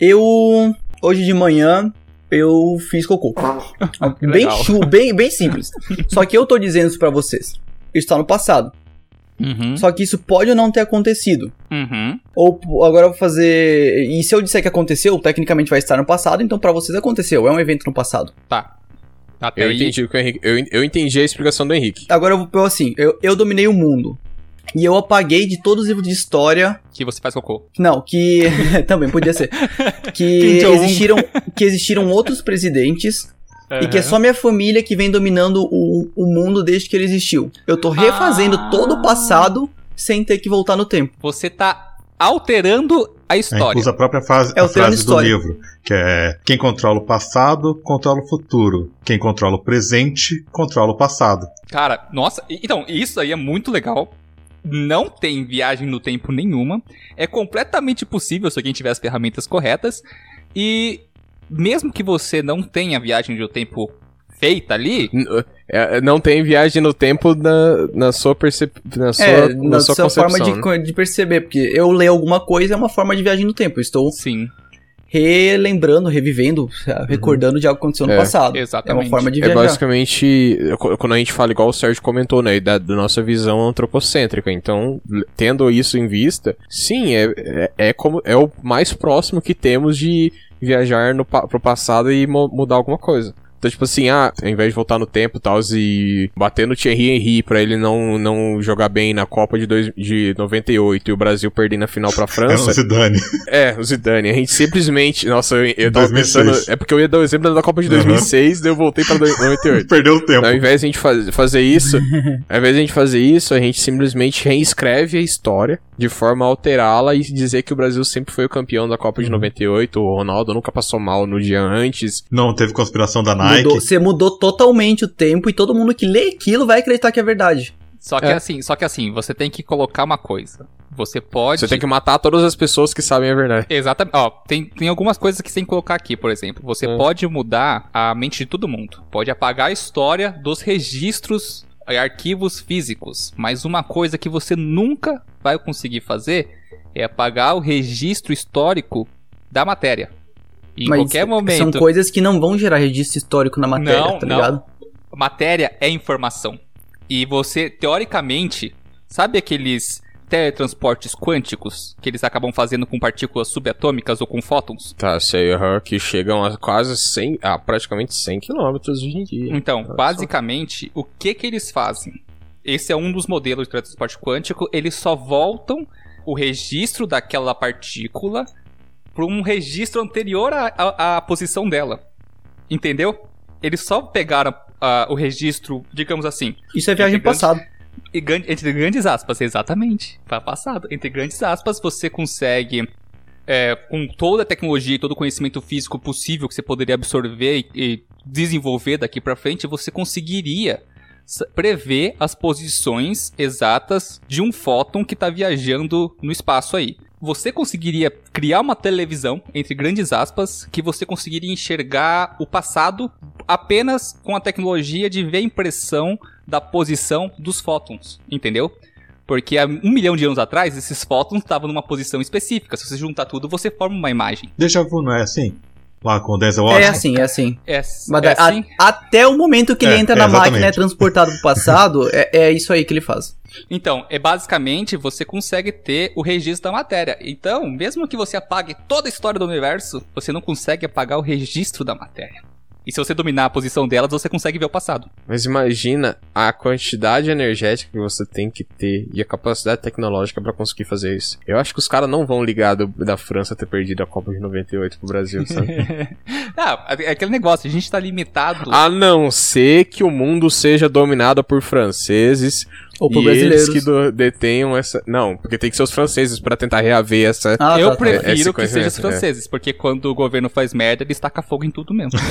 eu hoje de manhã eu fiz cocô. (laughs) bem chu, bem bem simples. (laughs) Só que eu tô dizendo isso pra vocês. Isso tá no passado. Uhum. Só que isso pode ou não ter acontecido. Uhum. Ou agora eu vou fazer. E se eu disser que aconteceu, tecnicamente vai estar no passado, então pra vocês aconteceu. É um evento no passado. Tá. Até Eu aí. entendi o que o Henrique. Eu, eu entendi a explicação do Henrique. Agora eu vou pôr assim: eu, eu dominei o mundo. E eu apaguei de todos os livros de história. Que você faz cocô. Não, que. (laughs) também podia ser. (laughs) Que existiram, que existiram outros presidentes. E que é só minha família que vem dominando o, o mundo desde que ele existiu. Eu tô refazendo Ah. todo o passado sem ter que voltar no tempo. Você tá alterando a É, história. usa a própria frase, É a frase do história. livro, que é quem controla o passado, controla o futuro. Quem controla o presente, controla o passado. Cara, nossa, então, isso aí é muito legal. Não tem viagem no tempo nenhuma. É completamente possível se alguém tiver as ferramentas corretas. E mesmo que você não tenha viagem no tempo feita ali, N- é, não tem viagem no tempo na, na sua percepção. Na sua, é, na na sua sua concepção. forma de, né? de perceber. Porque eu ler alguma coisa é uma forma de viagem no tempo. Eu estou sim, relembrando, revivendo, recordando de algo que aconteceu no É, passado. É exatamente. uma forma de É viajar. basicamente, qu- quando a gente fala, igual o Sérgio comentou, né, da, da nossa visão antropocêntrica. Então, tendo isso em vista, sim, é, é, é como, é o mais próximo que temos de viajar no, pro passado e mudar alguma coisa. Então, tipo assim, ah, ao invés de voltar no tempo e tal, e bater no Thierry Henry pra ele não, não jogar bem na Copa de, dois, de 98 e o Brasil perder na final pra (laughs) É França. o Zidane. É, o Zidane. A gente simplesmente. Nossa, eu, eu tava 2006. pensando. É porque eu ia dar o exemplo da Copa de 2006, daí eu voltei pra dois- 98. (laughs) Perdeu o tempo. Ao invés de a gente faz- fazer isso, (laughs) ao invés de a gente fazer isso, a gente simplesmente reescreve a história de forma a alterá-la e dizer que o Brasil sempre foi o campeão da Copa de 98, o Ronaldo nunca passou mal no dia antes. Não teve conspiração da Nike. Mudou- você mudou totalmente o tempo e todo mundo que lê aquilo vai acreditar que é verdade. Só que É. assim, só que assim, você tem que colocar uma coisa. Você pode. Você tem que matar todas as pessoas que sabem a verdade. Exatamente. Ó, tem, tem algumas coisas que você tem que colocar aqui, por exemplo. Você É. pode mudar a mente de todo mundo. Pode apagar a história dos registros e arquivos físicos. Mas uma coisa que você nunca vai conseguir fazer é apagar o registro histórico da matéria. Em Mas qualquer São momento. coisas que não vão gerar registro histórico na matéria, Não, tá não. ligado? Matéria é informação. E você, teoricamente, sabe aqueles teletransportes quânticos que eles acabam fazendo com partículas subatômicas ou com fótons? Tá, sei, aham, que chegam a quase 100, a praticamente 100 km hoje em dia. Então, Olha só. basicamente, o que que eles fazem? Esse é um dos modelos de teletransporte quântico. Eles só voltam o registro daquela partícula para um registro anterior à, à- à posição dela. Entendeu? Eles só pegaram ah, o registro, digamos assim, Isso é viagem passado. gan- entre grandes aspas, exatamente, para passado. Entre grandes aspas, você consegue, é, com toda a tecnologia e todo o conhecimento físico possível que você poderia absorver e, e desenvolver daqui para frente, você conseguiria prever as posições exatas de um fóton que está viajando no espaço aí. Você conseguiria criar uma televisão, entre grandes aspas, que você conseguiria enxergar o passado apenas com a tecnologia de ver a impressão da posição dos fótons, entendeu? Porque há um milhão de anos atrás, esses fótons estavam numa posição específica. Se você juntar tudo, você forma uma imagem. Déjà vu, não é assim? Lá com o Denzel É Washington. assim, é assim. É, Mas é a- assim? até o momento que ele É, entra é, na máquina e é transportado pro passado, é, é isso aí que ele faz. Então, é basicamente você consegue ter o registro da matéria. Então, mesmo que você apague toda a história do universo, você não consegue apagar o registro da matéria. E se você dominar a posição delas, você consegue ver o passado. Mas imagina a quantidade energética que você tem que ter e a capacidade tecnológica pra conseguir fazer isso. Eu acho que os caras não vão ligar do- da França ter perdido a Copa de 98 pro Brasil, sabe? (laughs) ah, é aquele negócio, a gente tá limitado. a não ser que o mundo seja dominado por franceses Ou por e eles brasileiros. que do- detenham essa. Não, porque tem que ser os franceses pra tentar reaver essa. Ah, eu tá, prefiro que seja os é. franceses, porque quando o governo faz merda, eles tacam fogo em tudo mesmo. (laughs)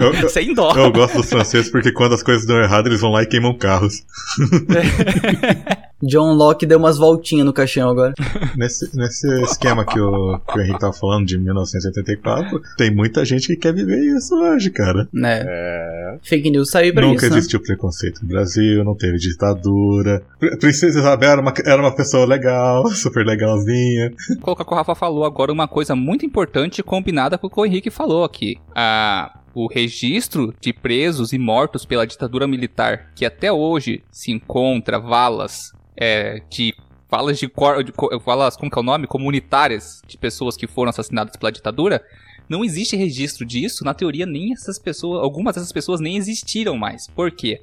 Eu, eu- Sem dó. eu gosto dos franceses porque quando as coisas dão errado, eles vão lá e queimam carros. (laughs) John Locke deu umas voltinhas no caixão agora. (laughs) Nesse, nesse esquema que o, que o Henrique tava falando de 1984, tem muita gente que quer viver isso hoje, cara. Né? É. Fake news saiu pra Nunca isso, né? existiu preconceito no Brasil, não teve ditadura. Pr- Princesa Isabel era uma, era uma pessoa legal, (laughs) super legalzinha. Vou colocar o que o Rafa falou agora uma coisa muito importante combinada com o que o Henrique falou aqui. A, o registro de presos e mortos pela ditadura militar, que até hoje se encontra valas é, de valas de, cor, de valas, como que é o nome? Comunitárias de pessoas que foram assassinadas pela ditadura. Não existe registro disso. Na teoria, nem essas pessoas, algumas dessas pessoas nem existiram mais. Por quê?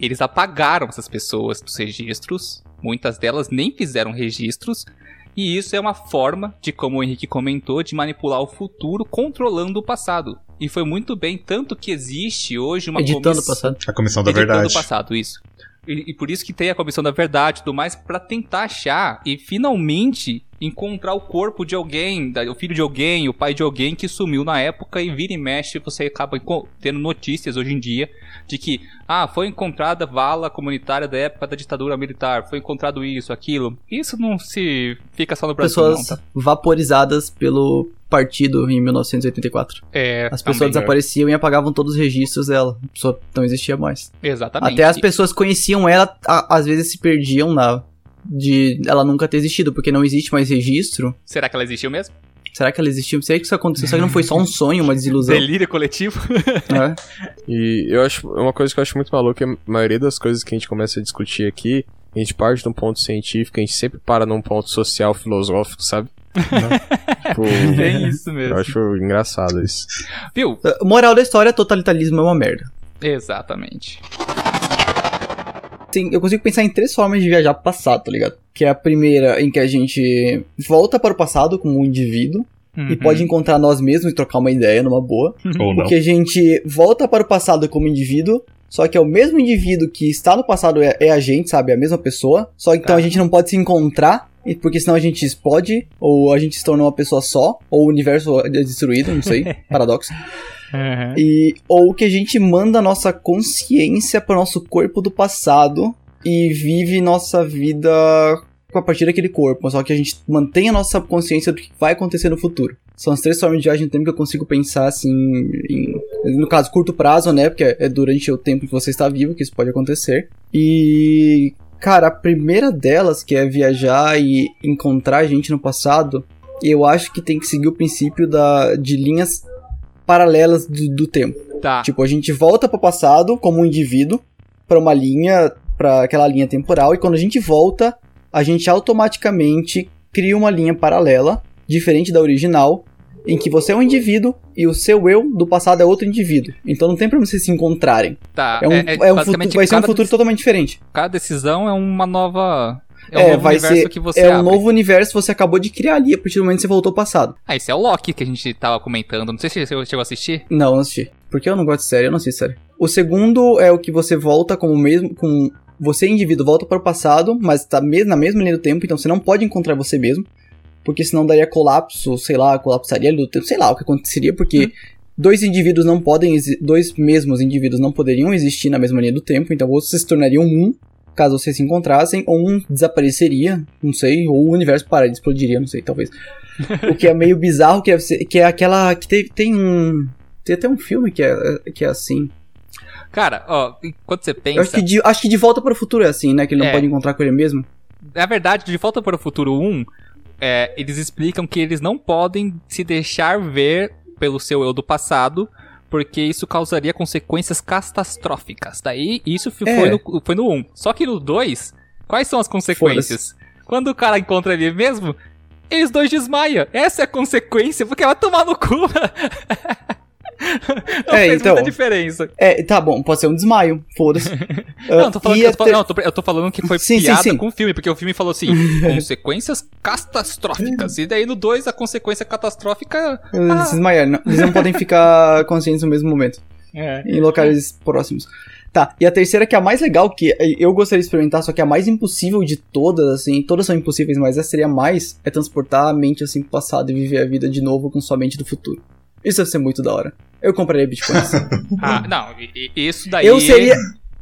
Eles apagaram essas pessoas dos registros. Muitas delas nem fizeram registros. E isso é uma forma de, como o Henrique comentou, de manipular o futuro controlando o passado. E foi muito bem, tanto que existe hoje uma Editando o comissão- passado. A comissão da Editando verdade. o passado, isso. E, e por isso que tem a comissão da verdade e tudo mais, pra tentar achar e finalmente encontrar o corpo de alguém, o filho de alguém, o pai de alguém que sumiu na época e vira e mexe, você acaba tendo notícias hoje em dia de que, ah, foi encontrada vala comunitária da época da ditadura militar, foi encontrado isso, aquilo. Isso não se fica só no Brasil, Pessoas não, tá? vaporizadas pelo partido em 1984. É, As pessoas também. desapareciam e apagavam todos os registros dela. A pessoa não existia mais. Exatamente. Até as pessoas conheciam ela, a- às vezes se perdiam na de ela nunca ter existido, porque não existe mais registro. Será que ela existiu mesmo? Será que ela existiu? Será que isso aconteceu? Será que não foi só um sonho, uma desilusão? Delírio coletivo? (laughs) É. E eu acho uma coisa que eu acho muito maluca é a maioria das coisas que a gente começa a discutir aqui, a gente parte de um ponto científico, a gente sempre para num ponto social, filosófico, sabe? (laughs) tipo, É isso mesmo. eu acho engraçado isso. Viu? Uh, Moral da história, totalitarismo é uma merda. Exatamente. Tem- eu consigo pensar em três formas de viajar pro passado, tá ligado? Que é a primeira em que a gente volta para o passado como um indivíduo e Uhum. pode encontrar nós mesmos e trocar uma ideia numa boa. Ou não. Porque a gente volta para o passado como indivíduo, só que é o mesmo indivíduo que está no passado é, é a gente, sabe? É a mesma pessoa. Só que então Tá. a gente não pode se encontrar, e- porque senão a gente explode, ou a gente se torna uma pessoa só, ou o universo é destruído, não sei. (laughs) paradoxo. Uhum. E, ou que a gente manda a nossa consciência para o nosso corpo do passado e vive nossa vida a partir daquele corpo, só que a gente mantém a nossa consciência do que vai acontecer no futuro. São as três formas de viagem no tempo que eu consigo pensar assim, em, no caso, curto prazo, né? Porque é durante o tempo que você está vivo que isso pode acontecer. E, cara, a primeira delas, que é viajar e encontrar gente no passado, eu acho que tem que seguir o princípio da, de linhas paralelas do, do tempo. Tá. Tipo, a gente volta pro passado como um indivíduo para uma linha, para aquela linha temporal e quando a gente volta, a gente automaticamente cria uma linha paralela, diferente da original, em que você é um indivíduo e o seu eu do passado é outro indivíduo. Então não tem pra vocês se encontrarem. Tá. É um, é um basicamente futuro, vai ser um futuro totalmente diferente. Cada decisão é uma nova. É um É, novo vai universo ser- que você É um abre. novo universo que você acabou de criar ali a partir do momento que você voltou ao passado. Ah, esse é o Loki que a gente tava comentando. Não sei se você chegou a assistir. Não, não assisti. Porque eu não gosto de série, eu não assisto série. O segundo é o que você volta com o mesmo. com Você, indivíduo, volta para o passado, mas tá na mesma linha do tempo, então você não pode encontrar você mesmo. Porque senão daria colapso, sei lá, colapsaria a tempo, sei lá o que aconteceria, porque dois indivíduos não podem. Dois mesmos indivíduos não poderiam existir na mesma linha do tempo, então ou vocês se tornariam um, caso vocês se encontrassem, ou um desapareceria, não sei, ou o universo pararia, explodiria, não sei, talvez. o que é meio (laughs) bizarro, que é, que é aquela. que tem, tem um. Tem até um filme que é, que é assim. Cara, ó, enquanto você pensa. Eu acho que, de, acho que de volta para o futuro é assim, né? Que ele não É. pode encontrar com ele mesmo. Na verdade, de Volta para o Futuro 1, é, eles explicam que eles não podem se deixar ver pelo seu eu do passado, porque isso causaria consequências catastróficas. Daí, isso fi- É. foi, no, foi no 1. Só que no 2, quais são as consequências? Quando o cara encontra ele mesmo, eles dois desmaiam. Essa é a consequência, porque vai tomar no cu. (laughs) não É, fez então. muita diferença. É, tá bom, pode ser um desmaio, foda-se. (laughs) Não, Ah, eu tô falando, eu tô, não, eu falando que foi Sim, sim, piada sim. com o filme, porque o filme falou assim, (laughs) consequências catastróficas. E daí no 2 a consequência catastrófica. Eles Ah. desmaiaram, não- eles não podem ficar (laughs) conscientes no mesmo momento. É. em locais próximos. Tá, e a terceira que é a mais legal, que eu gostaria de experimentar, só que é a mais impossível de todas, assim, todas são impossíveis, mas essa seria a mais, é transportar a mente assim pro passado e viver a vida de novo com sua mente do futuro. Isso deve ser muito da hora. Eu compraria bitcoins. (laughs) Ah, não, isso daí. eu seria,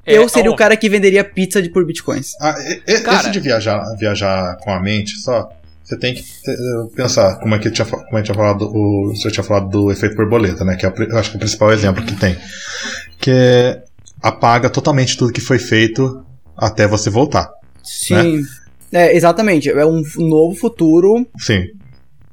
é- eu seria ó, o cara que venderia pizza de por bitcoins. Ah, e- e- Cara. esse de viajar, viajar com a mente só, você tem que eh, pensar como é que tinha, como eu tinha falado, o, senhor tinha falado do efeito borboleta, né? Que é eu acho que é o principal exemplo que tem. Que é, apaga totalmente tudo que foi feito até você voltar. Sim. É, exatamente. É um novo futuro, Sim.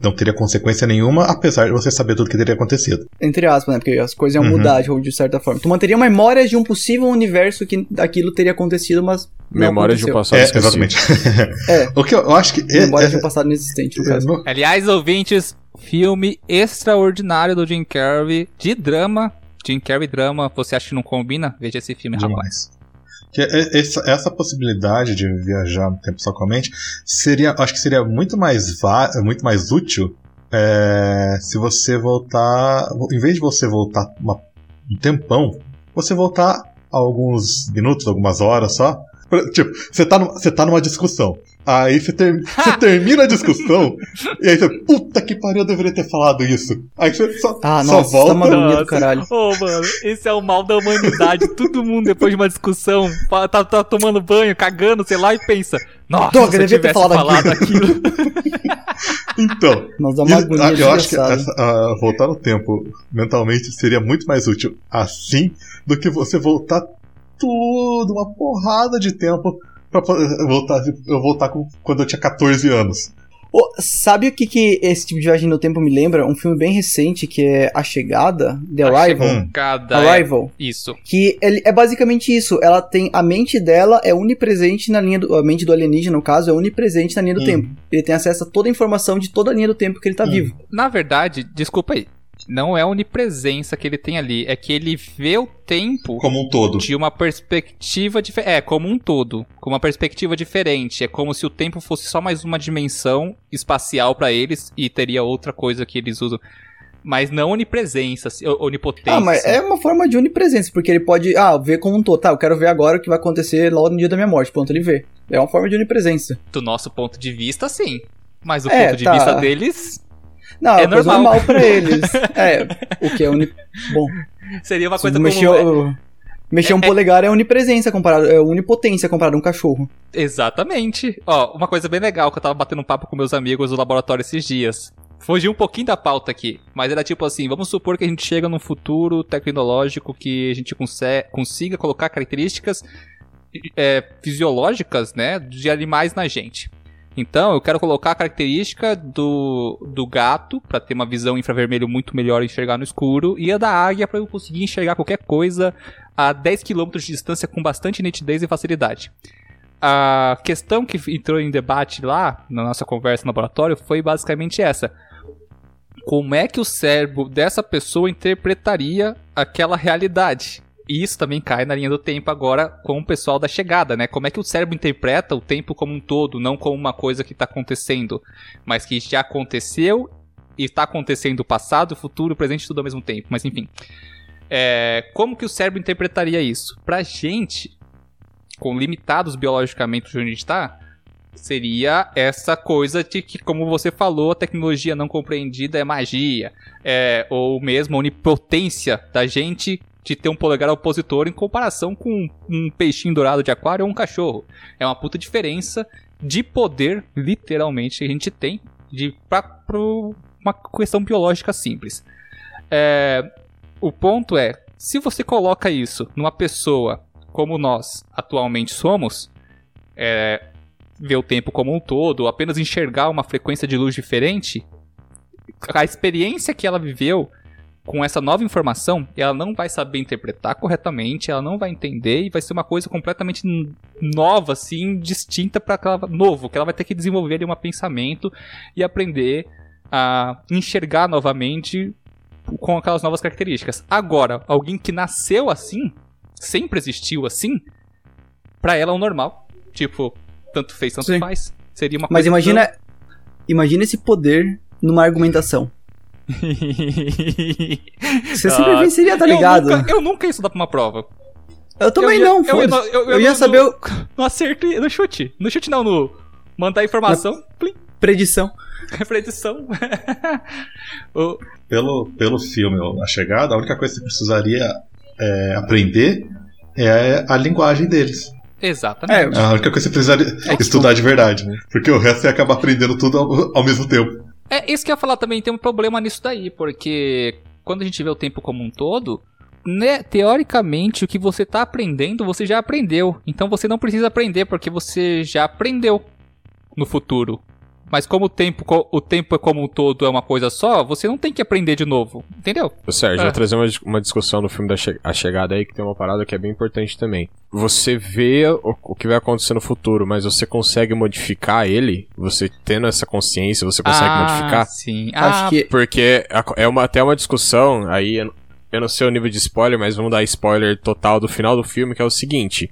Não teria consequência nenhuma, apesar de você saber tudo que teria acontecido. entre aspas, né? Porque as coisas iam Uhum. mudar de, de certa forma. Tu manteria memórias de um possível universo que aquilo teria acontecido, mas. não Memória de um passado É, esquecido. exatamente. (laughs) É. o que eu, eu acho que. é- Memórias de é- um passado inexistente, no é, caso. no- Aliás, ouvintes, filme extraordinário do Jim Carrey, de drama. Jim Carrey drama, você acha que não combina? Veja esse filme, rapaz. Que é- essa, essa possibilidade de viajar no tempo só com a mente seria, acho que seria muito mais, muito mais útil é, se você voltar, em vez de você voltar uma- um tempão, você voltar alguns minutos, algumas horas só. Tipo, você tá, você tá numa discussão. Aí você, ter- você (laughs) termina a discussão e aí você, puta que pariu, eu deveria ter falado isso. Aí você só, Ah, só nossa, volta. tá uma agonia do caralho. Ô, mano, esse é o mal da humanidade. Todo mundo, depois de uma discussão, tá, tá tomando banho, cagando, sei lá, e pensa: Nossa, se eu devia ter tivesse falado falado, aquilo. (laughs) Então, Mas dá uma Isso- ah, eu acho que essa- ah, voltar no tempo mentalmente seria muito mais útil assim do que você voltar tudo, uma porrada de tempo pra voltar, eu voltar com- quando eu tinha 14 anos. Ô, sabe o que, que esse tipo de viagem no tempo me lembra? Um filme bem recente que é A Chegada, The Arrival. Hum. Cada é Arrival. isso. Que ele- é basicamente isso. Ela tem. A mente dela é onipresente na linha do. A mente do alienígena, no caso, é onipresente na linha do Hum. tempo. Ele tem acesso a toda a informação de toda a linha do tempo que ele tá Hum. vivo. Na verdade, desculpa aí. Não é a onipresença que ele tem ali, é que ele vê o tempo Como um todo. de uma perspectiva diferente. É, como um todo. Com uma perspectiva diferente. É como se o tempo fosse só mais uma dimensão espacial pra eles e teria outra coisa que eles usam. Mas não onipresença, assim, o- onipotência. Ah, mas é uma forma de onipresença, porque ele pode. Ah, ver como um todo. Tá, eu quero ver agora o que vai acontecer logo no dia da minha morte. Pronto, ele vê. É uma forma de onipresença. Do nosso ponto de vista, sim. Mas do É, ponto de tá. vista deles, Não, É é, normal. normal pra eles. (laughs) é, o que é. Bom, seria uma coisa mexer, como... o- mexer É- um polegar é onipresença comparado. É onipotência comparado a um cachorro. Exatamente. Ó, uma coisa bem legal que eu tava batendo um papo com meus amigos do laboratório esses dias. Fugiu um pouquinho da pauta aqui, mas era tipo assim, vamos supor que a gente chega num futuro tecnológico que a gente consiga colocar características é, fisiológicas, né, de animais na gente. Então, eu quero colocar a característica do, do gato, pra ter uma visão infravermelho muito melhor e enxergar no escuro, e a da águia pra eu conseguir enxergar qualquer coisa a 10 km de distância com bastante nitidez e facilidade. A questão que entrou em debate lá, na nossa conversa no laboratório, foi basicamente essa. Como é que o cérebro dessa pessoa interpretaria aquela realidade? E isso também cai na linha do tempo agora com o pessoal da chegada, né? Como é que o cérebro interpreta o tempo como um todo, não como uma coisa que está acontecendo, mas que já aconteceu e está acontecendo o passado, o futuro, o presente, tudo ao mesmo tempo. Mas enfim. É, como que o cérebro interpretaria isso? Pra gente, com limitados biologicamente onde a gente está, seria essa coisa de que, como você falou, a tecnologia não compreendida é magia. É, ou mesmo a onipotência da gente de ter um polegar opositor em comparação com um peixinho dourado de aquário ou um cachorro. É uma puta diferença de poder, literalmente, que a gente tem de, pra, pra uma questão biológica simples. É, o ponto é, se você coloca isso numa pessoa como nós atualmente somos, é, ver o tempo como um todo, apenas enxergar uma frequência de luz diferente, a experiência que ela viveu com essa nova informação, ela não vai saber interpretar corretamente, ela não vai entender e vai ser uma coisa completamente nova, assim, distinta para aquela novo, que ela vai ter que desenvolver ali um pensamento e aprender a enxergar novamente com aquelas novas características. Agora, alguém que nasceu assim, sempre existiu assim, pra ela é o normal. Tipo, tanto fez, tanto Sim. faz. Seria uma Mas coisa imagina. Imagina esse poder numa argumentação. (laughs) Você sempre venceria, tá ligado? Eu nunca, eu nunca ia estudar pra uma prova. Eu também eu, não, eu, eu, foda-se. eu, Eu, ia não- saber o... No acerto e no chute. No chute não, no mandar informação. Plim, predição. (laughs) predição. (laughs) O- Pelo, pelo filme A Chegada, a única coisa que você precisaria é, aprender é a linguagem deles. Exatamente. É, A única coisa que você precisaria estudar de verdade. Porque o resto você acaba aprendendo tudo ao, ao mesmo tempo. É isso que eu ia falar também, tem um problema nisso daí, porque quando a gente vê o tempo como um todo, né, teoricamente o que você tá aprendendo, você já aprendeu. Então você não precisa aprender porque você já aprendeu no futuro. Mas como o tempo, o tempo é como um todo é uma coisa só, você não tem que aprender de novo, entendeu? Sérgio, É. vou trazer uma, uma discussão no filme da Che- A Chegada aí que tem uma parada que é bem importante também. Você vê o, o que vai acontecer no futuro, mas você consegue modificar ele? Você tendo essa consciência, você consegue ah, modificar? Sim. Acho Ah, que... Porque é uma, até uma discussão, aí eu, eu não sei o nível de spoiler, mas vamos dar spoiler total do final do filme, que é o seguinte.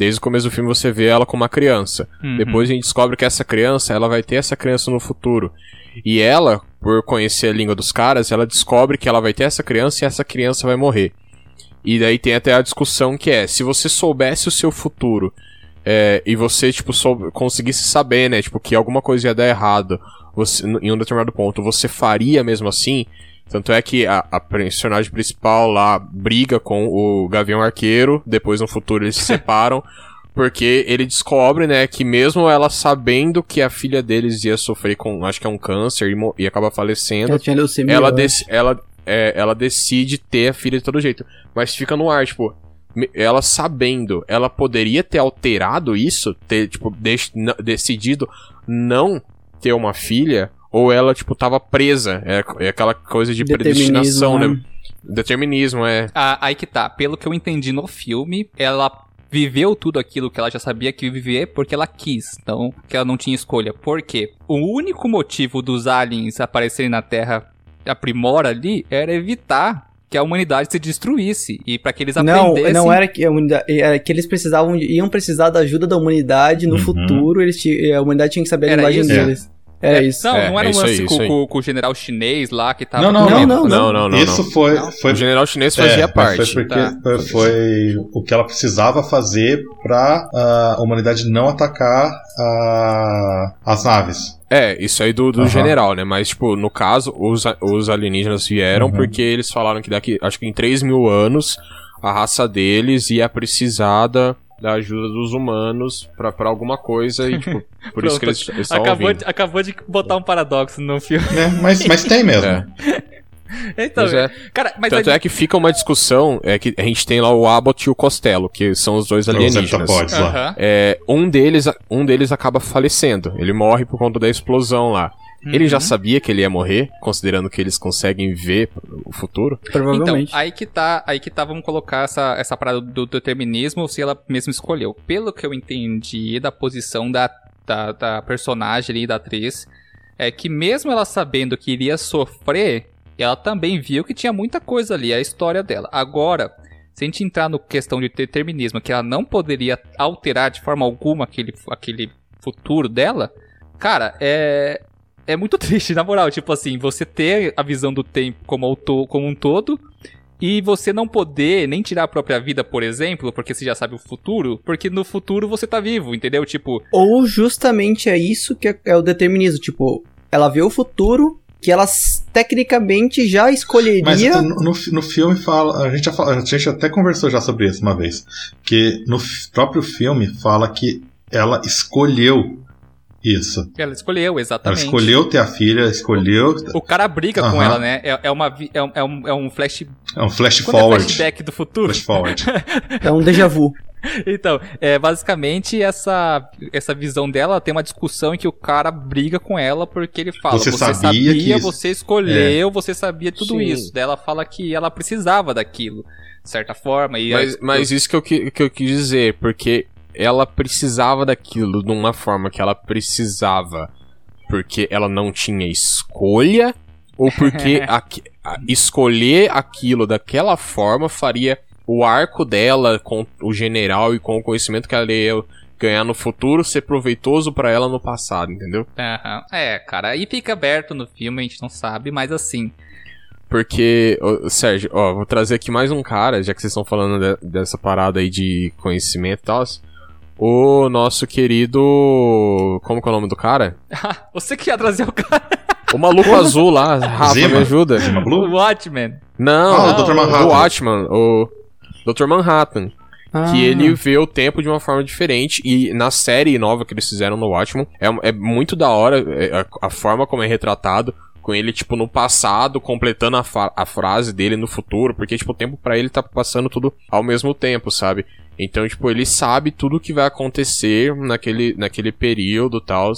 Desde o começo do filme você vê ela como uma criança. Uhum. Depois a gente descobre que essa criança, ela vai ter essa criança no futuro. E ela, por conhecer a língua dos caras, ela descobre que ela vai ter essa criança e essa criança vai morrer. E daí tem até a discussão que é, se você soubesse o seu futuro, é, e você, tipo, soube, conseguisse saber, né, tipo, que alguma coisa ia dar errado você, em um determinado ponto, você faria mesmo assim? Tanto é que a, a personagem principal lá briga com o Gavião Arqueiro, depois no futuro eles se (laughs) separam, porque ele descobre, né, que mesmo ela sabendo que a filha deles ia sofrer com, acho que é um câncer e, e acaba falecendo, tinha leucemia. ela, dec- ela, é, ela decide ter a filha de todo jeito. Mas fica no ar, tipo, ela sabendo, ela poderia ter alterado isso, ter, tipo, n- decidido não ter uma filha, ou ela, tipo, tava presa. É, é aquela coisa de predestinação, né? né? Determinismo, é. Ah, aí que tá. Pelo que eu entendi no filme, ela viveu tudo aquilo que ela já sabia que ia viver porque ela quis. Então, que ela não tinha escolha. Por quê? O único motivo dos aliens aparecerem na Terra a primora ali era evitar que a humanidade se destruísse. E pra que eles Não, aprendessem. não era que a humanidade, era que eles precisavam, iam precisar da ajuda da humanidade no Uhum. futuro, eles a humanidade tinha que saber a Era linguagem isso? deles. Era isso. Não, É, não era é um lance aí, com, o general chinês lá que tava. Não, não, Não, não. não, Não, não, não. Isso não. foi, foi O general chinês fazia É, parte. mas Foi, porque, Tá. foi o que ela precisava fazer pra ah, a humanidade não atacar ah, as naves. É, isso aí do, do Aham. general, né? Mas, tipo, no caso, os, os alienígenas vieram Uhum. porque eles falaram que daqui, acho que em 3 mil anos, a raça deles ia precisar da, da ajuda dos humanos pra, pra alguma coisa e, tipo, (laughs) por isso que eles, eles estavam Acabou vindo. de, acabou de botar um paradoxo no filme. Né? Mas, mas tem mesmo. É. (laughs) Então, Pois é. cara, mas Tanto aí- é que fica uma discussão, é que a gente tem lá o Abbott e o Costello, que são os dois Os alienígenas. Aham. É, um deles, um deles acaba falecendo. Ele morre por conta da explosão lá. Ele já Uhum. sabia que ele ia morrer, considerando que eles conseguem ver o futuro. Então, Provavelmente. aí que tá, aí que tá, vamos colocar essa, essa parada do determinismo se ela mesma escolheu. Pelo que eu entendi da posição da, da, da personagem ali, da atriz, é que mesmo ela sabendo que iria sofrer, ela também viu que tinha muita coisa ali, a história dela. Agora, se a gente entrar no questão de determinismo, que ela não poderia alterar de forma alguma aquele, aquele futuro dela, cara, é. É muito (laughs) triste, na moral. Tipo assim, você ter a visão do tempo como, como um todo e você não poder nem tirar a própria vida, por exemplo, porque você já sabe o futuro, porque no futuro você tá vivo, entendeu? Tipo, Ou justamente é isso que é, é o determinismo. Tipo, ela vê o futuro que ela s- tecnicamente já escolheria. Mas no, no, no filme fala. A gente, já fala- a gente até conversou já sobre isso uma vez. Que no próprio filme fala que ela escolheu isso. ela escolheu, Ela exatamente. escolheu ter a filha, escolheu. O cara briga com Aham. ela, né? É, é uma, é, um, é um- é um flash. É um flash Quando é forward. flashback do futuro. Flash forward. (laughs) É um déjà vu. Então, é basicamente essa, essa visão dela tem uma discussão em que o cara briga com ela porque ele fala: Você Você, sabia sabia, isso- você escolheu, você sabia tudo Sim. isso. Daí ela fala que ela precisava daquilo, de certa forma. E Mas, mas isso que eu, que eu quis dizer, porque ela precisava daquilo de uma forma que ela precisava porque ela não tinha escolha ou porque (laughs) aqui- a- escolher aquilo daquela forma faria o arco dela com o general e com o conhecimento que ela ia, ganhar no futuro, ser proveitoso pra ela no passado, entendeu? Aham. É, cara, aí fica aberto no filme, a gente não sabe, mas assim. Porque, ô, Sérgio, ó, vou trazer aqui mais um cara, já que vocês estão falando de- dessa parada aí de conhecimento e tal. O nosso querido. Como que é o nome do cara? (laughs) Você que ia trazer o cara. O maluco azul lá, Rafa, Zima? me ajuda. Zima Blue? O Watchmen. Não, Ah, o Dr. Manhattan. O Watchman, o Dr. Manhattan. Ah, Que ele vê o tempo de uma forma diferente. E na série nova que eles fizeram no Watchmen, é, é muito da hora é, a, a forma como é retratado. Com ele, tipo, no passado, completando a, a frase dele no futuro. Porque, tipo, o tempo pra ele tá passando tudo ao mesmo tempo, sabe? Então, tipo, ele sabe tudo o que vai acontecer naquele, naquele período e tal.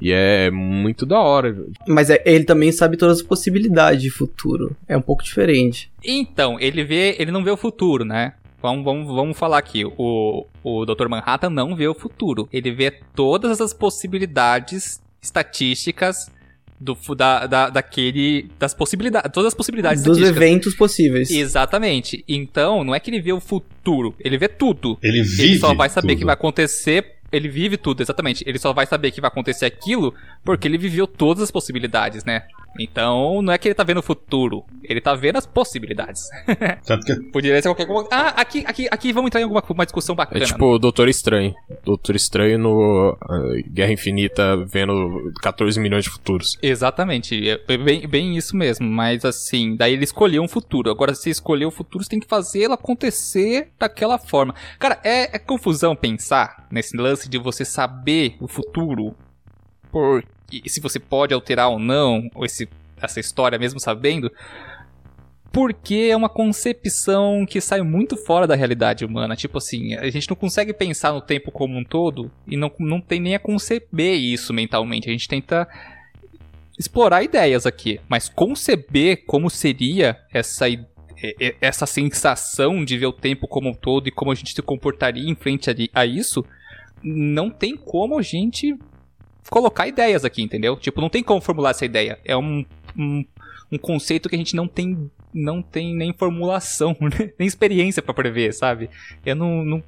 E é muito da hora. Mas é- ele também sabe todas as possibilidades de futuro. É um pouco diferente. Então, ele vê. Ele não vê o futuro, né? Vamos, vamos, vamos falar aqui. O, o Dr. Manhattan não vê o futuro. Ele vê todas as possibilidades estatísticas do, fu- da, da, daquele. Das possibilidades. Todas as possibilidades Dos eventos possíveis. Exatamente. Então, não é que ele vê o futuro, ele vê tudo. Ele vive. Ele só vai saber tudo. que vai acontecer. Ele vive tudo, exatamente. Ele só vai saber que vai acontecer aquilo porque ele viveu todas as possibilidades, né? Então, não é que ele tá vendo o futuro, ele tá vendo as possibilidades. (laughs) Tanto que Poderia ser qualquer coisa. Ah, aqui, aqui, aqui vamos entrar em alguma uma discussão É bacana. tipo o Doutor Estranho. Doutor Estranho no ah, Guerra Infinita vendo 14 milhões de futuros. Exatamente, é bem, bem isso mesmo. Mas assim, daí ele escolheu um futuro. Agora, se escolher o futuro, você tem que fazê-lo acontecer daquela forma. Cara, é, é confusão pensar nesse lance de você saber o futuro. Por, e se você pode alterar ou não esse, essa história mesmo sabendo. Porque é uma concepção que sai muito fora da realidade humana. Tipo assim, a gente não consegue pensar no tempo como um todo e não, não tem nem a conceber isso mentalmente. A gente tenta explorar ideias aqui, mas conceber como seria essa, i- e- essa sensação de ver o tempo como um todo e como a gente se comportaria em frente a isso, não tem como a gente colocar ideias aqui, entendeu? Tipo, não tem como formular essa ideia. É um, um, um conceito que a gente não tem não tem nem formulação, (laughs) né? nem experiência pra prever, sabe? Eu não, não.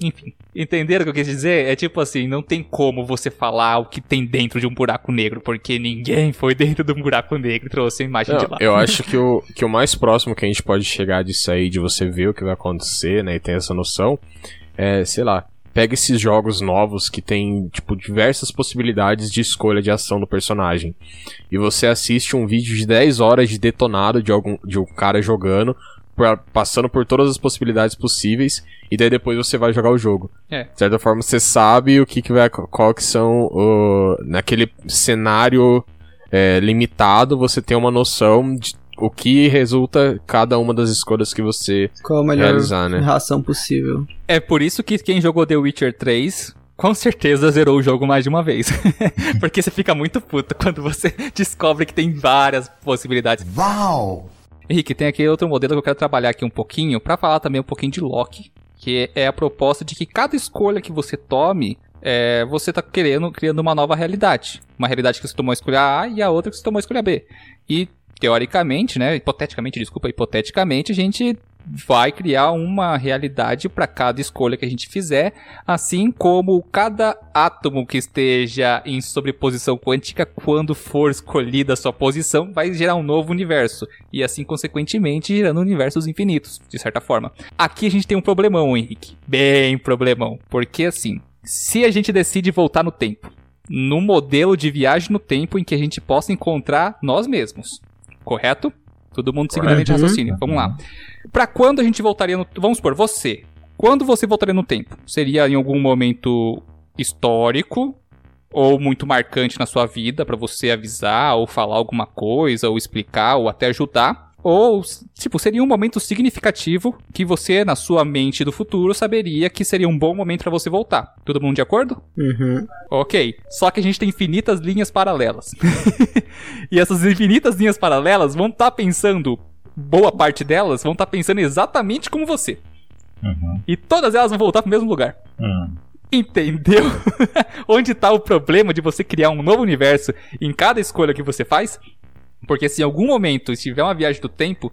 Enfim. Entenderam o que eu quis dizer? É tipo assim, não tem como você falar o que tem dentro de um buraco negro, porque ninguém foi (laughs) dentro de um buraco negro e trouxe a imagem de Não, lá. eu acho (laughs) que o, que o mais próximo que a gente pode chegar disso aí, de você ver o que vai acontecer, né, e ter essa noção, é, sei lá, pega esses jogos novos que tem, tipo, diversas possibilidades de escolha de ação do personagem. E você assiste um vídeo de 10 horas de detonado de, algum, de um cara jogando, pra- passando por todas as possibilidades possíveis, e daí depois você vai jogar o jogo. É. De certa forma, você sabe o que, que vai, qual que são, o, naquele cenário é, limitado, você tem uma noção de o que resulta cada uma das escolhas que você Qual a melhor realizar, né? ração possível. É por isso que quem jogou The Witcher 3 com certeza zerou o jogo mais de uma vez. (laughs) Porque você fica muito puto quando você (laughs) descobre que tem várias possibilidades. Uau! Henrique, tem aqui outro modelo que eu quero trabalhar aqui um pouquinho pra falar também um pouquinho de Loki, que é a proposta de que cada escolha que você tome, é, você tá querendo criando uma nova realidade. Uma realidade que você tomou a escolha A e a outra que você tomou a escolha B. E teoricamente, né, hipoteticamente, desculpa, hipoteticamente, a gente vai criar uma realidade para cada escolha que a gente fizer, assim como cada átomo que esteja em sobreposição quântica, quando for escolhida a sua posição, vai gerar um novo universo. E assim consequentemente gerando universos infinitos, de certa forma. Aqui a gente tem um problemão, Henrique, bem problemão, porque assim, se a gente decide voltar no tempo, no modelo de viagem no tempo em que a gente possa encontrar nós mesmos, correto? Todo mundo seguindo a linha de Uhum. raciocínio. Vamos lá. Pra quando a gente voltaria no. Vamos supor, você. Quando você voltaria no tempo? Seria em algum momento histórico ou muito marcante na sua vida pra você avisar ou falar alguma coisa ou explicar ou até ajudar? Ou, tipo, seria um momento significativo que você, na sua mente do futuro, saberia que seria um bom momento pra você voltar. Todo mundo de acordo? Uhum. Ok, só que a gente tem infinitas linhas paralelas. (laughs) e essas infinitas linhas paralelas vão estar pensando, boa parte delas vão estar pensando exatamente como você. Uhum. E todas elas vão voltar pro mesmo lugar. Hum. Entendeu? (laughs) Onde tá o problema de você criar um novo universo em cada escolha que você faz? Porque se em algum momento estiver uma viagem do tempo,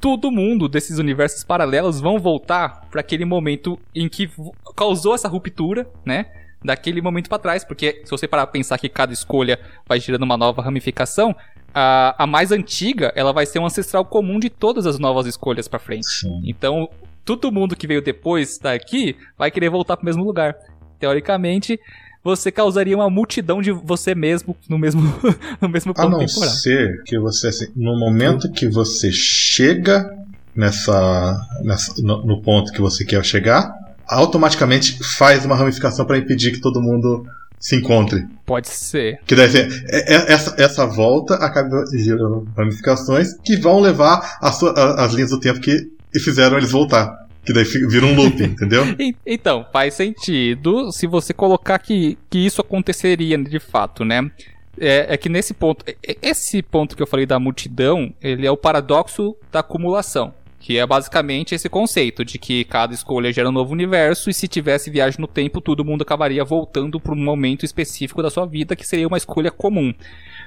todo mundo desses universos paralelos vão voltar para aquele momento em que causou essa ruptura, né? Daquele momento pra trás, porque se você parar pra pensar que cada escolha vai gerando uma nova ramificação, a, a mais antiga, ela vai ser um ancestral comum de todas as novas escolhas pra frente. Sim. Então, todo mundo que veio depois daqui vai querer voltar pro mesmo lugar. Teoricamente, você causaria uma multidão de você mesmo no mesmo, (laughs) no mesmo A ponto não temporal. ser que você, assim, no momento que você chega nessa, nessa no, no ponto que você quer chegar, automaticamente faz uma ramificação para impedir que todo mundo se encontre. Pode ser. Que daí assim, é- é- essa, essa volta acaba gerando ramificações que vão levar a a- as linhas do tempo que fizeram eles voltar. Que daí vira um loop, (laughs) entendeu? Então, faz sentido se você colocar que, que isso aconteceria de fato, né? É, é que nesse ponto, e- e- esse ponto que eu falei da multidão, ele é o paradoxo da acumulação. Que é basicamente esse conceito de que cada escolha gera um novo universo e se tivesse viagem no tempo, todo mundo acabaria voltando para um momento específico da sua vida que seria uma escolha comum.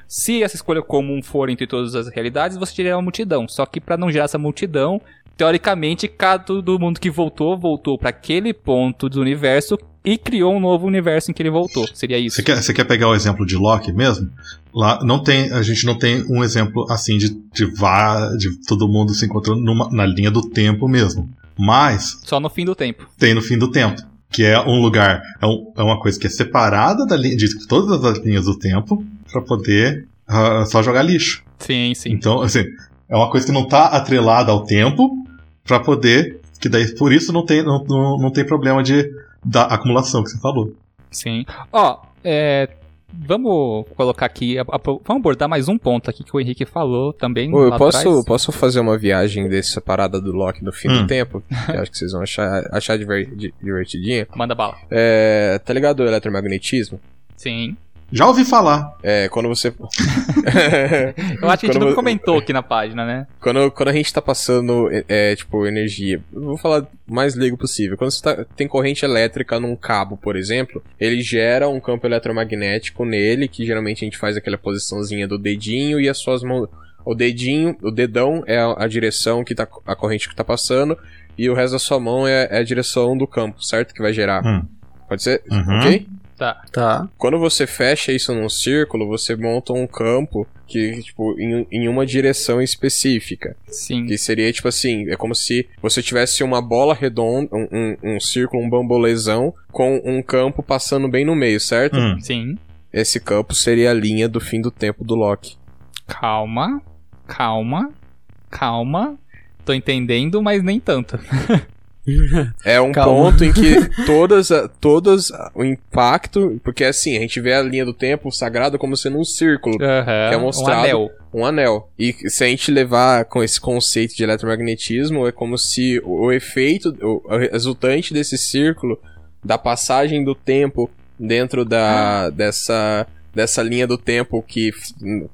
Se essa escolha comum for entre todas as realidades, você teria uma multidão. Só que para não gerar essa multidão, teoricamente, cada todo mundo que voltou, voltou para aquele ponto do universo e criou um novo universo em que ele voltou. Seria isso. Você quer, você quer pegar o exemplo de Loki mesmo? Lá não tem, a gente não tem um exemplo assim de, de, vá, de todo mundo se encontrando numa- na linha do tempo mesmo. Mas Só no fim do tempo. tem no fim do tempo. Que é um lugar, é, um- é uma coisa que é separada da linha, de todas as linhas do tempo para poder ah, só jogar lixo. Sim, sim. Então, assim, é uma coisa que não tá atrelada ao tempo para poder. Que daí por isso não tem, não, não, não tem problema de, da acumulação que você falou. Sim. Ó, é. Vamos colocar aqui. a- a- vamos abordar mais um ponto aqui que o Henrique falou também. Ô, eu lá posso, atrás. posso fazer uma viagem dessa parada do Loki no fim Hum. do tempo? Que eu acho que vocês vão achar, achar diver- di- divertidinha. Manda bala. É, tá ligado o eletromagnetismo? Sim. Já ouvi falar. É, quando você. (laughs) Eu acho que a gente Quando não comentou aqui na página, né? Quando, quando a gente tá passando, é, é, tipo, energia, vou falar o mais leigo possível. Quando você tá- tem corrente elétrica num cabo, por exemplo, ele gera um campo eletromagnético nele, que geralmente a gente faz aquela posiçãozinha do dedinho e as suas mãos. O dedinho, o dedão é a, a direção que tá, a corrente que tá passando, e o resto da sua mão é, é a direção do campo, certo? Que vai gerar. Hum. Pode ser? Uhum. Ok? Tá. Tá. Quando você fecha isso num círculo, você monta um campo que, tipo, em, em uma direção específica. Sim. Que seria tipo assim, é como se você tivesse uma bola redonda, um, um, um círculo, um bambolezão, com um campo passando bem no meio, certo? Hum. Sim. Esse campo seria a linha do fim do tempo do Loki. Calma. Calma. Calma. Tô entendendo, mas nem tanto. (laughs) (laughs) É um Calma. ponto em que (laughs) todas, todas o impacto, porque assim, a gente vê a linha do tempo sagrada como sendo um círculo, Aham. Que é mostrado- Um anel. um anel. E se a gente levar com esse conceito de eletromagnetismo, é como se o, o efeito, o, o resultante desse círculo, da passagem do tempo dentro da, dessa, dessa linha do tempo, que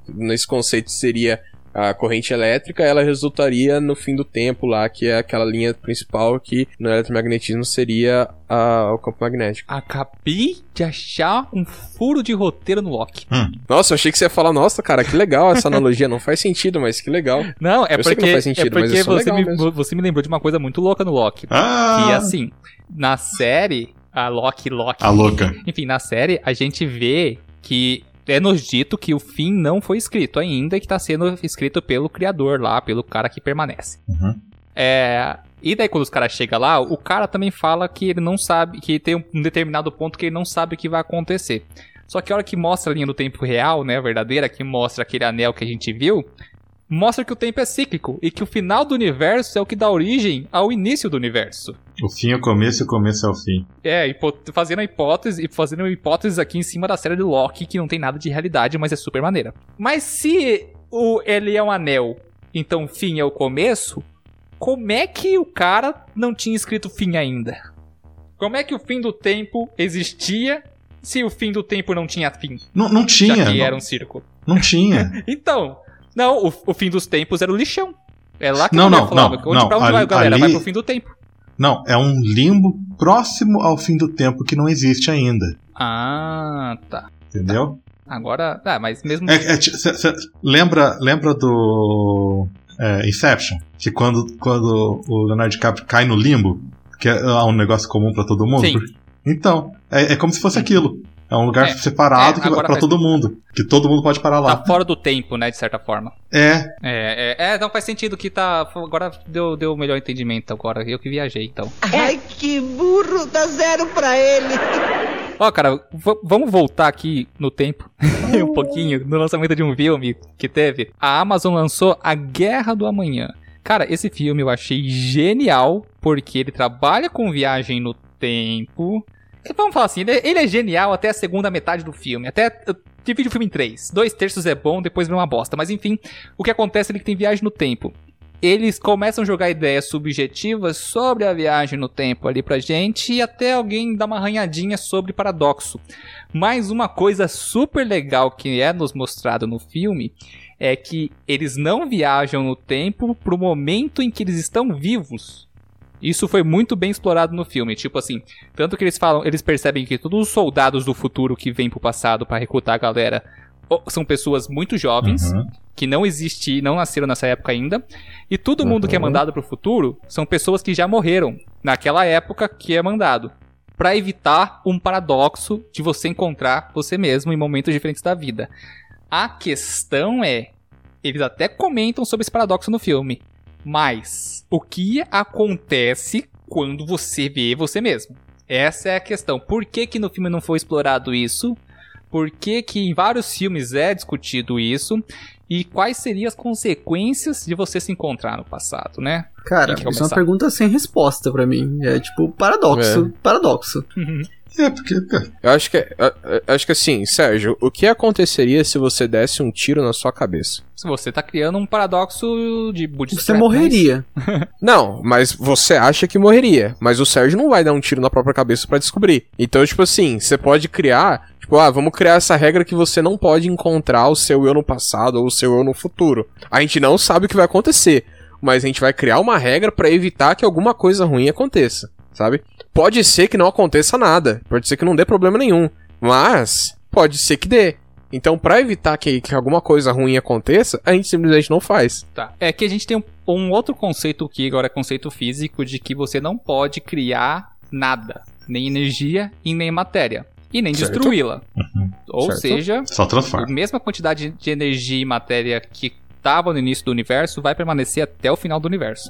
nesse conceito seria a corrente elétrica, ela resultaria no fim do tempo lá, que é aquela linha principal que no eletromagnetismo seria a- o campo magnético. Acabei de achar um furo de roteiro no Loki. Nossa, eu achei que você ia falar, nossa, cara, que legal essa analogia, não faz sentido, mas que legal. Não, é Eu sei que porque, não faz sentido, é porque você, legal me, mesmo. você me lembrou de uma coisa muito louca no Loki. Ah! Que assim, na série, a Loki, Loki. A louca. Enfim, na série, a gente vê que é nos dito que o fim não foi escrito ainda e que tá sendo escrito pelo criador lá, pelo cara que permanece. Uhum. É. E daí quando os caras chegam lá, o cara também fala que ele não sabe, que tem um determinado ponto que ele não sabe o que vai acontecer. Só que a hora que mostra a linha do tempo real, né, a verdadeira, que mostra aquele anel que a gente viu, mostra que o tempo é cíclico e que o final do universo é o que dá origem ao início do universo. O fim é o começo e o começo é o fim. É, fazendo a hipótese, fazendo hipóteses aqui em cima da série de Loki, que não tem nada de realidade, mas é super maneira. Mas se o, ele é um anel, então fim é o começo, como é que o cara não tinha escrito fim ainda? Como é que o fim do tempo existia se o fim do tempo não tinha fim? Não, não tinha. já que não, era um círculo. não tinha. (laughs) Então, não, o, o fim dos tempos era o lixão. É lá que Não, não, falava, não, onde não, pra onde vai, ali- galera? Vai ali- pro fim do tempo. Não, é um limbo próximo ao fim do tempo que não existe ainda. Ah, tá. Entendeu? Agora, ah, mas mesmo É, é cê- cê lembra, lembra do. é, Inception. Que quando, quando o Leonardo DiCaprio cai no limbo, que é um negócio comum pra todo mundo. Sim. Então, é, é como se fosse aquilo. É um lugar É, separado é, faz todo mundo. Que todo mundo pode parar lá. Tá fora do tempo, né, de certa forma. É, É, é, é, não faz sentido que tá. Agora deu, deu o melhor entendimento agora. Eu que viajei, então. Ai, que burro, dá zero pra ele. Ó, cara, v- vamos voltar aqui no tempo (laughs) um pouquinho, no lançamento de um filme que teve. A Amazon lançou A Guerra do Amanhã. Cara, esse filme eu achei genial, porque ele trabalha com viagem no tempo. Vamos falar assim, ele é, ele é genial até a segunda metade do filme. Até. Divide o filme em três. Dois terços é bom, depois vem uma bosta. Mas enfim, o que acontece é que tem viagem no tempo. Eles começam a jogar ideias subjetivas sobre a viagem no tempo ali pra gente e até alguém dá uma arranhadinha sobre paradoxo. Mas uma coisa super legal que é nos mostrado no filme é que eles não viajam no tempo pro momento em que eles estão vivos. Isso foi muito bem explorado no filme, tipo assim, tanto que eles falam, eles percebem que todos os soldados do futuro que vêm pro passado pra recrutar a galera são pessoas muito jovens, Uhum. que não existiam, não nasceram nessa época ainda, e todo mundo que é Uhum. mandado pro futuro são pessoas que já morreram naquela época que é mandado, Pra evitar um paradoxo de você encontrar você mesmo em momentos diferentes da vida. A questão é, eles até comentam sobre esse paradoxo no filme, mas o que acontece quando você vê você mesmo? Essa é a questão. Por que, que no filme não foi explorado isso? Por que, que em vários filmes é discutido isso? E quais seriam as consequências de você se encontrar no passado, né? Cara, isso é uma pergunta sem resposta pra mim. É tipo, paradoxo. Paradoxo. É, porque. Eu acho que, eu- eu acho que assim, Sérgio, o que aconteceria se você desse um tiro na sua cabeça? Se você tá criando um paradoxo de budista. Você morreria. (laughs) Não, mas você acha que morreria. Mas o Sérgio não vai dar um tiro na própria cabeça pra descobrir. Então, tipo assim, você pode criar. Tipo, ah, vamos criar essa regra que você não pode encontrar o seu eu no passado ou o seu eu no futuro. A gente não sabe o que vai acontecer. Mas a gente vai criar uma regra pra evitar que alguma coisa ruim aconteça, sabe? Pode ser que não aconteça nada. Pode ser que não dê problema nenhum. Mas pode ser que dê. Então, pra evitar que, que alguma coisa ruim aconteça, a gente simplesmente não faz. Tá. É que a gente tem um, um outro conceito que agora é conceito físico de que você não pode criar nada, nem energia e nem matéria, e nem destruí-la. Ou Certo. seja, Só a transforma. mesma quantidade de energia e matéria que estava no início do universo vai permanecer até o final do universo.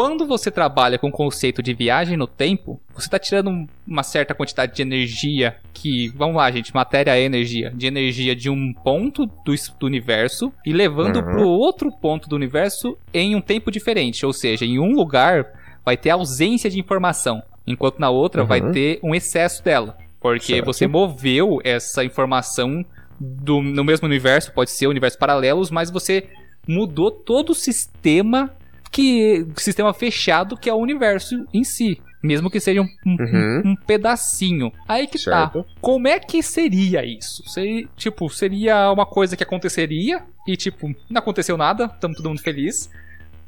Quando você trabalha com o conceito de viagem no tempo, você está tirando um- uma certa quantidade de energia que, vamos lá, gente, matéria é energia, de energia de um ponto do, do universo e levando Uhum. para o outro ponto do universo em um tempo diferente, ou seja, em um lugar vai ter ausência de informação, enquanto na outra vai Uhum. ter um excesso dela, porque Certo. você moveu essa informação do, no mesmo universo, pode ser universos paralelos, mas você mudou todo o sistema que sistema fechado que é o universo em si, mesmo que seja um, um- Uhum. um pedacinho. Aí que tá. Certo. Como é que seria isso? Seria, tipo, seria uma coisa que aconteceria e tipo, não aconteceu nada, estamos todo mundo feliz?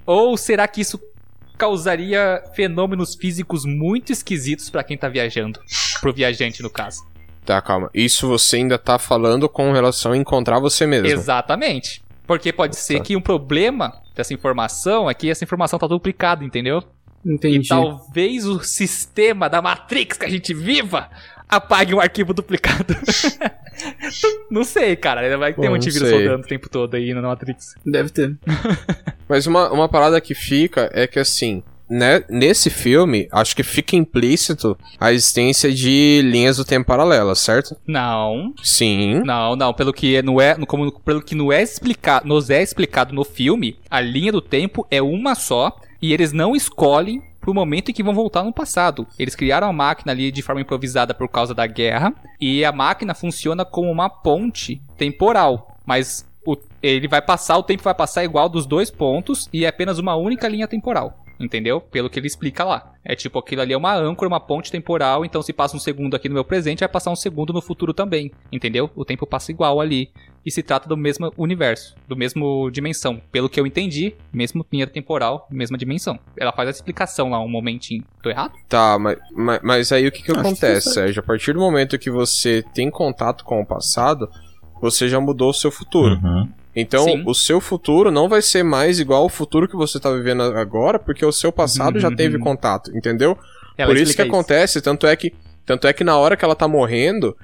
Ou será que isso causaria fenômenos físicos muito esquisitos pra quem tá viajando? Pro viajante, no caso. Tá, calma. Isso você ainda tá falando com relação a encontrar você mesmo. Exatamente. Porque pode ser Tá. que um problema dessa informação é que essa informação tá duplicada, entendeu? Entendi. E talvez o sistema da Matrix que a gente viva apague um arquivo duplicado. (laughs) não sei, cara. Vai ter um antivírus rodando o tempo todo aí na Matrix. Deve ter. Mas uma, uma parada que fica é que assim, né, nesse filme, acho que fica implícito a existência de linhas do tempo paralelas, certo? Não, Sim. não, não. Pelo que não é, como, pelo que não é explicado, nos é explicado no filme, a linha do tempo é uma só e eles não escolhem pro momento em que vão voltar no passado. Eles criaram a máquina ali de forma improvisada por causa da guerra e a máquina funciona como uma ponte temporal, mas o- ele vai passar, o tempo vai passar igual dos dois pontos e é apenas uma única linha temporal. Entendeu? Pelo que ele explica lá. É tipo, aquilo ali é uma âncora, uma ponte temporal, então se passa um segundo aqui no meu presente, vai passar um segundo no futuro também. Entendeu? O tempo passa igual ali. E se trata do mesmo universo, do mesmo dimensão. Pelo que eu entendi, mesmo linha temporal, mesma dimensão. Ela faz essa explicação lá um momentinho. Tô errado? Tá, mas, mas, mas aí o que, que Acho que acontece, certo. Sérgio? A partir do momento que você tem contato com o passado, você já mudou o seu futuro. Uhum. Então, Sim. o seu futuro não vai ser mais igual ao futuro que você tá vivendo agora, porque o seu passado já teve contato, entendeu? Ela Por isso que acontece, tanto é que, tanto é que na hora que ela tá morrendo,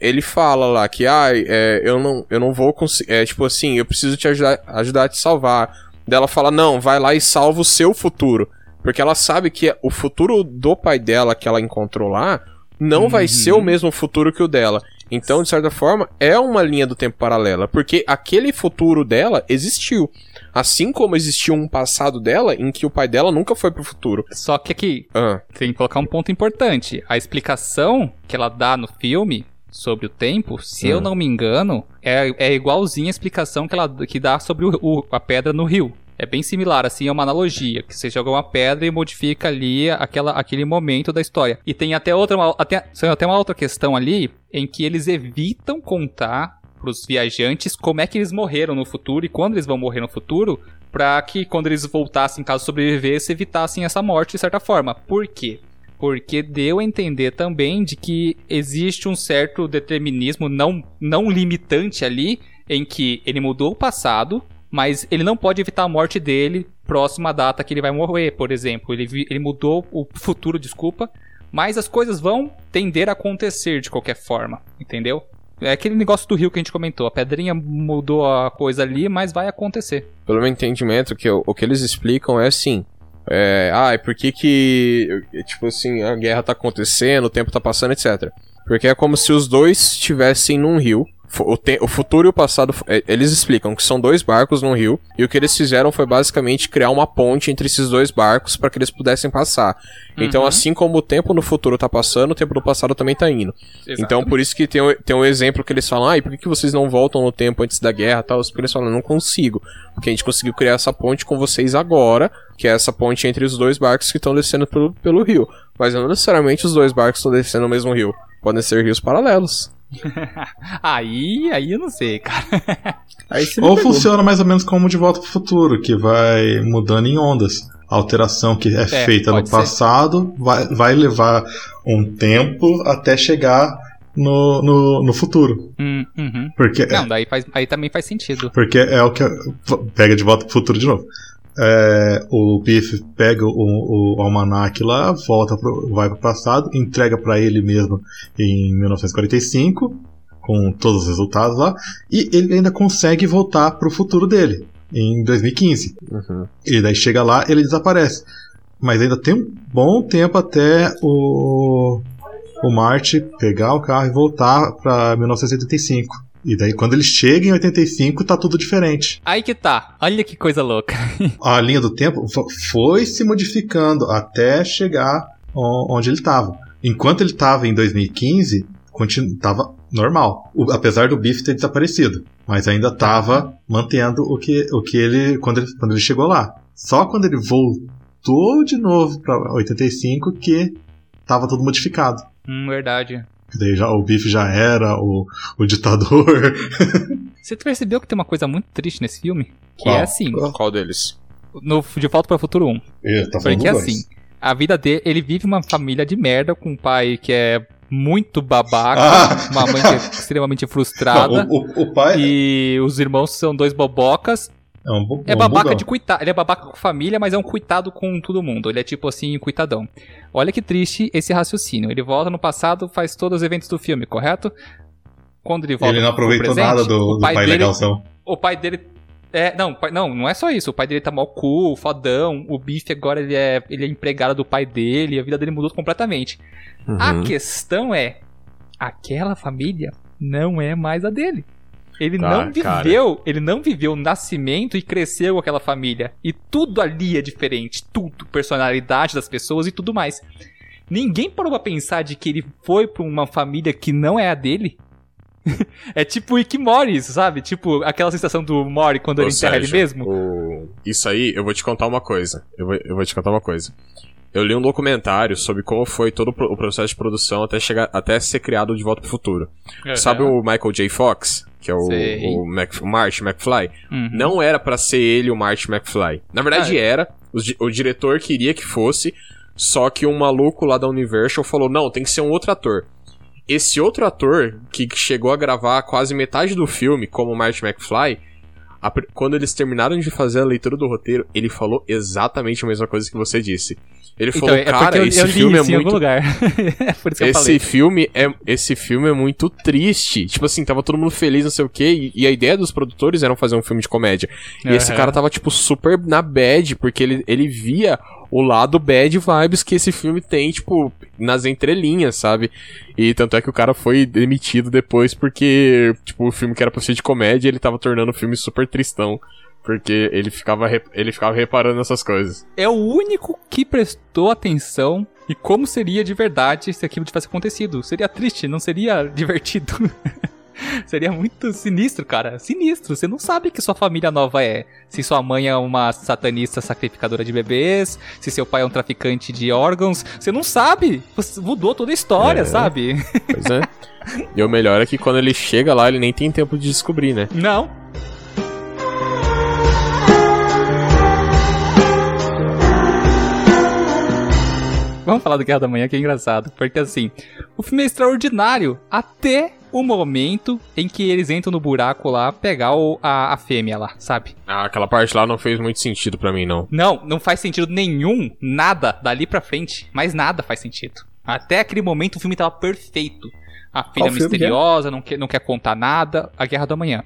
ele fala lá que, ah, é, eu não, eu não vou conseguir, é tipo assim, eu preciso te ajudar, ajudar a te salvar. Daí ela fala, não, vai lá e salva o seu futuro. Porque ela sabe que o futuro do pai dela que ela encontrou lá não vai ser o mesmo futuro que o dela. Então, de certa forma, é uma linha do tempo paralela, porque aquele futuro dela existiu. Assim como existiu um passado dela em que o pai dela nunca foi pro futuro. Só que aqui, Ah, tem que colocar um ponto importante. A explicação que ela dá no filme sobre o tempo, se eu Hum. não me engano, é, é igualzinha a explicação que ela que dá sobre o- o- a pedra no rio. É bem similar, assim, é uma analogia, que você joga uma pedra e modifica ali aquela, aquele momento da história. E tem até outra, uma, até, até uma outra questão ali, em que eles evitam contar pros viajantes como é que eles morreram no futuro e quando eles vão morrer no futuro, pra que quando eles voltassem, caso sobrevivesse, evitassem essa morte de certa forma. Por quê? Porque deu a entender também de que existe um certo determinismo não, não limitante ali, em que ele mudou o passado, mas ele não pode evitar a morte dele próxima à data que ele vai morrer, por exemplo. Ele, ele mudou o futuro, desculpa, mas as coisas vão tender a acontecer de qualquer forma, entendeu? É aquele negócio do rio que a gente comentou. A pedrinha mudou a coisa ali, mas vai acontecer. pelo meu entendimento, que o, o que eles explicam é assim. É, ah, e por que que, tipo assim, a guerra tá acontecendo, o tempo tá passando, etc. Porque é como se os dois estivessem num rio. O, te- o futuro e o passado, é, eles explicam que são dois barcos num rio, e o que eles fizeram foi basicamente criar uma ponte entre esses dois barcos para que eles pudessem passar. Então, Uhum. assim como o tempo no futuro tá passando, o tempo no passado também tá indo. Então, por isso que tem, um- tem um exemplo que eles falam, ah, e por que, que vocês não voltam no tempo antes da guerra e tal? Porque eles falam, não consigo. Porque a gente conseguiu criar essa ponte com vocês agora, que é essa ponte entre os dois barcos que estão descendo pelo, pelo rio. Mas não necessariamente os dois barcos estão descendo no mesmo rio. Podem ser rios paralelos. (laughs) Aí, aí eu não sei, cara. Ou pegou. funciona mais ou menos como De Volta pro Futuro, que vai mudando em ondas. A alteração que é, feita no ser. passado vai, vai levar um tempo até chegar no, no, no futuro. Hum, uhum. Porque, Não, daí faz, aí também faz sentido. porque é o que. Pega De Volta pro Futuro de novo. É, o Biff pega o, o almanac lá, volta pro, vai pro passado, entrega pra ele mesmo em 1945, com todos os resultados lá, e ele ainda consegue voltar pro futuro dele, em 2015. Uhum. E daí chega lá, ele desaparece. Mas ainda tem um bom tempo até o, o Marty pegar o carro e voltar pra 1985. E daí quando ele chega em 85, tá tudo diferente. Aí que tá. Olha que coisa louca. (laughs) A linha do tempo fo- foi se modificando até chegar onde ele estava. Enquanto ele estava em 2015, continu- tava normal. O- apesar do Biff ter desaparecido. Mas ainda estava mantendo o que, o que ele quando, ele. quando ele chegou lá. Só quando ele voltou de novo para 85 que tava tudo modificado. hum, verdade. Daí já, o Biff já era o, o ditador. (laughs) Você percebeu que tem uma coisa muito triste nesse filme? Que Qual? é assim, Qual deles? no De Volta para o Futuro 1. Ih, tá falando Porque dois. assim, a vida dele, ele vive uma família de merda com um pai que é muito babaca, Ah! uma mãe que é extremamente frustrada. Não, o, o, o pai E os irmãos são dois bobocas. É um, bu- É um babaca bugão. de coitado. Ele é babaca com família, mas é um coitado com todo mundo. Ele é tipo assim, coitadão. Olha que triste esse raciocínio. Ele volta no passado, faz todos os eventos do filme, correto? Quando ele volta Ele não pro aproveitou presente, nada do, do pai, pai, dele, legalzão. O pai dele. É, não, pai- não, não é só isso. O pai dele tá mal cu, fodão. O Biff agora ele é, ele é empregado do pai dele. A vida dele mudou completamente. A Uhum. questão é: aquela família não é mais a dele. Ele Tá, não cara. viveu, ele não viveu o nascimento e cresceu com aquela família. E tudo ali é diferente, tudo, personalidade das pessoas e tudo mais. Ninguém parou pra pensar de que ele foi pra uma família que não é a dele. (laughs) é tipo o Rick Morris, sabe? Tipo aquela sensação do Mori quando ele enterra ele mesmo. o- Isso aí, eu vou te contar uma coisa. Eu vou, eu vou te contar uma coisa. Eu li um documentário sobre como foi todo o pro- o processo de produção até chegar até ser criado de volta pro futuro. Sabe o Michael J. Fox, que é o, o, Mac, o Marty McFly? Uhum. Não era pra ser ele o Marty McFly. Na verdade Ah, era. O, o diretor queria que fosse, só que um maluco lá da Universal falou: "Não, tem que ser um outro ator". Esse outro ator que chegou a gravar quase metade do filme como Marty McFly, a quando eles terminaram de fazer a leitura do roteiro, ele falou exatamente a mesma coisa que você disse. Ele Então, falou, é cara, eu, esse eu filme é muito (laughs) é esse filme é esse filme é muito triste. Tipo assim, tava todo mundo feliz, não sei o quê, e, e a ideia dos produtores era fazer um filme de comédia. E esse Aham. cara tava tipo super na bad, porque ele, ele via o lado bad vibes que esse filme tem, tipo, nas entrelinhas, sabe? E tanto é que o cara foi demitido depois porque, tipo, o filme que era pra ser de comédia, ele tava tornando o filme super tristão. Porque ele ficava, ele ficava reparando nessas coisas. É o único que prestou atenção e como seria de verdade se aquilo tivesse acontecido. Seria triste, não seria (laughs) divertido. seria muito sinistro, cara. Sinistro. Você não sabe que sua família nova é. Se sua mãe é uma satanista sacrificadora de bebês, se seu pai é um traficante de órgãos. Você não sabe. Você mudou toda a história, É. sabe? Pois é. e o melhor é que quando ele chega lá, ele nem tem tempo de descobrir, né? Não. Vamos falar do Guerra da Manhã, que é engraçado. Porque assim, o filme é extraordinário até o momento em que eles entram no buraco lá pegar o- a, a fêmea lá, sabe? Ah, aquela parte lá não fez muito sentido pra mim, não. Não, não faz sentido nenhum, nada dali pra frente, mas nada faz sentido. Até aquele momento o filme tava perfeito. A filha Qual filme que é? misteriosa, não quer, não quer contar nada, a Guerra do Amanhã.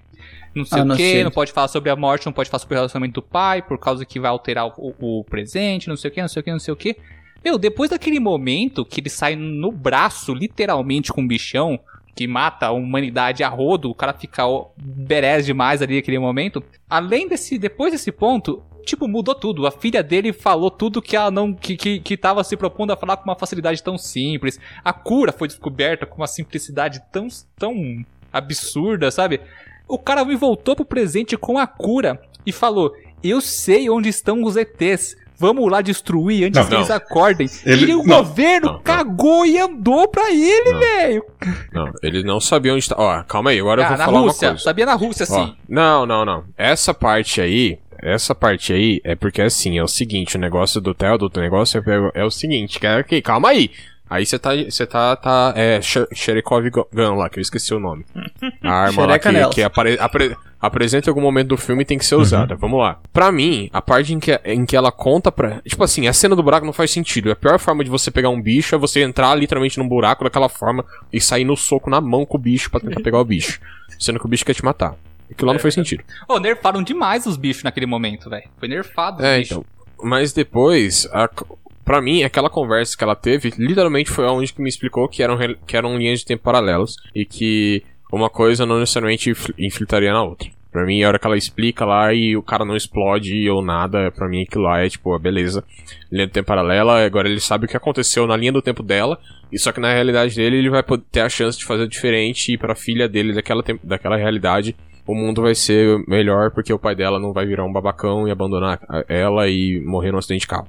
Não sei Ah, o não que, não pode falar sobre a morte, não pode falar sobre o relacionamento do pai, por causa que vai alterar o, o- o presente, não sei o que, não sei o que, não sei o que. Meu, depois daquele momento que ele sai no braço, literalmente com um bichão, que mata a humanidade a rodo, o cara fica berés demais ali naquele momento. Além desse, depois desse ponto, tipo, mudou tudo. A filha dele falou tudo que ela não, que, que, que tava se propondo a falar com uma facilidade tão simples. A cura foi descoberta com uma simplicidade tão, tão absurda, sabe? O cara me voltou pro presente com a cura e falou: Eu sei onde estão os ETs. Vamos lá destruir antes Não, que eles não. acordem. Ele- e o não, governo cagou e andou pra ele, velho. Não, ele não sabia onde tá. Ó, calma aí, agora eu Ah, vou na falar Rússia. uma coisa. Sabia na Rússia, Ó, sim. não, não, não. Essa parte aí, essa parte aí é porque assim, é o seguinte, o negócio do Theo, do negócio é, é o seguinte, que é aqui, calma aí. Aí você tá, você tá, tá, é, Sh- Sherikov Gun lá, que eu esqueci o nome. (laughs) A arma lá que, que apare, apre- apresenta em algum momento do filme e tem que ser usada. Vamos lá. Pra mim, a parte em que, em que ela conta pra... Tipo assim, a cena do buraco não faz sentido. A pior forma de você pegar um bicho é você entrar literalmente num buraco daquela forma e sair no soco na mão com o bicho pra tentar pegar o bicho. Sendo que o bicho quer te matar. Aquilo lá não faz sentido. Ô, nerfaram demais os bichos naquele momento, velho. Foi nerfado É, bichos. então. Mas depois, a, pra mim, aquela conversa que ela teve, literalmente foi onde que me explicou que eram, que eram linhas de tempo paralelos e que uma coisa não necessariamente infiltraria na outra. Pra mim, a hora que ela explica lá e o cara não explode ou nada, pra mim aquilo lá é tipo, beleza. Linha do tempo paralela, agora ele sabe o que aconteceu na linha do tempo dela, e só que na realidade dele ele vai ter a chance de fazer diferente e pra filha dele daquela, daquela realidade o mundo vai ser melhor porque o pai dela não vai virar um babacão e abandonar ela e morrer num acidente de carro.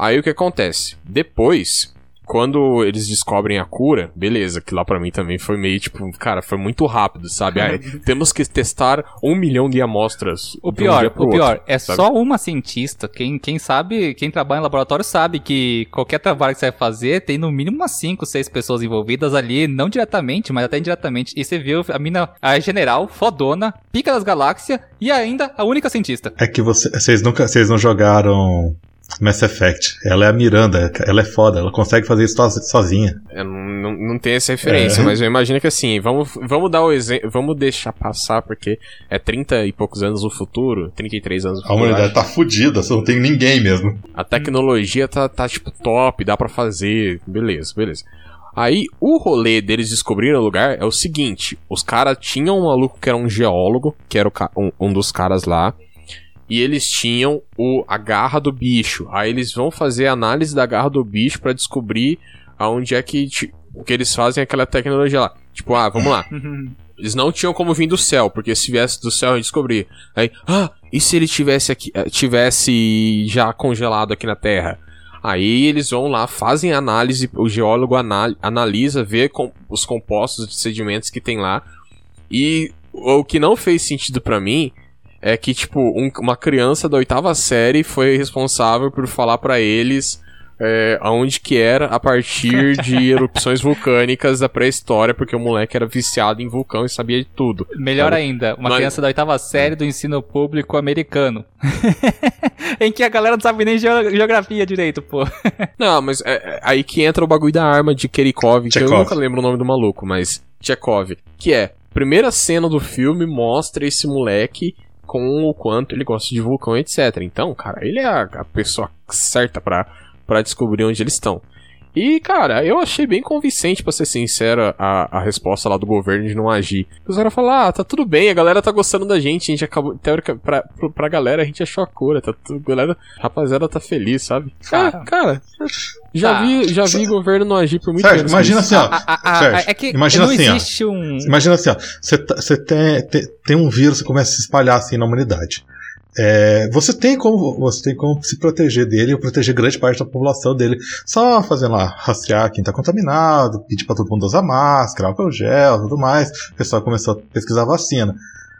Aí o que acontece? Depois, quando eles descobrem a cura, beleza, que lá pra mim também foi meio tipo, cara, foi muito rápido, sabe? Aí, (laughs) temos que testar um milhão de amostras. O de um pior, dia pro o pior, outro, é sabe? só uma cientista. Quem, quem sabe, quem trabalha em laboratório sabe que qualquer trabalho que você vai fazer tem no mínimo umas 5, 6 pessoas envolvidas ali, não diretamente, mas até indiretamente. E você viu a mina, a general, fodona, pica das galáxias e ainda a única cientista. É que você- vocês nunca. Vocês não jogaram Mass Effect. Ela é a Miranda, ela é foda, ela consegue fazer isso so- sozinha. Eu não, não, não tenho essa referência, É. mas eu imagino que assim, vamos, vamos dar o exemplo, vamos deixar passar, porque é 30 e poucos anos no futuro, 33 anos no A futuro. humanidade tá fudida, só não tem ninguém mesmo. A tecnologia tá, tá tipo top, dá pra fazer, beleza, beleza. Aí o rolê deles descobrirem o lugar é o seguinte: os caras tinham um maluco que era um geólogo, que era um, um dos caras lá, e eles tinham o, a garra do bicho. Aí eles vão fazer a análise da garra do bicho pra descobrir aonde é que, ti- que eles fazem aquela tecnologia lá. Tipo, ah, vamos lá. (laughs) Eles não tinham como vir do céu, porque se viesse do céu a descobrir. Aí, ah, e se ele tivesse aqui, eh, tivesse já congelado aqui na Terra? Aí eles vão lá, fazem análise, o geólogo anal- analisa, vê com, os compostos de sedimentos que tem lá. E o que não fez sentido pra mim é que, tipo, um- uma criança da oitava série foi responsável por falar pra eles é, aonde que era a partir de (laughs) erupções vulcânicas da pré-história, porque o moleque era viciado em vulcão e sabia de tudo. Melhor sabe? ainda, uma Mas- criança da oitava série do ensino público americano. (laughs) em que a galera não sabe nem geo- geografia direito, pô. (laughs) Não, mas é, é aí que entra o bagulho da arma de Kerikov, que eu nunca lembro o nome do maluco, mas Chekhov, que é, primeira cena do filme mostra esse moleque com o quanto ele gosta de vulcão, etc. Então, cara, ele é a, a pessoa certa pra descobrir onde eles estão. E, cara, eu achei bem convincente, pra ser sincero, a, a resposta lá do governo de não agir. Os caras falaram, ah, tá tudo bem, a galera tá gostando da gente, a gente acabou, teórica, pra, pra galera a gente achou a cura, tá tudo, galera, rapaziada tá feliz, sabe? Cara. Cara, cara, já Tá. vi, já vi governo não agir por muito Sérgio, tempo. imagina assim, ó. A- a- a- Sérgio, é que imagina não assim, ó. existe um. Imagina assim, ó. Você tá- você tem, tem, tem um vírus que começa a se espalhar assim na humanidade. É, você tem como você tem como se proteger dele, ou proteger grande parte da população dele, só fazendo lá, rastrear quem tá contaminado, pedir pra todo mundo usar máscara, álcool gel, tudo mais. O pessoal começou a pesquisar vacina.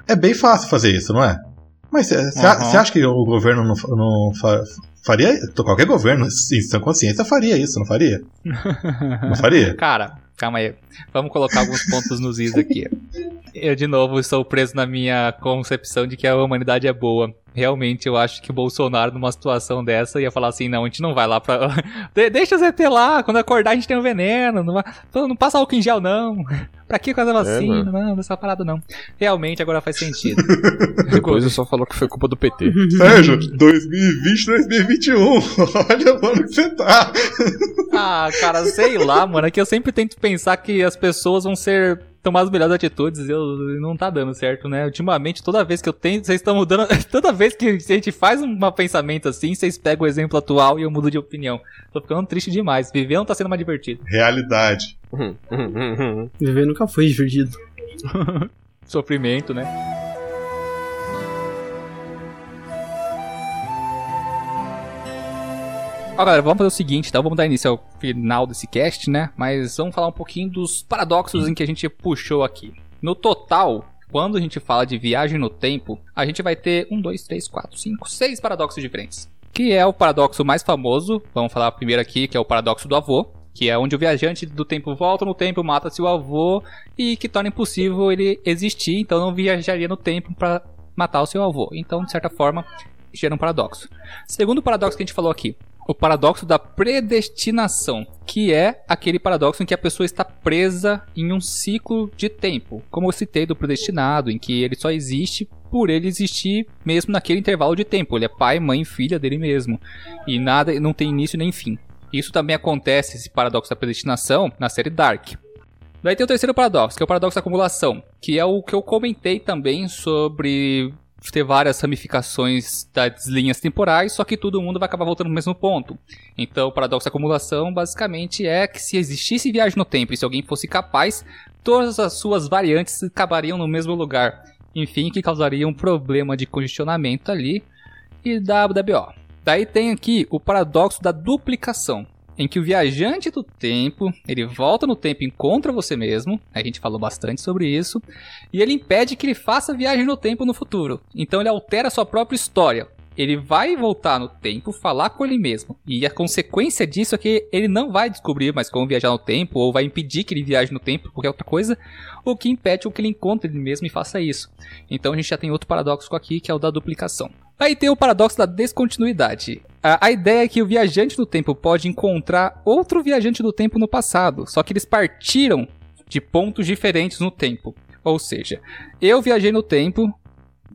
É bem fácil fazer isso, não é? Mas você Uhum. acha que o governo não, não fa- faria? Qualquer governo, em sã consciência, faria isso, não faria? Não faria? (laughs) Cara, calma aí. Vamos colocar alguns pontos nos is aqui. Eu, de novo, estou preso na minha concepção de que a humanidade é boa. Realmente, eu acho que o Bolsonaro, numa situação dessa, ia falar assim: não, a gente não vai lá pra. (laughs) De- deixa o ZT lá, quando acordar a gente tem um veneno. Não, vai... Não passa álcool em gel, não. (laughs) Pra que fazer vacina? não, dessa parada não. Realmente, agora faz sentido. (laughs) Depois eu só falou que foi culpa do PT. Sérgio, 2020, 2021. Olha onde que você tá. Ah, cara, sei lá, mano. É que eu sempre tento pensar que as pessoas vão ser tomar as melhores atitudes e eu, não tá dando certo, né? Ultimamente, toda vez que eu tento, vocês estão mudando. (laughs) Toda vez que a gente faz um pensamento assim, vocês pegam o exemplo atual e eu mudo de opinião. Tô ficando triste demais. Viver não tá sendo mais divertido. Realidade. Viver nunca foi divertido. (laughs) Sofrimento, né? Ó, galera, vamos fazer o seguinte, então vamos dar início ao final desse cast, né? Mas vamos falar um pouquinho dos paradoxos em que a gente puxou aqui. No total, quando a gente fala de viagem no tempo, a gente vai ter um, dois, três, quatro, cinco, seis paradoxos diferentes. Que é o paradoxo mais famoso, vamos falar primeiro aqui, que é o paradoxo do avô, que é onde o viajante do tempo volta no tempo, mata seu avô e que torna impossível ele existir, então não viajaria no tempo para matar o seu avô. Então, de certa forma, gera um paradoxo. Segundo paradoxo que a gente falou aqui, o paradoxo da predestinação, que é aquele paradoxo em que a pessoa está presa em um ciclo de tempo, como eu citei do predestinado, em que ele só existe por ele existir mesmo naquele intervalo de tempo. Ele é pai, mãe, filha dele mesmo, e nada não tem início nem fim. Isso também acontece, esse paradoxo da predestinação, na série Dark. Daí tem o terceiro paradoxo, que é o paradoxo da acumulação, que é o que eu comentei também sobre ter várias ramificações das linhas temporais, só que todo mundo vai acabar voltando no mesmo ponto. Então, o paradoxo da acumulação basicamente é que se existisse viagem no tempo e se alguém fosse capaz, todas as suas variantes acabariam no mesmo lugar. Enfim, que causaria um problema de congestionamento ali e da WBO. Daí tem aqui o paradoxo da duplicação, em que o viajante do tempo, ele volta no tempo e encontra você mesmo, a gente falou bastante sobre isso, e ele impede que ele faça viagem no tempo no futuro. Então ele altera a sua própria história. Ele vai voltar no tempo, falar com ele mesmo. E a consequência disso é que ele não vai descobrir mais como viajar no tempo, ou vai impedir que ele viaje no tempo, qualquer outra coisa, o que impede o que ele encontre ele mesmo e faça isso. Então a gente já tem outro paradoxo aqui, que é o da duplicação. Aí tem o paradoxo da descontinuidade. A, a ideia é que o viajante do tempo pode encontrar outro viajante do tempo no passado, só que eles partiram de pontos diferentes no tempo. Ou seja, eu viajei no tempo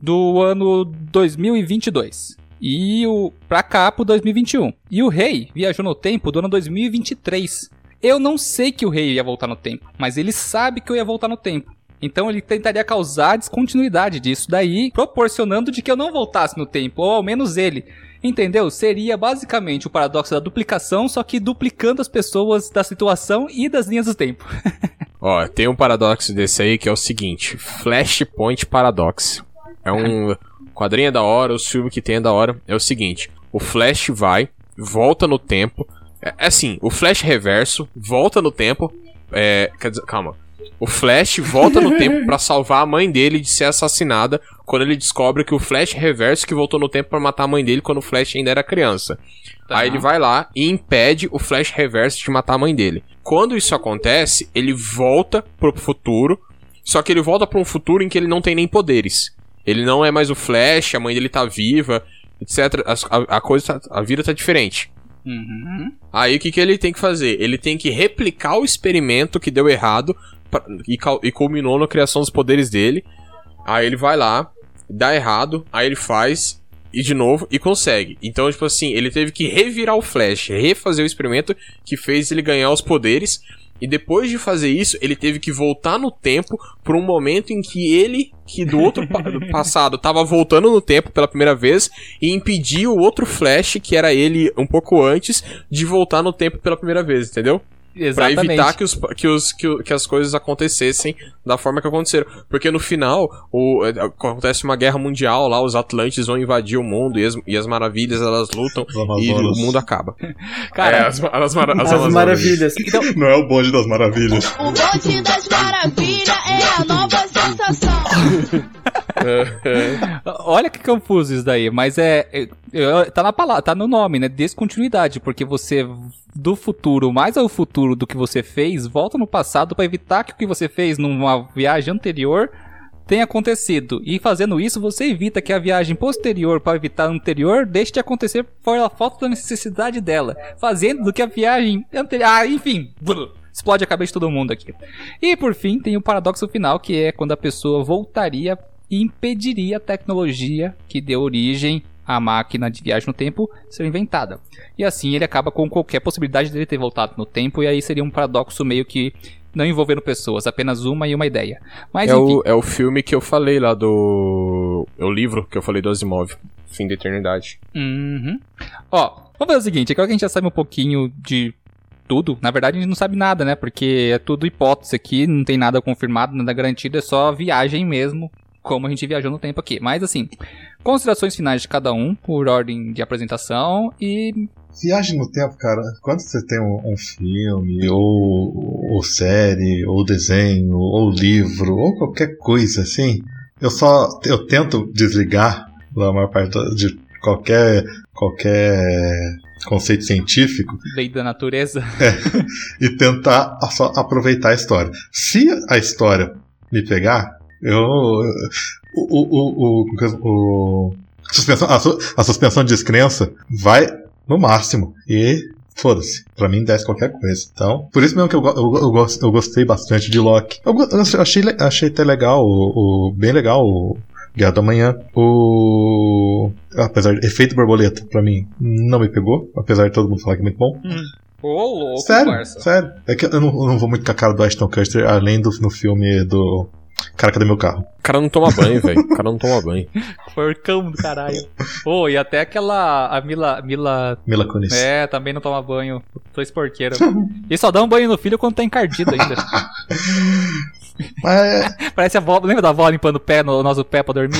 do ano 2022 e o pra cá pro 2021. E o rei viajou no tempo do ano 2023. Eu não sei que o rei ia voltar no tempo, mas ele sabe que eu ia voltar no tempo. Então ele tentaria causar descontinuidade disso daí, proporcionando de que eu não voltasse no tempo, ou ao menos ele. Entendeu? Seria basicamente o paradoxo da duplicação, só que duplicando as pessoas da situação e das linhas do tempo. (laughs) Ó, tem um paradoxo desse aí que é o seguinte: Flashpoint Paradox. É um quadrinho é da hora, o filme que tem é da hora. É o seguinte: o Flash vai, volta no tempo. É, é assim, o Flash reverso volta no tempo. É, quer dizer, calma. O Flash volta no tempo pra salvar a mãe dele de ser assassinada quando ele descobre que o Flash reverso que voltou no tempo pra matar a mãe dele quando o Flash ainda era criança. Tá. Aí ele vai lá e impede o Flash reverso de matar a mãe dele. Quando isso acontece, ele volta pro futuro, só que ele volta pra um futuro em que ele não tem nem poderes. Ele não é mais o Flash, a mãe dele tá viva, etc. A, a coisa, tá- a vida tá diferente. Uhum. Aí o que, que ele tem que fazer? Ele tem que replicar o experimento que deu errado pra- e, e culminou na criação dos poderes dele. Aí ele vai lá, dá errado, aí ele faz e de novo e consegue. Então, tipo assim, ele teve que revirar o Flash, refazer o experimento que fez ele ganhar os poderes. E depois de fazer isso, ele teve que voltar no tempo para um momento em que ele, que do outro pa- do passado, tava voltando no tempo pela primeira vez e impedir o outro Flash, que era ele um pouco antes, de voltar no tempo pela primeira vez, entendeu? Pra Exatamente. evitar que, os, que, os, que, que as coisas acontecessem da forma que aconteceram. Porque no final, o, é, acontece uma guerra mundial lá, os Atlantes vão invadir o mundo e as, e as maravilhas elas lutam e o mundo acaba. (laughs) Cara, É, as, as, mara- as As maravilhas. (laughs) Não é o bonde das maravilhas. O Monte das Maravilhas é a nova sensação. (laughs) (laughs) Olha que confuso isso daí, mas é, é- tá na palavra, tá no nome, né? Descontinuidade, porque você do futuro mais ao futuro do que você fez, volta no passado pra evitar que o que você fez numa viagem anterior tenha acontecido. E fazendo isso, você evita que a viagem posterior para evitar a anterior deixe de acontecer por falta da necessidade dela, fazendo do que a viagem anterior, ah, enfim, explode a cabeça de todo mundo aqui. E por fim, tem o paradoxo final, que é quando a pessoa voltaria e impediria a tecnologia que deu origem à máquina de viagem no tempo ser inventada. E assim ele acaba com qualquer possibilidade dele ter voltado no tempo, e aí seria um paradoxo meio que não envolvendo pessoas, apenas uma e uma ideia. Mas É enfim, o, é o filme que eu falei lá do. É o livro que eu falei do Asimov. Fim da Eternidade. Uhum. Ó, vamos fazer o seguinte, agora que a gente já sabe um pouquinho de tudo, na verdade a gente não sabe nada, né? Porque é tudo hipótese aqui, não tem nada confirmado, nada garantido, é só viagem mesmo, como a gente viajou no tempo aqui. Mas assim, considerações finais de cada um, por ordem de apresentação, e Viagem no tempo, cara, quando você tem um, um filme, ou, ou série, ou desenho, ou livro, ou qualquer coisa assim, eu só eu tento desligar da maior parte de qualquer, qualquer conceito científico lei da natureza. (laughs) e tentar só aproveitar a história. Se a história me pegar, eu. O, o, o, o, o- suspensão, a, su- a suspensão de descrença vai no máximo. E foda-se. Pra mim desce qualquer coisa. Então, por isso mesmo que eu, eu, eu, eu gostei bastante de Loki. Eu, eu achei, achei até legal, o, o- bem legal o Guerra da Manhã. O. Apesar de efeito borboleta, pra mim, não me pegou. Apesar de todo mundo falar que é muito bom. Ô, louco, Sério, parça. sério. É que eu não, eu não vou muito com a cara do Ashton Kutcher, além do no filme do Cara, cadê meu carro? O cara não toma banho, velho. O cara não toma banho. (laughs) Porcão do caralho. Ô, e até aquela. A Mila. Mila. Mila Kunis. É, também não toma banho. Dois porqueiros. e só dá um banho no filho quando tá encardido ainda. (laughs) Mas, (laughs) Parece a avó. Lembra da avó limpando o pé no nosso pé pra dormir?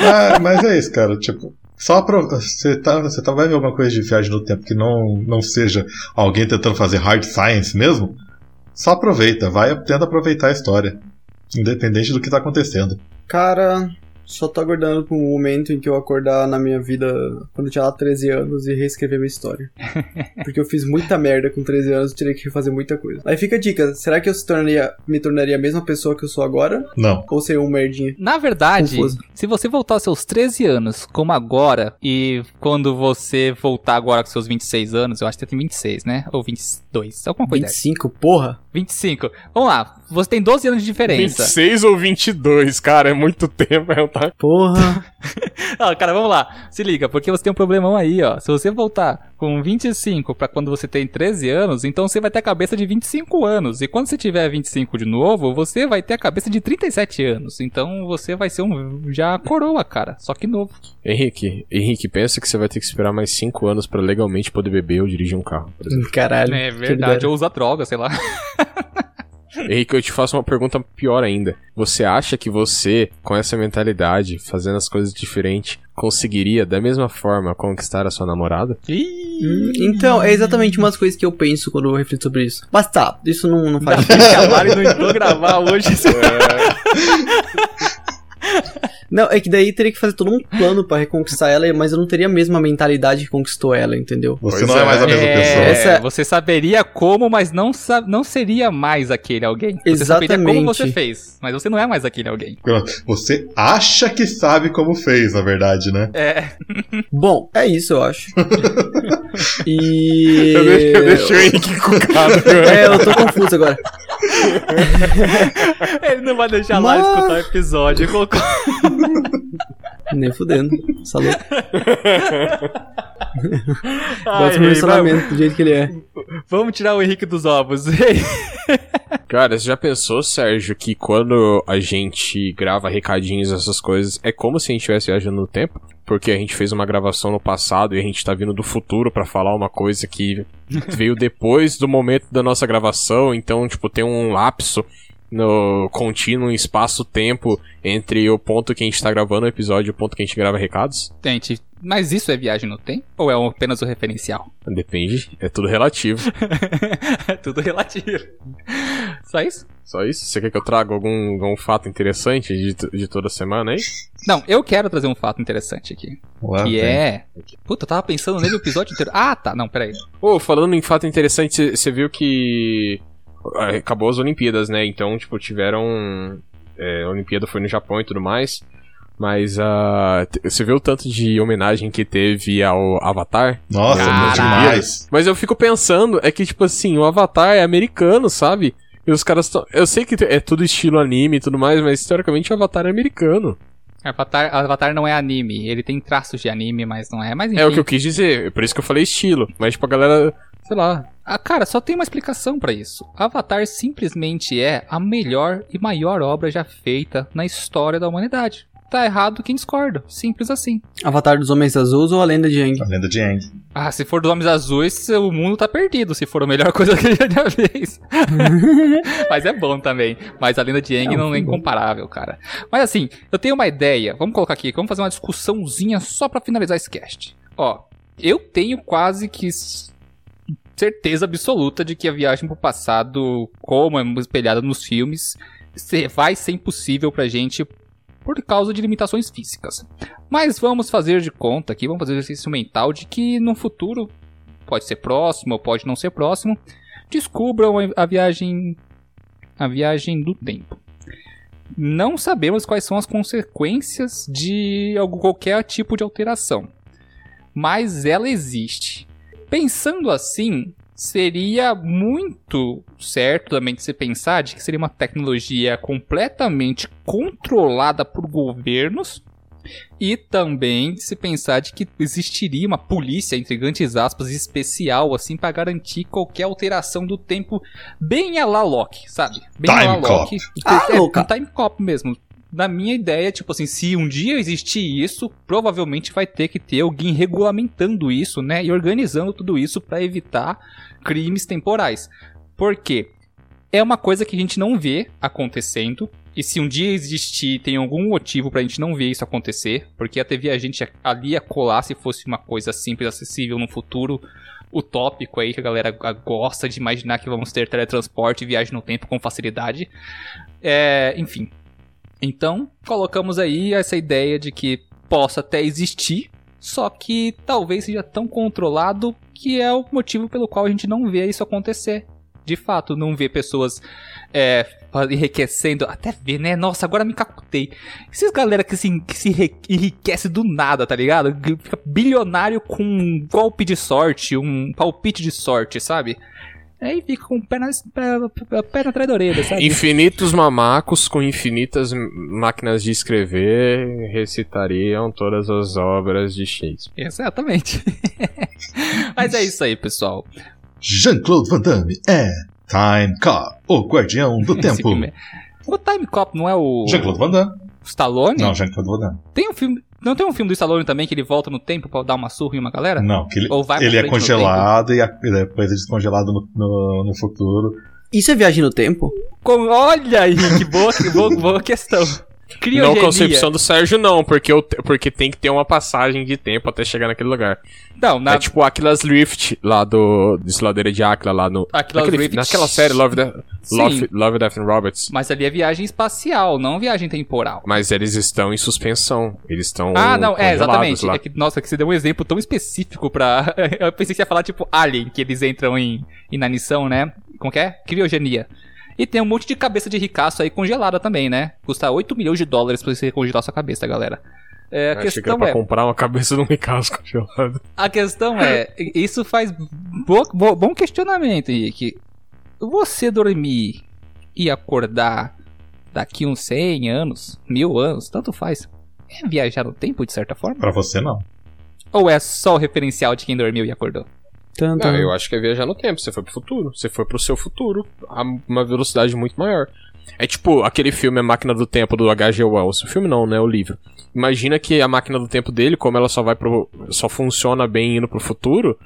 ah, mas é isso, cara. Tipo, só pra. Você tá, você tá, vai ver alguma coisa de viagem no tempo que não, não seja alguém tentando fazer hard science mesmo? Só aproveita, vai, tenta aproveitar a história. Independente do que tá acontecendo. Cara, só tô aguardando pro momento em que eu acordar na minha vida quando eu tinha lá 13 anos e reescrever minha história. (laughs) Porque eu fiz muita merda com 13 anos e tirei que refazer muita coisa. Aí fica a dica: será que eu se tornaria, me tornaria a mesma pessoa que eu sou agora? Não. Ou seria um merdinha? Na verdade, Confuso. se você voltar aos seus 13 anos, como agora, e quando você voltar agora com seus 26 anos, eu acho que você tem 26, né? Ou 22, alguma coisa. dessa. 25, porra? 25. Vamos lá, você tem 12 anos de diferença. 26 ou 22, cara, é muito tempo. É um tá... Porra. (laughs) Ah, cara, vamos lá. Se liga, porque você tem um problemão aí, ó. Se você voltar com 25 pra quando você tem 13 anos, então você vai ter a cabeça de 25 anos. E quando você tiver 25 de novo, você vai ter a cabeça de 37 anos. Então você vai ser um já coroa, cara. Só que novo. Henrique, Henrique, pensa que você vai ter que esperar mais 5 anos pra legalmente poder beber ou dirigir um carro, por exemplo. Caralho. É verdade. Ou usa droga, sei lá. (laughs) Henrique, eu te faço uma pergunta pior ainda. Você acha que você, com essa mentalidade, fazendo as coisas diferentes, conseguiria da mesma forma conquistar a sua namorada? Então, é exatamente umas coisas que eu penso quando eu reflito sobre isso. Mas tá, isso não, não faz A (laughs) Mari não entrou gravar hoje. (laughs) (laughs) Não, é que daí teria que fazer todo um plano pra reconquistar ela, mas eu não teria a mesma mentalidade que conquistou ela, entendeu? Você Pois não é, é. mais a mesma É, pessoa. Essa- Você saberia como, mas não, sa não seria mais aquele alguém. Você saberia como Exatamente. você fez, mas você não é mais aquele alguém. Você acha que sabe como fez, na verdade, né? É. Bom, é isso, eu acho. (laughs) e. Eu deixo, eu deixo o Henrique cucado. É, eu tô confuso agora. (laughs) Ele não vai deixar lá Mas- escutar o episódio. Ele (laughs) Nem fudendo. Essa louca. Do ei, relacionamento do jeito que ele é. vamos, vamos tirar o Henrique dos ovos. (laughs) Cara, você já pensou, Sérgio, que quando a gente grava recadinhos, essas coisas, é como se a gente estivesse viajando no tempo? Porque a gente fez uma gravação no passado e a gente tá vindo do futuro pra falar uma coisa que veio depois do momento da nossa gravação, então, tipo, tem um lapso no contínuo espaço-tempo entre o ponto que a gente tá gravando o episódio e o ponto que a gente grava recados? Gente, mas isso é viagem no tempo? Ou é apenas o referencial? Depende, é tudo relativo. é (laughs) tudo relativo. Só isso? Só isso? Você quer que eu traga algum, algum fato interessante de, de toda semana aí? Não, eu quero trazer um fato interessante aqui. Lá que vem. é. Puta, eu tava pensando nele o episódio inteiro. Ah, tá. Não, peraí. Pô, falando em fato interessante, você viu que acabou as Olimpíadas, né? Então, tipo, tiveram. É, a Olimpíada foi no Japão e tudo mais. Mas ah, t- você viu o tanto de homenagem que teve ao Avatar? Nossa, muito demais. Mas eu fico pensando, é que, tipo assim, o Avatar é americano, sabe? E os caras tão. Eu sei que é tudo estilo anime e tudo mais, mas teoricamente o Avatar é americano. Avatar, Avatar não é anime. Ele tem traços de anime, mas não é. Mas enfim. É o que eu quis dizer, é por isso que eu falei estilo. Mas, tipo, a galera, sei lá. Ah, cara, só tem uma explicação pra isso. Avatar simplesmente é a melhor e maior obra já feita na história da humanidade. Tá errado quem discorda. Simples assim. Avatar dos Homens Azuis ou a Lenda de Aang? A lenda de Aang. Ah, se for dos Homens Azuis, o mundo tá perdido. Se for a melhor (laughs) coisa que ele já fez. (laughs) Mas é bom também. Mas a lenda de Aang Não, não é incomparável, cara. Mas assim, eu tenho uma ideia. Vamos colocar aqui. Vamos fazer uma discussãozinha só pra finalizar esse cast. Ó, eu tenho quase que certeza absoluta de que a viagem pro passado, como é espelhada nos filmes, vai ser impossível pra gente por causa de limitações físicas. Mas vamos fazer de conta aqui, vamos fazer um exercício mental de que no futuro, pode ser próximo ou pode não ser próximo, descubram a- viagem a viagem do tempo. Não sabemos quais são as consequências de qualquer tipo de alteração, mas ela existe. Pensando assim, seria muito certo também de se pensar de que seria uma tecnologia completamente controlada por governos e também de se pensar de que existiria uma polícia, entre grandes aspas, especial, assim, para garantir qualquer alteração do tempo bem a la Loki, sabe? Bem Time a la Loki. Ah, é, louca. um time cop mesmo. Na minha ideia, tipo assim, se um dia existir isso, provavelmente vai ter que ter alguém regulamentando isso, né? E organizando tudo isso para evitar crimes temporais. Por quê? É uma coisa que a gente não vê acontecendo. E se um dia existir, tem algum motivo pra gente não ver isso acontecer. Porque a TV a gente ali ia colar se fosse uma coisa simples, acessível no futuro. Utópico aí, que a galera gosta de imaginar que vamos ter teletransporte e viagem no tempo com facilidade. É, enfim. Então, colocamos aí essa ideia de que possa até existir, só que talvez seja tão controlado que é o motivo pelo qual a gente não vê isso acontecer. De fato, não vê pessoas é, enriquecendo. Até ver, né? Nossa, agora me captei. Esses galera que se, que se enri- enriquece do nada, tá ligado? Que Fica bilionário com um golpe de sorte, um palpite de sorte, sabe? Aí fica com o pé na, pé, pé na atrás da orelha, sabe? Infinitos mamacos com infinitas máquinas de escrever recitariam todas as obras de Shakespeare. Exatamente. (laughs) Mas é isso aí, pessoal. Jean-Claude Van Damme é Time Cop, o guardião do (laughs) tempo. é- O Time Cop não é o Jean-Claude Van Damme. Stallone? Não, Jean-Claude Van Damme. Tem um filme. Não tem um filme do Stallone também que ele volta no tempo pra dar uma surra em uma galera? Não, que ele, Ou vai ele é congelado e, e depois é descongelado no, no, no futuro. Isso é viagem no tempo? Com- Olha aí, que boa, que boa, boa questão. Criogenia. Não concepção do Sérgio, não, porque, eu, porque tem que ter uma passagem de tempo até chegar naquele lugar. Não, na... É tipo Aquilas Rift, lá do. Desfiladeira de Aquila, lá no. Aquilas naquele- Rift. Naquela série Love, Death-. Love, Love, Death and Roberts. Mas ali é viagem espacial, não viagem temporal. Mas eles estão em suspensão. Eles estão. Ah, não, é, exatamente. Lá. É que, nossa, que você deu um exemplo tão específico pra. (laughs) Eu pensei que você ia falar tipo Alien, que eles entram em inanição, né? Como que é? Criogenia. E tem um monte de cabeça de ricaço aí congelada também, né? Custa 8 milhões de dólares pra você congelar sua cabeça, galera. É, a Achei que era questão pra é. comprar uma cabeça de um ricaço congelado. A questão é, isso faz bo- bo- bom questionamento, Henrique. Você dormir e acordar daqui uns 100 anos, mil anos, tanto faz. É viajar no tempo, de certa forma? Pra você, não. Ou é só o referencial de quem dormiu e acordou? Tanto. Não, eu acho que é viajar no tempo. Você foi pro futuro. Você foi pro seu futuro a uma velocidade muito maior. É tipo aquele filme A Máquina do Tempo do H.G. Wells. O filme não, né? O livro. Imagina que a máquina do tempo dele, como ela só vai pro. só funciona bem indo pro futuro.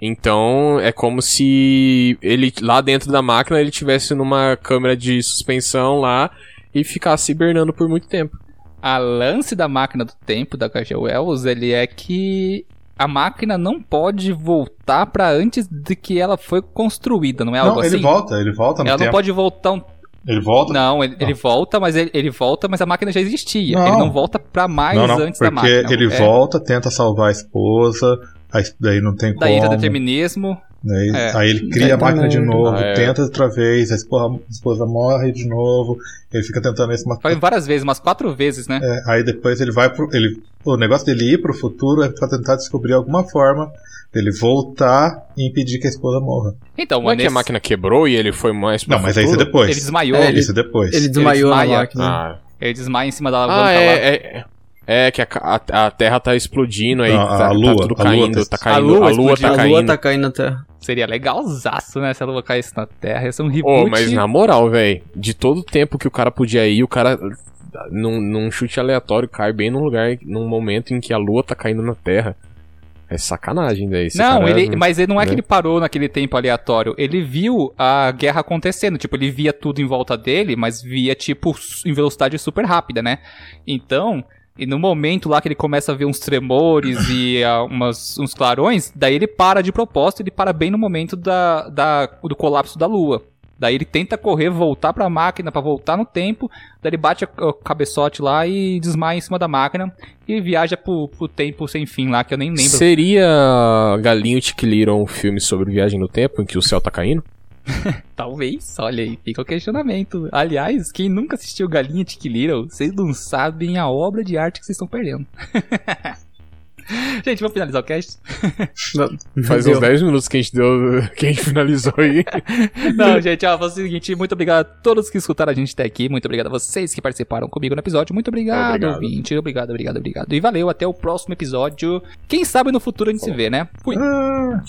Então é como se ele lá dentro da máquina ele tivesse numa câmera de suspensão lá e ficasse hibernando por muito tempo. A lance da máquina do tempo da H.G. Wells, ele é que a máquina não pode voltar pra antes de que ela foi construída, não é algo não, assim? ele volta, ele volta no Ela tempo. não pode voltar um Ele volta. Não, ele, ele volta, mas ele, ele volta, mas a máquina já existia. Não. Ele não volta pra mais não, não, antes da porque máquina. ele É, volta, tenta salvar a esposa, aí daí não tem Daí entra como. determinismo. Daí, É. Aí ele cria a máquina de novo, Ah, é. tenta outra vez, a esposa, a esposa morre de novo, ele fica tentando esse matar. Foi várias vezes, umas quatro vezes, né? É, aí depois ele vai pro. Ele, o negócio dele ir pro futuro é pra tentar descobrir alguma forma dele voltar e impedir que a esposa morra. Então, Não é que a nesse- máquina quebrou e ele foi mais pro Não, mas aí isso é futuro? depois. ele desmaiou. É, ele- Isso depois. Ele desmaiou na desmaia. máquina. Ah, Ele desmaia em cima da alavanca Ah, lá. é, é, é que a, a, a Terra tá explodindo, aí Não, a tá, tá Lua, tudo a Lua caindo, tá- tá caindo, A Lua a tá a caindo. lua tá caindo na Terra. Seria legalzaço, né? Se a lua caísse na Terra. Ia ser um reboot. mas na moral, velho, de todo o tempo que o cara podia ir, o cara, num, num chute aleatório, cai bem num lugar, num momento em que a Lua tá caindo na Terra. É sacanagem, esse Não, cara ele, é- mas ele não é né? que ele parou naquele tempo aleatório. Ele viu a guerra acontecendo. Tipo, ele via tudo em volta dele, mas via, tipo, em velocidade super rápida, né? Então, e no momento lá que ele começa a ver uns tremores e (laughs) ah, umas, uns clarões, daí ele para de propósito, ele para bem no momento da, da, do colapso da lua. Daí ele tenta correr, voltar pra máquina, pra voltar no tempo. Daí ele bate a- o cabeçote lá e desmaia em cima da máquina. E viaja pro, pro tempo sem fim lá, que eu nem lembro. Seria Galinho Little um filme sobre viagem no tempo, em que o céu tá caindo? (laughs) Talvez, olha aí, fica o questionamento. Aliás, quem nunca assistiu Galinha Tic Little, vocês não sabem a obra de arte que vocês estão perdendo. (laughs) Gente, vamos finalizar o cast? Faz Deu. uns 10 minutos que a gente deu, que a gente finalizou aí. (laughs) Não, gente, ó, faz o seguinte, muito obrigado a todos que escutaram a gente até aqui, muito obrigado a vocês que participaram comigo no episódio, muito obrigado, Obrigado. ouvinte, obrigado, obrigado, obrigado. E valeu, até o próximo episódio. Quem sabe no futuro a gente se vê, né? Fui.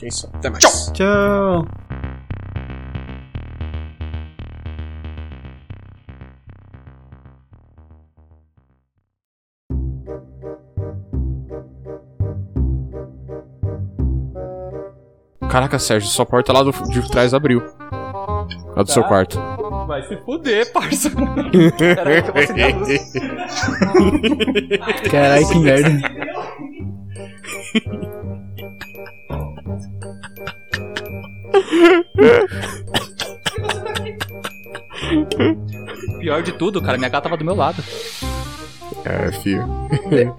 Sabe? Até mais. Tchau. Caraca, Sérgio, sua porta lá do, de trás abriu. Lá do seu quarto. Vai se fuder, parça. Peraí que eu vou acender a luz. Caralho, que merda. Pior de tudo, cara, minha gata tava do meu lado. É, filho.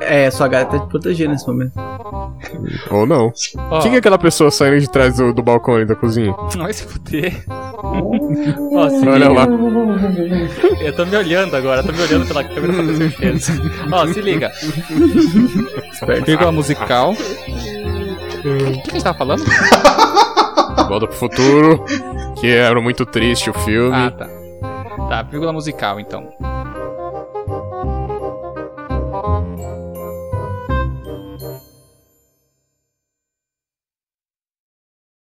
É, sua gata tá te protegendo nesse momento. (laughs) Ou não. Ó, Quem que é aquela pessoa saindo de trás do, do balcão ali da cozinha? Vai se fuder. (laughs) Ó, se Olha lá. Eu tô me olhando agora, tô me olhando pela câmera pra ter certeza. Ó, se liga. Vírgula musical. O que, que a gente tava falando? Volta pro futuro. Que era muito triste o filme. Ah, tá. Tá, vírgula musical então.